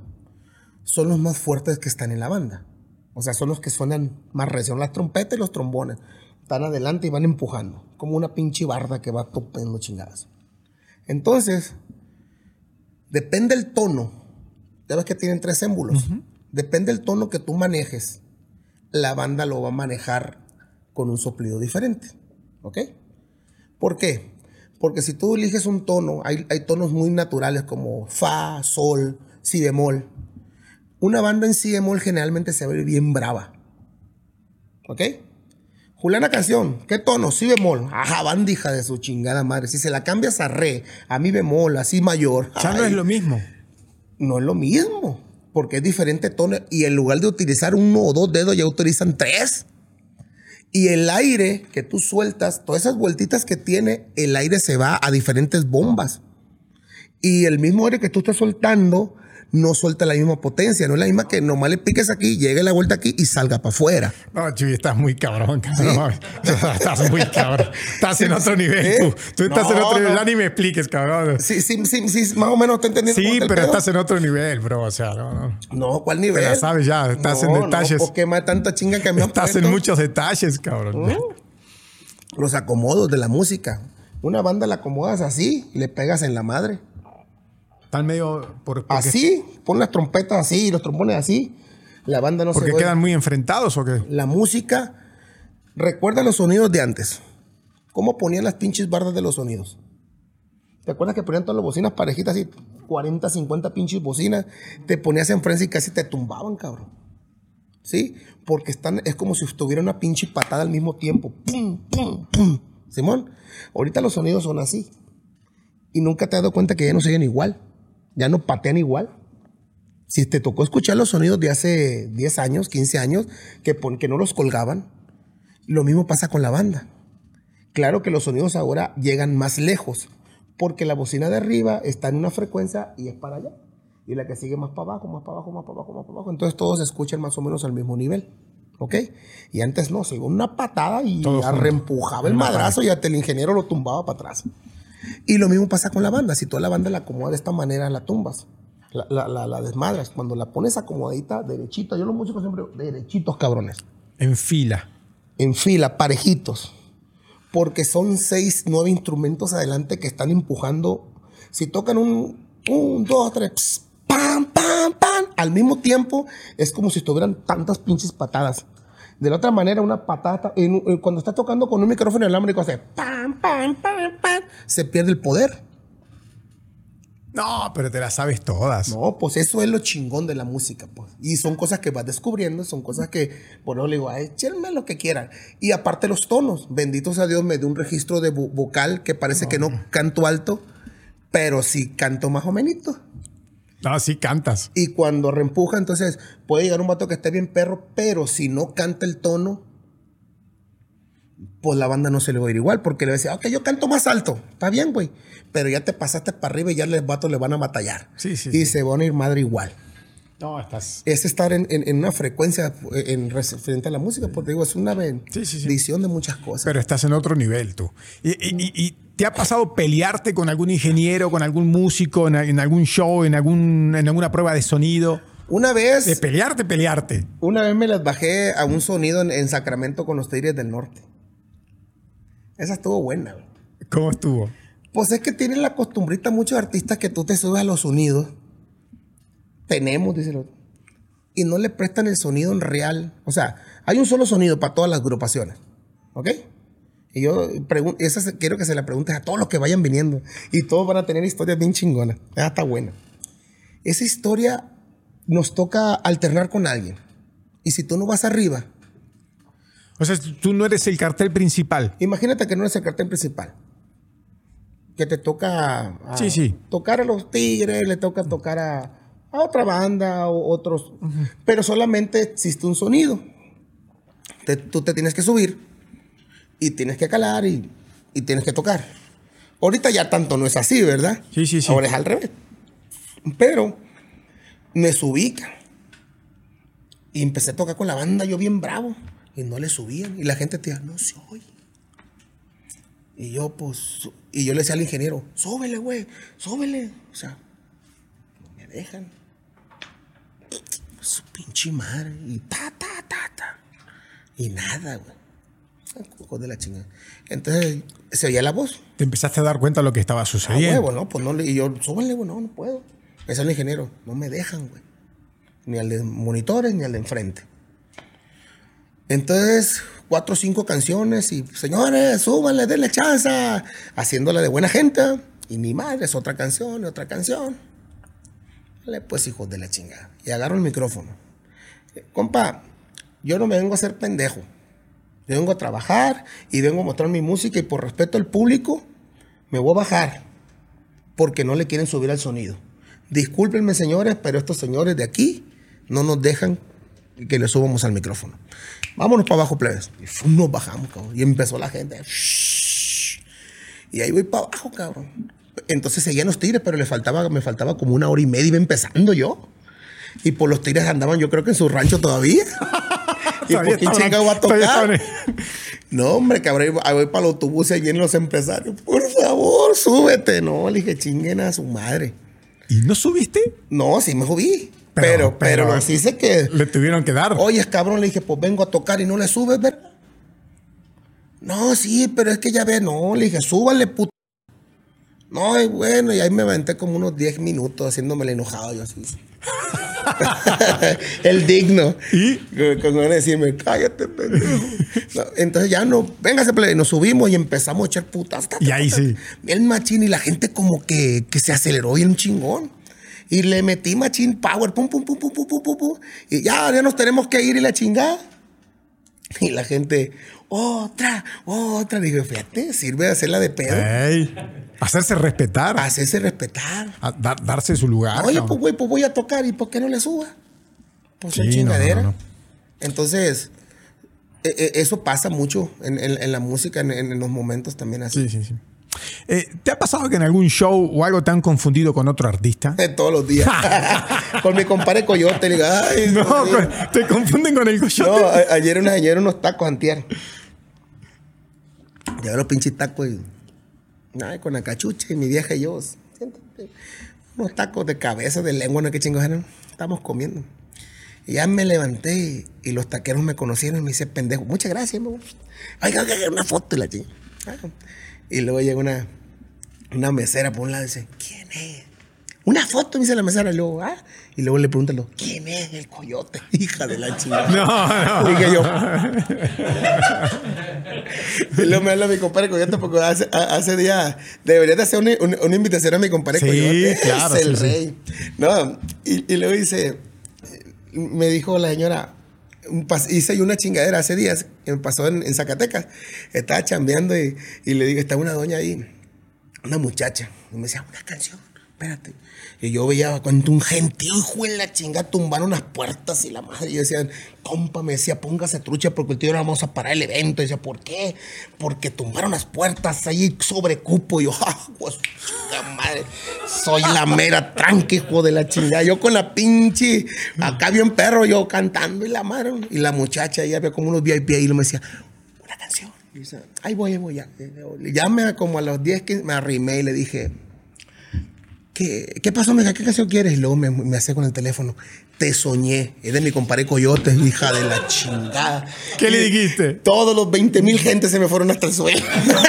son los más fuertes que están en la banda. O sea, son los que suenan más recio. Las trompetas y los trombones. Están adelante y van empujando. Como una pinche barda que va topando chingadas. Entonces, depende el tono. Ya ves que tienen tres émbulos. Depende el tono que tú manejes. La banda lo va a manejar con un soplido diferente. ¿Ok? ¿Por qué? Porque si tú eliges un tono, hay, hay tonos muy naturales como fa, sol, si bemol. Una banda en si bemol generalmente se ve bien brava. ¿Ok? Juliana canción, ¿qué tono? Si bemol. Ajá, bandija de su chingada madre. Si se la cambias a re, a mi bemol, así mayor. Ya no es lo mismo. no es lo mismo. Porque es diferente tono. Y en lugar de utilizar uno o dos dedos, ya utilizan tres. Y el aire que tú sueltas, todas esas vueltitas que tiene, el aire se va a diferentes bombas. Y el mismo aire que tú estás soltando no suelta la misma potencia, no es la misma que nomás le piques aquí, llegue la vuelta aquí y salga para afuera. No, Chuy, estás muy cabrón, cabrón. Mames. estás muy cabrón. Estás en otro nivel. ¿Eh? Tú, tú estás en otro nivel. no. Ya ni me expliques, cabrón. Sí, sí, sí, sí, más o menos te entendiendo. Sí, pero estás en otro nivel, bro. O sea, no, no. No, ¿cuál nivel? la sabes ya, estás en detalles. No, porque más tanta chinga que me Estás en muchos detalles, cabrón. Los acomodos de la música. Una banda la acomodas así, le pegas en la madre. Están medio. Por, porque, Así, pon las trompetas así y los trombones así. La banda no porque se ve. quedan muy enfrentados o qué? La música recuerda los sonidos de antes. ¿Cómo ponían las pinches bardas de los sonidos? ¿Te acuerdas que ponían todas las bocinas parejitas así? 40, 50 pinches bocinas. Te ponías enfrente y casi te tumbaban, cabrón. ¿Sí? Porque están, es como si estuviera una pinche patada al mismo tiempo. ¡Pum, pum, pum! Simón, ahorita los sonidos son así. Y nunca te has dado cuenta que ya no se oyen igual. Ya no patean igual. Si te tocó escuchar los sonidos de hace 10 años, 15 años, que, pon- que no los colgaban, lo mismo pasa con la banda. Claro que los sonidos ahora llegan más lejos, porque la bocina de arriba está en una frecuencia y es para allá. Y la que sigue más para abajo, más para abajo, más para abajo, más para abajo. Entonces todos se escuchan más o menos al mismo nivel. ¿Ok? Y antes no, se iba una patada y junto. reempujaba el madrazo y hasta el ingeniero lo tumbaba para atrás. Y lo mismo pasa con la banda. Si tú a la banda la acomodas de esta manera, la tumbas. La, la, la, la desmadras. Cuando la pones acomodadita, derechita. Yo los músicos siempre, derechitos, cabrones. En fila. En fila, parejitos. Porque son seis, nueve instrumentos adelante que están empujando. Si tocan un, un dos, tres, ps, pam, pam, pam, al mismo tiempo, es como si estuvieran tantas pinches patadas. De la otra manera, una patata, en- en- cuando está tocando con un micrófono inalámbrico, hace pam, pam, pam, pam, se pierde el poder. No, pero te las sabes todas. No, pues eso es lo chingón de la música, pues. Y son cosas que vas descubriendo, son cosas que, por le digo, "Ay, échenme lo que quieran. Y aparte los tonos, bendito sea Dios, me dio un registro de vo- vocal que parece que no canto alto, pero sí canto más o menos. No, sí cantas. Y cuando reempuja, entonces puede llegar un vato que esté bien perro, pero si no canta el tono, pues la banda no se le va a ir igual, porque le va a decir, ok, yo canto más alto, está bien, güey, pero ya te pasaste para arriba y ya los vatos le van a batallar. Sí, sí, Y sí. se van a ir madre igual. No, estás. Es estar en, en- en una frecuencia eh, en referente a la música, porque digo, es una ben- Sí, sí, de muchas cosas. Pero estás en otro nivel tú. ¿Y, y- y- y te ha pasado pelearte con algún ingeniero, con algún músico, en, en algún show, en, algún, en alguna prueba de sonido? una De vez, pelearte, pelearte. una vez me las bajé a un sonido en, en Sacramento con los Tigres del Norte. Esa estuvo buena. ¿Cómo estuvo? Pues es que tienen la costumbrita muchos artistas que tú te subes a los sonidos. Tenemos, dice el otro. Y no le prestan el sonido en real. O sea, hay un solo sonido para todas las agrupaciones. ¿Ok? Y yo esa quiero que se la preguntes a todos los que vayan viniendo. Y todos van a tener historias bien chingonas. Esa está buena. Esa historia nos toca alternar con alguien. Y si tú no vas arriba, O sea, tú no eres el cartel principal. Imagínate que no eres el cartel principal. Que te toca a- Sí, sí. tocar a los tigres, le toca tocar a, a otra banda o otros. Pero solamente existe un sonido. Te- tú te tienes que subir y tienes que calar y, y tienes que tocar. Ahorita ya tanto no es así, ¿verdad? Sí, sí, sí. Ahora es al revés. Pero me subí ca- y empecé a tocar con la banda, yo bien bravo. Y no le subían. Y la gente te decía, no se oye. Y yo, pues, y yo le decía al ingeniero, súbele, güey, súbele. O sea, no me dejan. su pinche madre. Y ta, ta, ta, ta. Y nada, güey. Hijo de la chingada. Entonces, se oía la voz. Te empezaste a dar cuenta de lo que estaba sucediendo. huevo, ¿no? Pues no le. Y yo, súbanle, güey, no, no puedo. Me sale el ingeniero. No me dejan, güey. Ni al de monitores ni al de enfrente. Entonces, cuatro o cinco canciones y, señores, súbanle, denle chance. Haciéndola de buena gente. Y ni madre, es otra canción, y otra canción. Dale, pues, hijos de la chingada. Y agarro el micrófono. Eh, Compa, yo no me vengo a hacer pendejo. Vengo a trabajar y vengo a mostrar mi música y por respeto al público, me voy a bajar porque no le quieren subir al sonido. Discúlpenme, señores, pero estos señores de aquí no nos dejan que le subamos al micrófono. Vámonos para abajo, plebes. Y nos bajamos, cabrón. Y empezó la gente. Y ahí voy para abajo, cabrón. Entonces seguían los tigres, pero le faltaba, me faltaba como una hora y media, iba empezando yo. Y por los tigres andaban, yo creo que en su rancho todavía. ¿Y por qué chingado va a tocar? No, hombre, cabrón, ahí voy- para los autobuses y vienen los empresarios. Por favor, súbete. No, le dije, chinguen a su madre. ¿Y no subiste? No, sí me subí. Pero- Pero, pero, pero- nos dice que. Le tuvieron que dar. Oye, cabrón, le dije, pues vengo a tocar y no le subes, ¿verdad? No, sí, pero es que ya ve, no, le dije, súbale, puto. No, y bueno, y ahí me aventé como unos 10 minutos haciéndome el enojado, yo así. el digno. ¿Y? Con ganas de decirme, cállate, pendejo. No, entonces ya no, véngase, nos subimos y empezamos a echar putas. ta, ta, Y ahí sí. El machín y la gente como que, que se aceleró y un chingón. Y le metí machín power, pum, pum, pum, pum, pum, pum, pum, pum. Y ya, ya nos tenemos que ir y la chingada. Y la gente, otra, otra. Dije, fíjate, sirve de hacerla de pedo. Ey, hacerse respetar. Hacerse respetar. a dar- darse su lugar. Oye, pues güey, pues voy a tocar y ¿por qué no le suba? Pues Sí, no, chingadera. no, no. Entonces, e- e- eso pasa mucho en, en- en la música, en, en los momentos también así. Sí, sí, sí. Eh, ¿Te ha pasado que en algún show o algo te han confundido con otro artista? Todos los días. con mi compadre Coyote, le digo, ay, No, Dios mío". con- te confunden con el No, coyote. a- ayer, una, ayer unos tacos antier. Llevé los pinches tacos y. Ay, con la cachucha y mi vieja y yo. siéntate. Unos tacos de cabeza, de lengua, no qué chingos eran. Estamos comiendo. Y ya me levanté y, los taqueros me conocieron y me dice, pendejo, muchas gracias, me Oiga, oiga, una foto y la chingada. Ah. Y luego llega una, una mesera por un lado y dice, ¿quién es? Una foto, me dice la mesera. Y luego, ah. Y luego le preguntan, ¿quién es el coyote? Hija de la chingada. No, no. Dije yo. y luego me habla mi compadre Coyote porque hace, hace días debería de hacer una, una- una invitación a mi compadre Sí, Coyote. claro, Es el sí, sí. rey. No, y, y luego dice, me dijo la señora, hice una chingadera hace días que me pasó en, en Zacatecas. Estaba chambeando y, y le digo, estaba una doña ahí, una muchacha, y me decía, una canción, espérate. Y yo veía cuando un gentío, hijo en la chinga, tumbaron las puertas y la madre. Y yo decía, compa, me decía, póngase trucha porque el tío ahora vamos a parar el evento. Y decía, ¿por qué? Porque tumbaron las puertas ahí sobre cupo. Y yo, ¡ah, pues, madre! Soy la mera tranqui, hijo de la chingada. Yo con la pinche, acá bien perro, yo cantando y la madre. Y la muchacha, ya había como unos VIP ahí y me decía, una canción. Y dice, ahí voy, ahí voy, ya. Ya me, como a los 10 que me arrimé y le dije, ¿Qué, ¿Qué pasó, mija? ¿Qué canción quieres? Y luego me, me hace con el teléfono. Te soñé. Es de mi compadre Coyote, hija de la chingada. ¿Qué le dijiste? Todos los 20 mil gentes se me fueron hasta el suelo.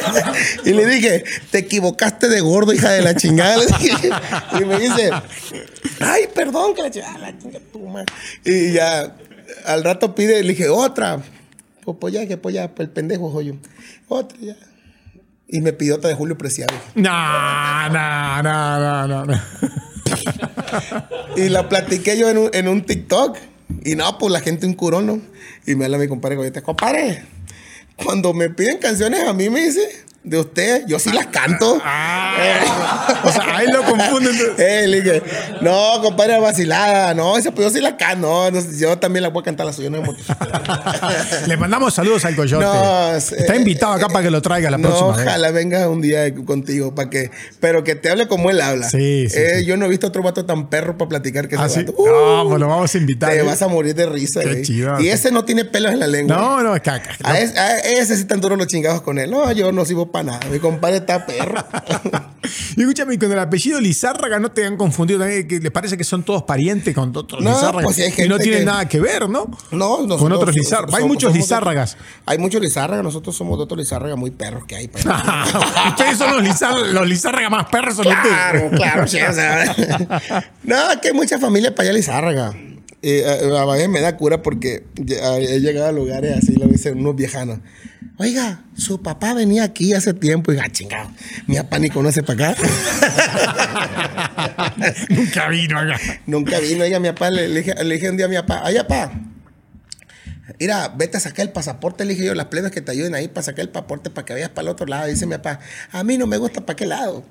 y le dije, te equivocaste de gordo, hija de la chingada. Y me dice, ay, perdón, que la chingada, la chingada tu madre". Y ya, al rato pide, le dije, otra. Pues, pues ya, que pues ya, pues el pendejo, joyo. Otra ya. Y me pidió otra de Julio Preciado. No, no, no, no, no, no. Y la platiqué yo en un, en un TikTok. Y no, pues la gente un curón, ¿no? Y me habla mi compadre, Coyote, compadre, cuando me piden canciones a mí me dice, de usted, yo sí las canto. Ah, o sea, ahí lo confunden. Eh, le dije, no, compadre, vacilada, no, pues yo sí la canto, no, yo también la voy a cantar la suya, no. Le mandamos saludos al coyote. No, es- Está eh, invitado acá para que lo traiga la próxima ojalá venga un día contigo para que, pero que te hable como él habla. Sí, sí, Eh, sí. Yo no he visto otro vato tan perro para platicar que ¿Ah, ese vato. No, pues lo vamos a invitar. Te ¿eh? vas a morir de risa, Qué chido. Y ese no tiene pelos en la lengua. No, no, es que acá- A ese, a ese sí están duros los chingados con él. No, yo no sirvo para nada. Mi compadre está perro. y escúchame, con el apellido Lizárraga no te han confundido también, que les parece que son todos parientes con otros No, Lizárragas. pues y gente no tienen que- nada que ver, ¿no? No, Con nosotros otros Lizárragas. Hay muchos somos de- Lizárragas. Hay muchos Lizárragas. Nosotros somos de otros Lizárragas muy perros que hay. pues. ustedes son los, Lizár- los Lizárragas más perros, son Claro, claro, sí, o sea. no, que hay mucha familia para allá Lizárraga. Eh, a, a veces me da cura porque he llegado a lugares así, lo dicen unos viejanos. Oiga, su papá venía aquí hace tiempo y ah, chingado, mi papá ni conoce para acá. Nunca vino acá. Nunca vino, oiga, mi papá, le, le dije, le dije un día a mi papá, ay, papá, mira, vete a sacar el pasaporte, le dije yo, las plebes que te ayuden ahí para sacar el pasaporte para que vayas para el otro lado. Dice mi papá, a mí no me gusta para qué lado.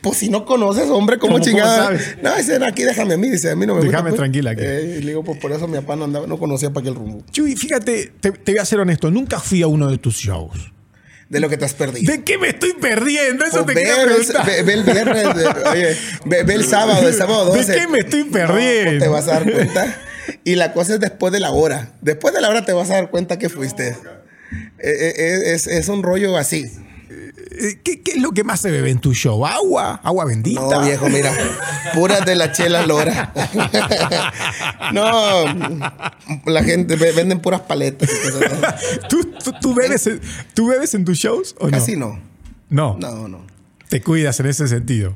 Pues si no conoces, hombre, ¿cómo, ¿Cómo- chingada? No, dice, no, aquí déjame a mí, dice, a mí no me gusta. Déjame pues. tranquila aquí. Eh, y le digo, pues por eso mi papá no, andaba, no conocía para aquel rumbo. Chuy, fíjate, te, te voy a ser honesto, nunca fui a uno de tus shows. De lo que te has perdido. ¿De qué me estoy perdiendo? Eso Pues te quería ve, preguntar. ve- ve el viernes, de- oye, ve, ve el sábado, el sábado ¿De 12. qué me estoy No, pues perdiendo? te vas a dar cuenta. Y la cosa es después de la hora. Después de la hora te vas a dar cuenta que fuiste. Eh, eh, Es, es un rollo así. Eh, ¿Qué, qué es lo que más se bebe en tu show? ¿Agua? ¿Agua bendita? No, viejo, mira. Puras de la chela lora. no, la gente ve- venden puras paletas. y cosas así. ¿Tú, tú, tú bebes, en- ¿Tú bebes en tus shows o no? Casi no. No. No, no. Te cuidas en ese sentido.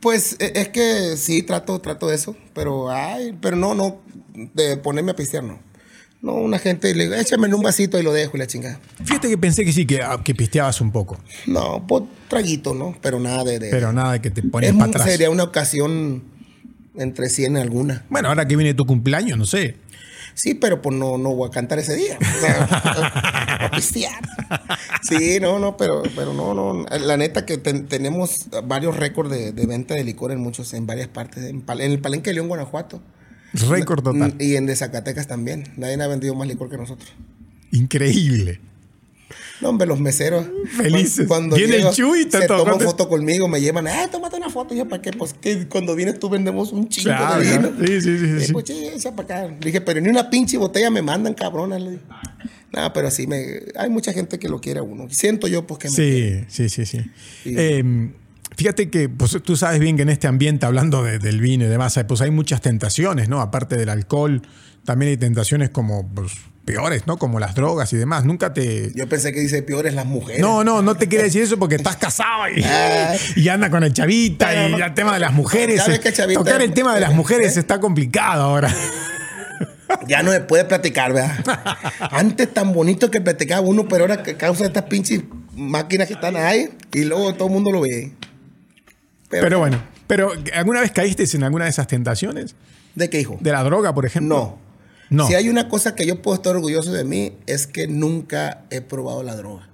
Pues e- es que sí, trato, trato de eso. Pero, ay, pero no, no, de ponerme a pistear, no. No, una gente le digo, échame en un vasito y lo dejo y la chingada. Fíjate que pensé que sí, que, ah, que pisteabas un poco. No, pues traguito, ¿no? Pero nada de. de- Pero nada de que te pones es para atrás. sería una ocasión entre 100 alguna. Bueno, ahora que viene tu cumpleaños, no sé. Sí, pero pues no, no voy a cantar ese día. A pistear. Sí, no, no, pero, pero no, no. La neta que ten- tenemos varios récords de, de venta de licor en muchos, en varias partes. En, en el Palenque de León, Guanajuato. Récord total. Y en de Zacatecas también. Nadie ha vendido más licor que nosotros. Increíble. No, hombre, los meseros. Felices. Cuando Viene el llego, Chuy y te se toman foto conmigo, me llevan, eh, tómate una foto. Y yo, ¿para qué? Pues que cuando vienes tú vendemos un chingo Claro, de vino. Sí, sí, sí, sí. Pues sí, echa para acá. Le dije, pero ni una pinche botella me mandan, cabronas. Le dije. No, pero sí, me, hay mucha gente que lo quiere a uno. Siento yo, pues que me Sí, sí, sí, sí. Sí. Eh, fíjate que pues, tú sabes bien que en este ambiente, hablando de- del vino y demás, pues hay muchas tentaciones, ¿no? Aparte del alcohol, también hay tentaciones como pues, peores, ¿no? Como las drogas y demás. Nunca te... Yo pensé que dice peores las mujeres. No, no, no te quiere decir eso porque estás casado y, Ah. y anda con el chavita Pero y no- el tema de las mujeres. ¿Sabes qué, chavita? Tocar el tema de las mujeres ¿Eh? está complicado ahora. Ya no se puede platicar, ¿verdad? Antes tan bonito que platicaba uno, pero ahora que causa estas pinches máquinas que están ahí y luego todo el mundo lo ve. Pero bueno, pero ¿alguna vez caíste en alguna de esas tentaciones? ¿De qué, hijo? ¿De la droga, por ejemplo? No. No. Si hay una cosa que yo puedo estar orgulloso de mí es que nunca he probado la droga.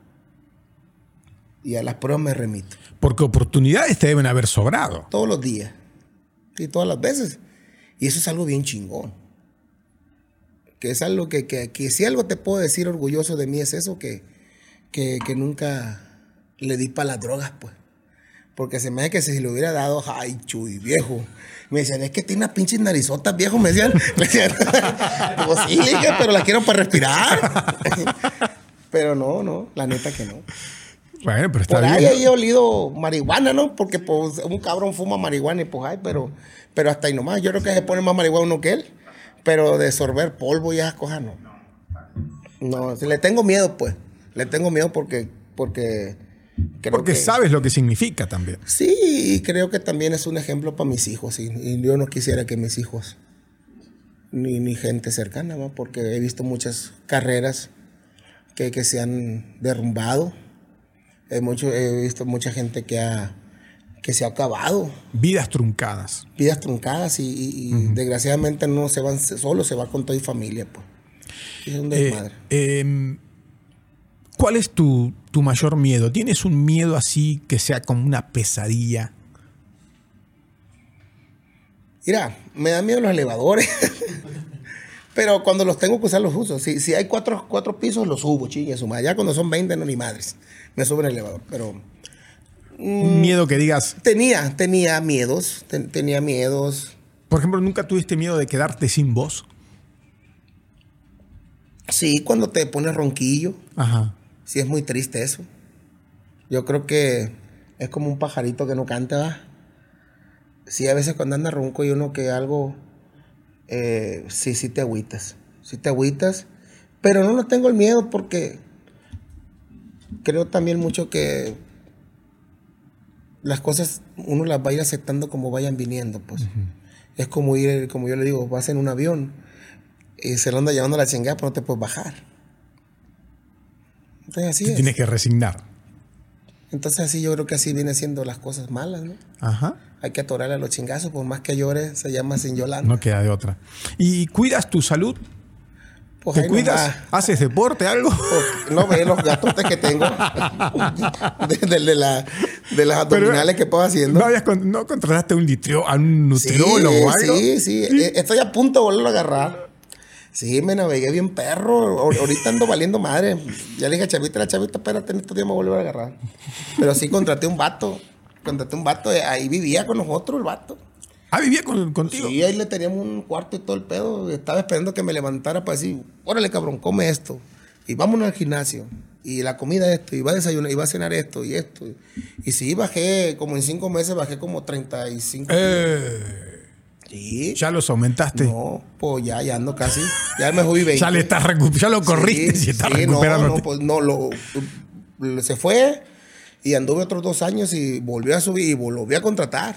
Y a las pruebas me remito. Porque oportunidades te deben haber sobrado. Todos los días. Y todas las veces. Y eso es algo bien chingón. Que es algo que, que, que si algo te puedo decir orgulloso de mí es eso, que, que, que nunca le di para las drogas, pues. Porque se me hace que si le hubiera dado, ay, chuy, viejo. Me decían, es que tiene unas pinches narizotas, viejo. Me decían, me decían pues sí, pero la quiero para respirar. pero no, no, la neta que no. Bueno, pero está Por bien. ahí ¿no? he olido marihuana, ¿no? Porque pues, un cabrón fuma marihuana y pues ay, pero, pero hasta ahí nomás. Yo creo que se pone más marihuana uno que él. Pero de sorber polvo y esas cosas no. No, si le tengo miedo, pues. Le tengo miedo porque. Porque, creo Porque que- sabes lo que significa también. Sí, y creo que también es un ejemplo para mis hijos. Y, y yo no quisiera que mis hijos, ni, ni gente cercana, ¿va? porque he visto muchas carreras que, que se han derrumbado. He, mucho, he visto mucha gente que, ha, que se ha acabado, Vidas truncadas. vidas truncadas y, y- y desgraciadamente no se van solo, se va con toda y familia. Pues. Es un Eh, desmadre. ¿Cuál es tu, tu mayor miedo? ¿Tienes un miedo así que sea como una pesadilla? Mira, me dan miedo los elevadores. Pero cuando los tengo que usar, los uso. Si, si hay cuatro, cuatro pisos, los subo, chingue su madre. Ya cuando son 20, no ni madres. Me subo en el elevador. Pero Mm. Un miedo que digas, tenía, tenía miedos. ten- tenía miedos. por ejemplo, ¿nunca tuviste miedo de quedarte sin voz? Sí, cuando te pones ronquillo. Ajá. Sí, es muy triste eso. Yo creo que es como un pajarito que no canta, ¿va? Sí, a veces cuando anda ronco y uno que algo, eh, sí, sí te agüitas. Sí te agüitas. Pero no lo tengo el miedo porque creo también mucho que las cosas uno las va a ir aceptando como vayan viniendo, pues. Es como ir, como yo le digo, vas en un avión y se lo anda llevando la chingada, pero no te puedes bajar. Entonces así Te es. tienes que resignar. Entonces así yo creo que así viene siendo las cosas malas, ¿no? Ajá. Hay que atorarle a los chingazos, por más que llore, se llama sin Yolanda. No queda de otra. ¿Y cuidas tu salud? Pues ¿Te cuidas? nomás. ¿Haces deporte, algo? Pues, no ve los gatotes que tengo de, de- de la- de las abdominales que puedo haciendo. ¿No, habías no contrataste a un, litrio- a un nutriólogo o algo? Sí, sí, Eh, Estoy a punto de volverlo a agarrar. Sí, me navegué bien perro. Ahor- Ahorita ando valiendo madre. Ya le dije a Chavita, la Chavita, espérate, en estos días me voy a volver a agarrar. Pero sí contraté un vato. Contraté un vato. eh, Ahí vivía con nosotros el vato. Ah, vivía con- contigo. Sí, ahí le teníamos un cuarto y todo el pedo. Estaba esperando que me levantara para decir, órale cabrón, come esto. Y vámonos al gimnasio. Y la comida esto. Y va a desayunar, y va a cenar esto y esto. Y sí, bajé, como en cinco meses, bajé como 35. Eh, sí. ya los aumentaste. No, pues ya, ya ando casi. Ya me fui 20. Ya le estás ya lo corriste Sí, y estás sí, no, recuperando. No, pues no, lo- se fue y anduve otros dos años y volvió a subir y volví a contratar.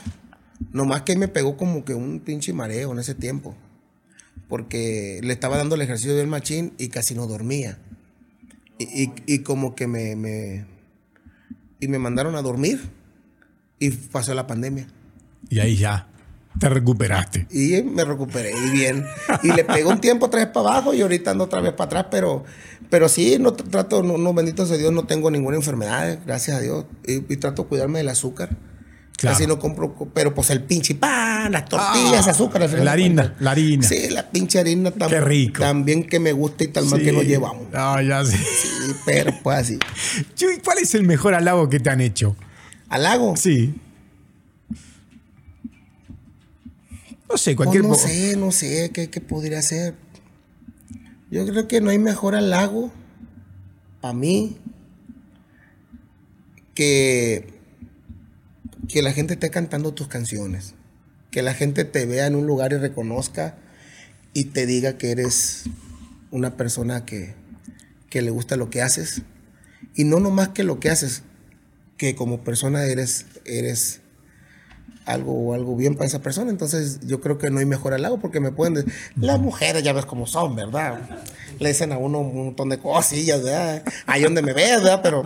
Nomás que me pegó como que un pinche mareo en ese tiempo. Porque le estaba dando el ejercicio del machín y casi no dormía. Y, y- y como que me, me- Y me mandaron a dormir. Y pasó la pandemia. Y ahí ya te recuperaste. Y me recuperé y bien. Y le pegó un tiempo otra vez para abajo y ahorita ando otra vez para atrás, pero, pero sí, no tr- trato, no, no, bendito sea Dios, no tengo ninguna enfermedad, gracias a Dios. Y, y trato de cuidarme del azúcar. Claro. Casi no compro, co- pero pues el pinche pan, las tortillas, Ah, azúcar. al la harina, la harina. Sí, la pinche harina tan, Qué rico. también que me gusta y tan mal que nos Sí. llevamos. Ah, ya sé. Sí, pero pues así. ¿cuál es el mejor halago que te han hecho? ¿Al lago? Sí. No sé, Pues cualquier no sé, no sé qué, qué podría ser. Yo creo que no hay mejor halago para mí que, que la gente esté cantando tus canciones. Que la gente te vea en un lugar y reconozca y te diga que eres una persona que, que le gusta lo que haces. Y no nomás que lo que haces, que como persona eres, eres algo, algo bien para esa persona. Entonces yo creo que no hay mejor halago porque me pueden decir, las mujeres ya ves cómo son, ¿verdad? Le dicen a uno un montón de cosillas, ¿verdad? Ahí donde me ves, ¿verdad? Pero,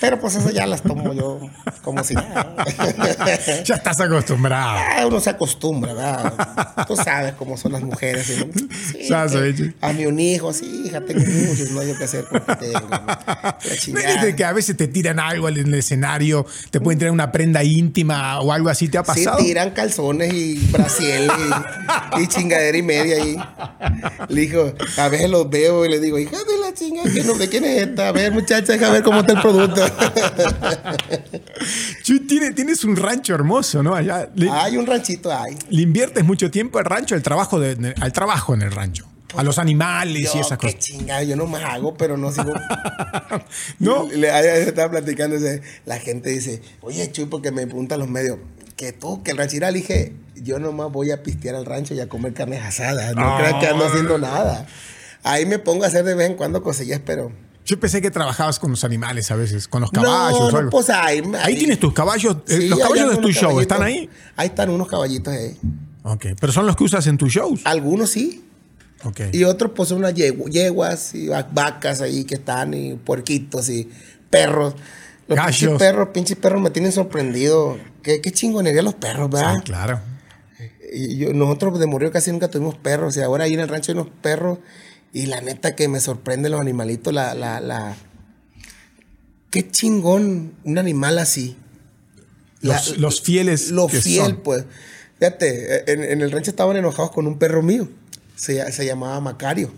pero pues eso ya las tomo yo como si nada. Ya estás acostumbrado. Ah, uno se acostumbra, ¿verdad? Tú sabes cómo son las mujeres. ¿sí, que a mí un hijo, sí, hija, tengo muchos, no hay que hacer porque tengo. La ¿No chingada. eres de que a veces te tiran algo en el escenario, te pueden tirar una prenda íntima o algo así? ¿Te ha Sí, pasado? tiran calzones y brasiel y, y chingadera y media ahí. Le digo, a veces los veo y le digo, hija de la chingada, ¿qué no- ¿de quién es esta? A ver, muchacha, deja ver cómo está el producto. Chuy, tiene- tienes un rancho hermoso, ¿no? Allá. Le, Hay un ranchito ahí. le inviertes mucho tiempo al rancho, al trabajo, de- al trabajo en el rancho. A los animales y esas qué cosas. chingada, yo no me hago, pero no sigo. No. Le, ayer estaba platicando, la gente dice, oye, Chuy, porque me preguntan los medios, que tú, que el ranchero, dije, yo nomás voy a pistear al rancho y a comer carnes asadas. No creas que ando haciendo nada. Ahí me pongo a hacer de vez en cuando cosillas, pero. Yo pensé que trabajabas con los animales a veces, con los caballos no, o no, algo. pues ahí. Ahí tienes tus caballos. eh, Sí, los caballos de tu show, ¿están ahí? Ahí están unos caballitos ahí. Ok, pero son los que usas en tus shows. Algunos sí. Ok. Y otros, pues, son unas yegu- yeguas y va- vacas ahí que están, y puerquitos y perros. Los Gallos. pinches perros, pinches perros me tienen sorprendido. Qué, qué chingonería los perros, ¿verdad? Sí, claro. Y yo- nosotros de Morillo casi nunca tuvimos perros. Y ahora ahí en el rancho hay unos perros. Y la neta que me sorprenden los animalitos. La, la, la... Qué chingón un animal así. Los, los fieles. Lo que fiel, son. pues. Fíjate, en, en el rancho estaban enojados con un perro mío. Se, se llamaba Macario.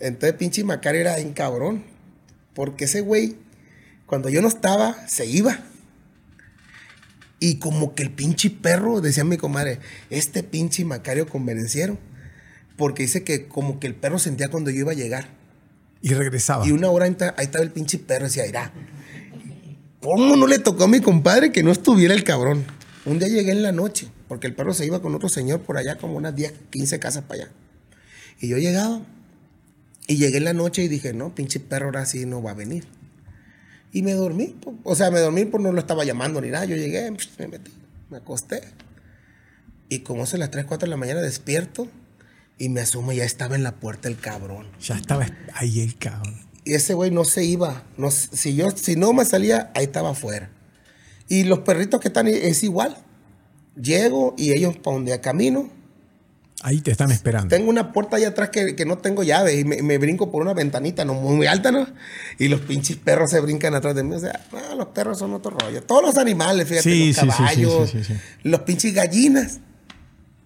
Entonces, pinche Macario era en cabrón. Porque ese güey, cuando yo no estaba, se iba. Y como que el pinche perro, decía mi comadre, este pinche Macario convenenciero. Porque dice que como que el perro sentía cuando yo iba a llegar. Y regresaba. Y una hora ahí estaba el pinche perro decía, irá. ¿Cómo no le tocó a mi compadre que no estuviera el cabrón? Un día llegué en la noche, porque el perro se iba con otro señor por allá, como unas 10, 15 casas para allá. Y yo llegaba, y llegué en la noche y dije, no, pinche perro ahora sí no va a venir. Y me dormí, o sea, me dormí porque no lo estaba llamando ni nada. Yo llegué, me metí, me acosté. Y como son las 3, 4 de la mañana, despierto y me asumo, ya estaba en la puerta el cabrón. Ya estaba ahí el cabrón. Y ese güey no se iba. No, si, yo, si no me salía, ahí estaba afuera. Y los perritos que están es igual. Llego y ellos para donde camino. Ahí te están esperando. Tengo una puerta allá atrás que, que no tengo llave y me, me, brinco por una ventanita no muy, alta, ¿no? Y los pinches perros se brincan atrás de mí. O sea, no, los perros son otro rollo. Todos los animales, fíjate, Sí, los caballos, sí, sí, sí, los pinches gallinas.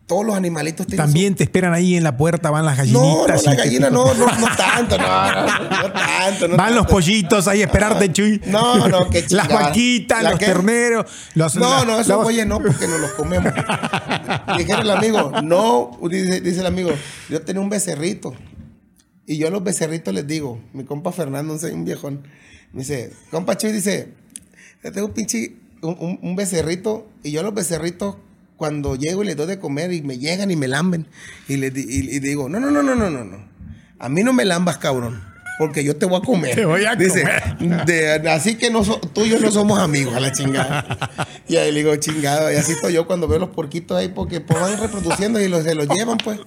Todos los animalitos tienen También te esperan ahí en la puerta, van las su- No, no, gallinitas. la y te- gallina no, no, no tanto, no, no, no tanto. No Van los pollitos ahí a esperarte, Chuy. No, no, qué Las chingada. vaquitas, ¿La los terneros. Los, No, no, la- eso oye, no, porque nos los comemos. Dijera el amigo, no, dice, dice el amigo, yo tenía un becerrito. Y yo a los becerritos les digo, mi compa Fernando, un, viejón, me dice, compa Chuy, dice, yo tengo un pinche, un, un- un becerrito, y yo a los becerritos, cuando llego y les doy de comer, y me llegan y me lamben, y les y, y digo, no, no, no, no, no, no, no, a mí no me lambas, cabrón. Porque yo te voy a comer. Te voy a Dice, comer. de- así que no so- tú y yo no somos amigos, a la chingada. Y ahí le digo, chingado. Y así estoy yo cuando veo los porquitos ahí, porque pues, van reproduciendo y los, se los llevan, pues.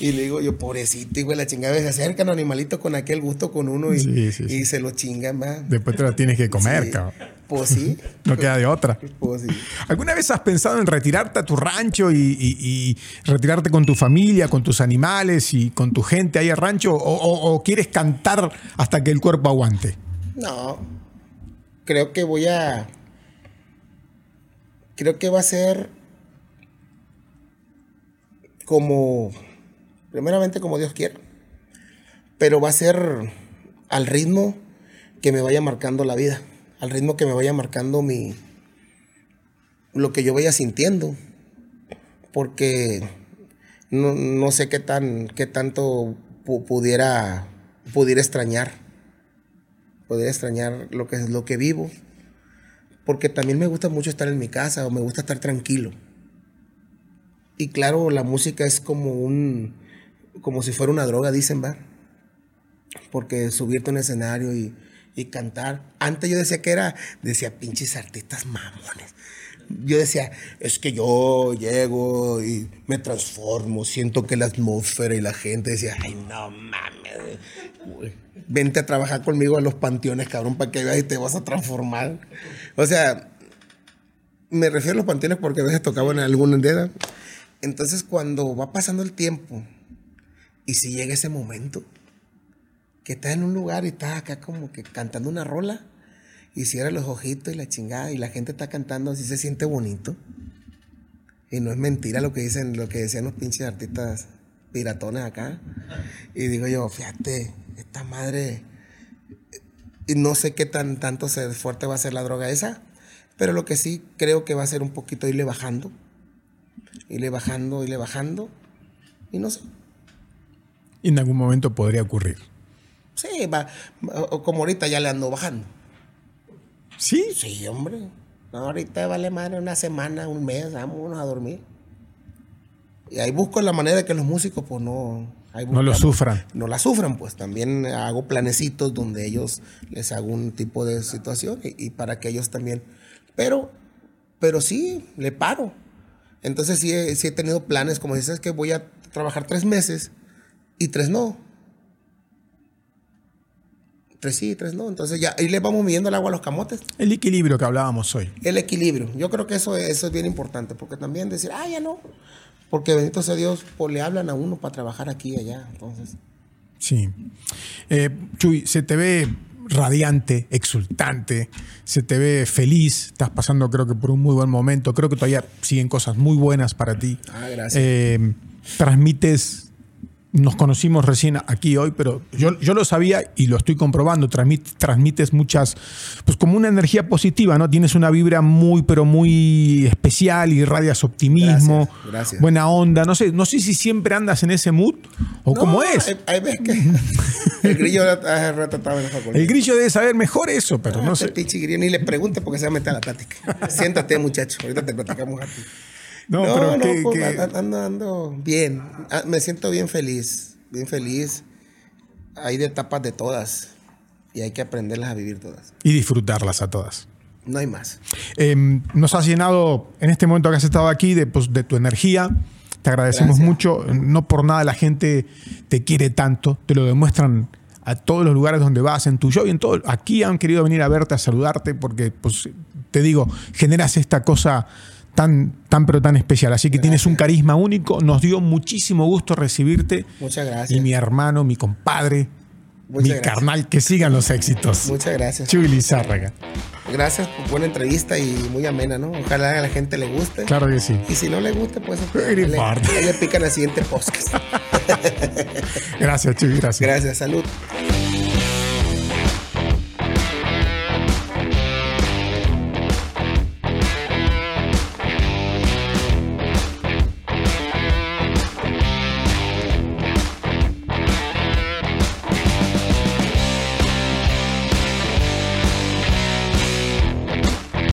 Y le digo, yo, pobrecito, hijo de la chingada, se acercan animalitos con aquel gusto con uno y, Sí, sí, sí. y se los chingan, más. Después te lo tienes que comer, cabrón. Pues sí. No queda de otra. Pues sí. ¿Alguna vez has pensado en retirarte a tu rancho y, y- y retirarte con tu familia, con tus animales y con tu gente ahí al rancho? ¿O, o- o quieres cantar hasta que el cuerpo aguante? No. Creo que voy a. Creo que va a ser como. Primeramente como Dios quiera. Pero va a ser al ritmo que me vaya marcando la vida. Al ritmo que me vaya marcando mi. Lo que yo vaya sintiendo. Porque no, no sé qué tan. qué tanto pu- pudiera. pudiera extrañar poder extrañar lo que es lo que vivo. Porque también me gusta mucho estar en mi casa o me gusta estar tranquilo. Y claro, la música es como un como si fuera una droga, dicen, va. Porque subirte a un escenario y, y cantar. Antes yo decía que era, decía pinches artistas mamones. Yo decía, es que yo llego y me transformo, siento que la atmósfera y la gente decía, ay, no mames. güey. Vente a trabajar conmigo a los panteones, cabrón, para que veas y te vas a transformar. O sea, me refiero a los panteones porque a veces tocaban en algún dedo. Entonces, cuando va pasando el tiempo y si llega ese momento que estás en un lugar y estás acá como que cantando una rola y cierras los ojitos y la chingada y la gente está cantando así se siente bonito. Y no es mentira lo que dicen, lo que decían los pinches artistas piratones acá. Y digo yo, fíjate, esta madre y no sé qué tan tanto fuerte va a ser la droga esa, pero lo que sí creo que va a ser un poquito irle bajando, irle bajando, irle bajando, y no sé. Y en algún momento podría ocurrir. Sí, va, como ahorita ya le ando bajando. ¿Sí? Sí, hombre. No, ahorita vale madre una semana, un mes, vámonos a dormir. Y ahí busco la manera de que los músicos, pues no. ahí No lo sufran. No la sufran, pues también hago planecitos donde ellos les hago un tipo de situación y, y para que ellos también. Pero, pero sí, le paro. Entonces sí he, sí he tenido planes, como dices, que voy a trabajar tres meses y tres no. Tres sí, tres no. Entonces ya ahí le vamos midiendo el agua a los camotes. El equilibrio que hablábamos hoy. El equilibrio. Yo creo que eso, eso es bien importante, porque también decir, ah, ya no. Porque bendito sea Dios, pues le hablan a uno para trabajar aquí y allá. Entonces, Sí. Eh, Chuy, se te ve radiante, exultante, se te ve feliz, estás pasando creo que por un muy buen momento, creo que todavía siguen cosas muy buenas para ti. Ah, gracias. Eh, transmites nos conocimos recién aquí hoy, pero yo, yo lo sabía y lo estoy comprobando. transmites muchas, pues como una energía positiva, ¿no? Tienes una vibra muy, pero muy especial y radias optimismo, buena onda. No sé, no sé si siempre andas en ese mood o cómo es. Hay, veces que el grillo El grillo debe saber mejor eso, pero ah, no sé. ni le pregunte porque se va a meter a la plática. Siéntate, muchacho. Ahorita te platicamos a ti. No, pero no, pues, Ando, ando bien. Ah, me siento bien feliz. Bien feliz. Hay de etapas de todas. Y hay que aprenderlas a vivir todas. Y disfrutarlas a todas. No hay más. Em, nos has llenado en este momento que has estado aquí de, pues, de tu energía. Te agradecemos mucho. No por nada la gente te quiere tanto. Te lo demuestran a todos los lugares donde vas, en tu show y en todo. Aquí han querido venir a verte, a saludarte, porque, pues, te digo, generas esta cosa tan, tan pero tan especial. Así que tienes un carisma único. Nos dio muchísimo gusto recibirte. Muchas gracias. Y mi hermano, mi compadre, mi carnal, que sigan los éxitos. Muchas gracias. Chuy Lizárraga. Gracias por buena entrevista y muy amena, ¿no? Ojalá a la gente le guste. Claro que sí. Y si no le gusta, pues le, le, le pican al siguiente podcast. gracias, Chuy. Gracias. Gracias. Salud.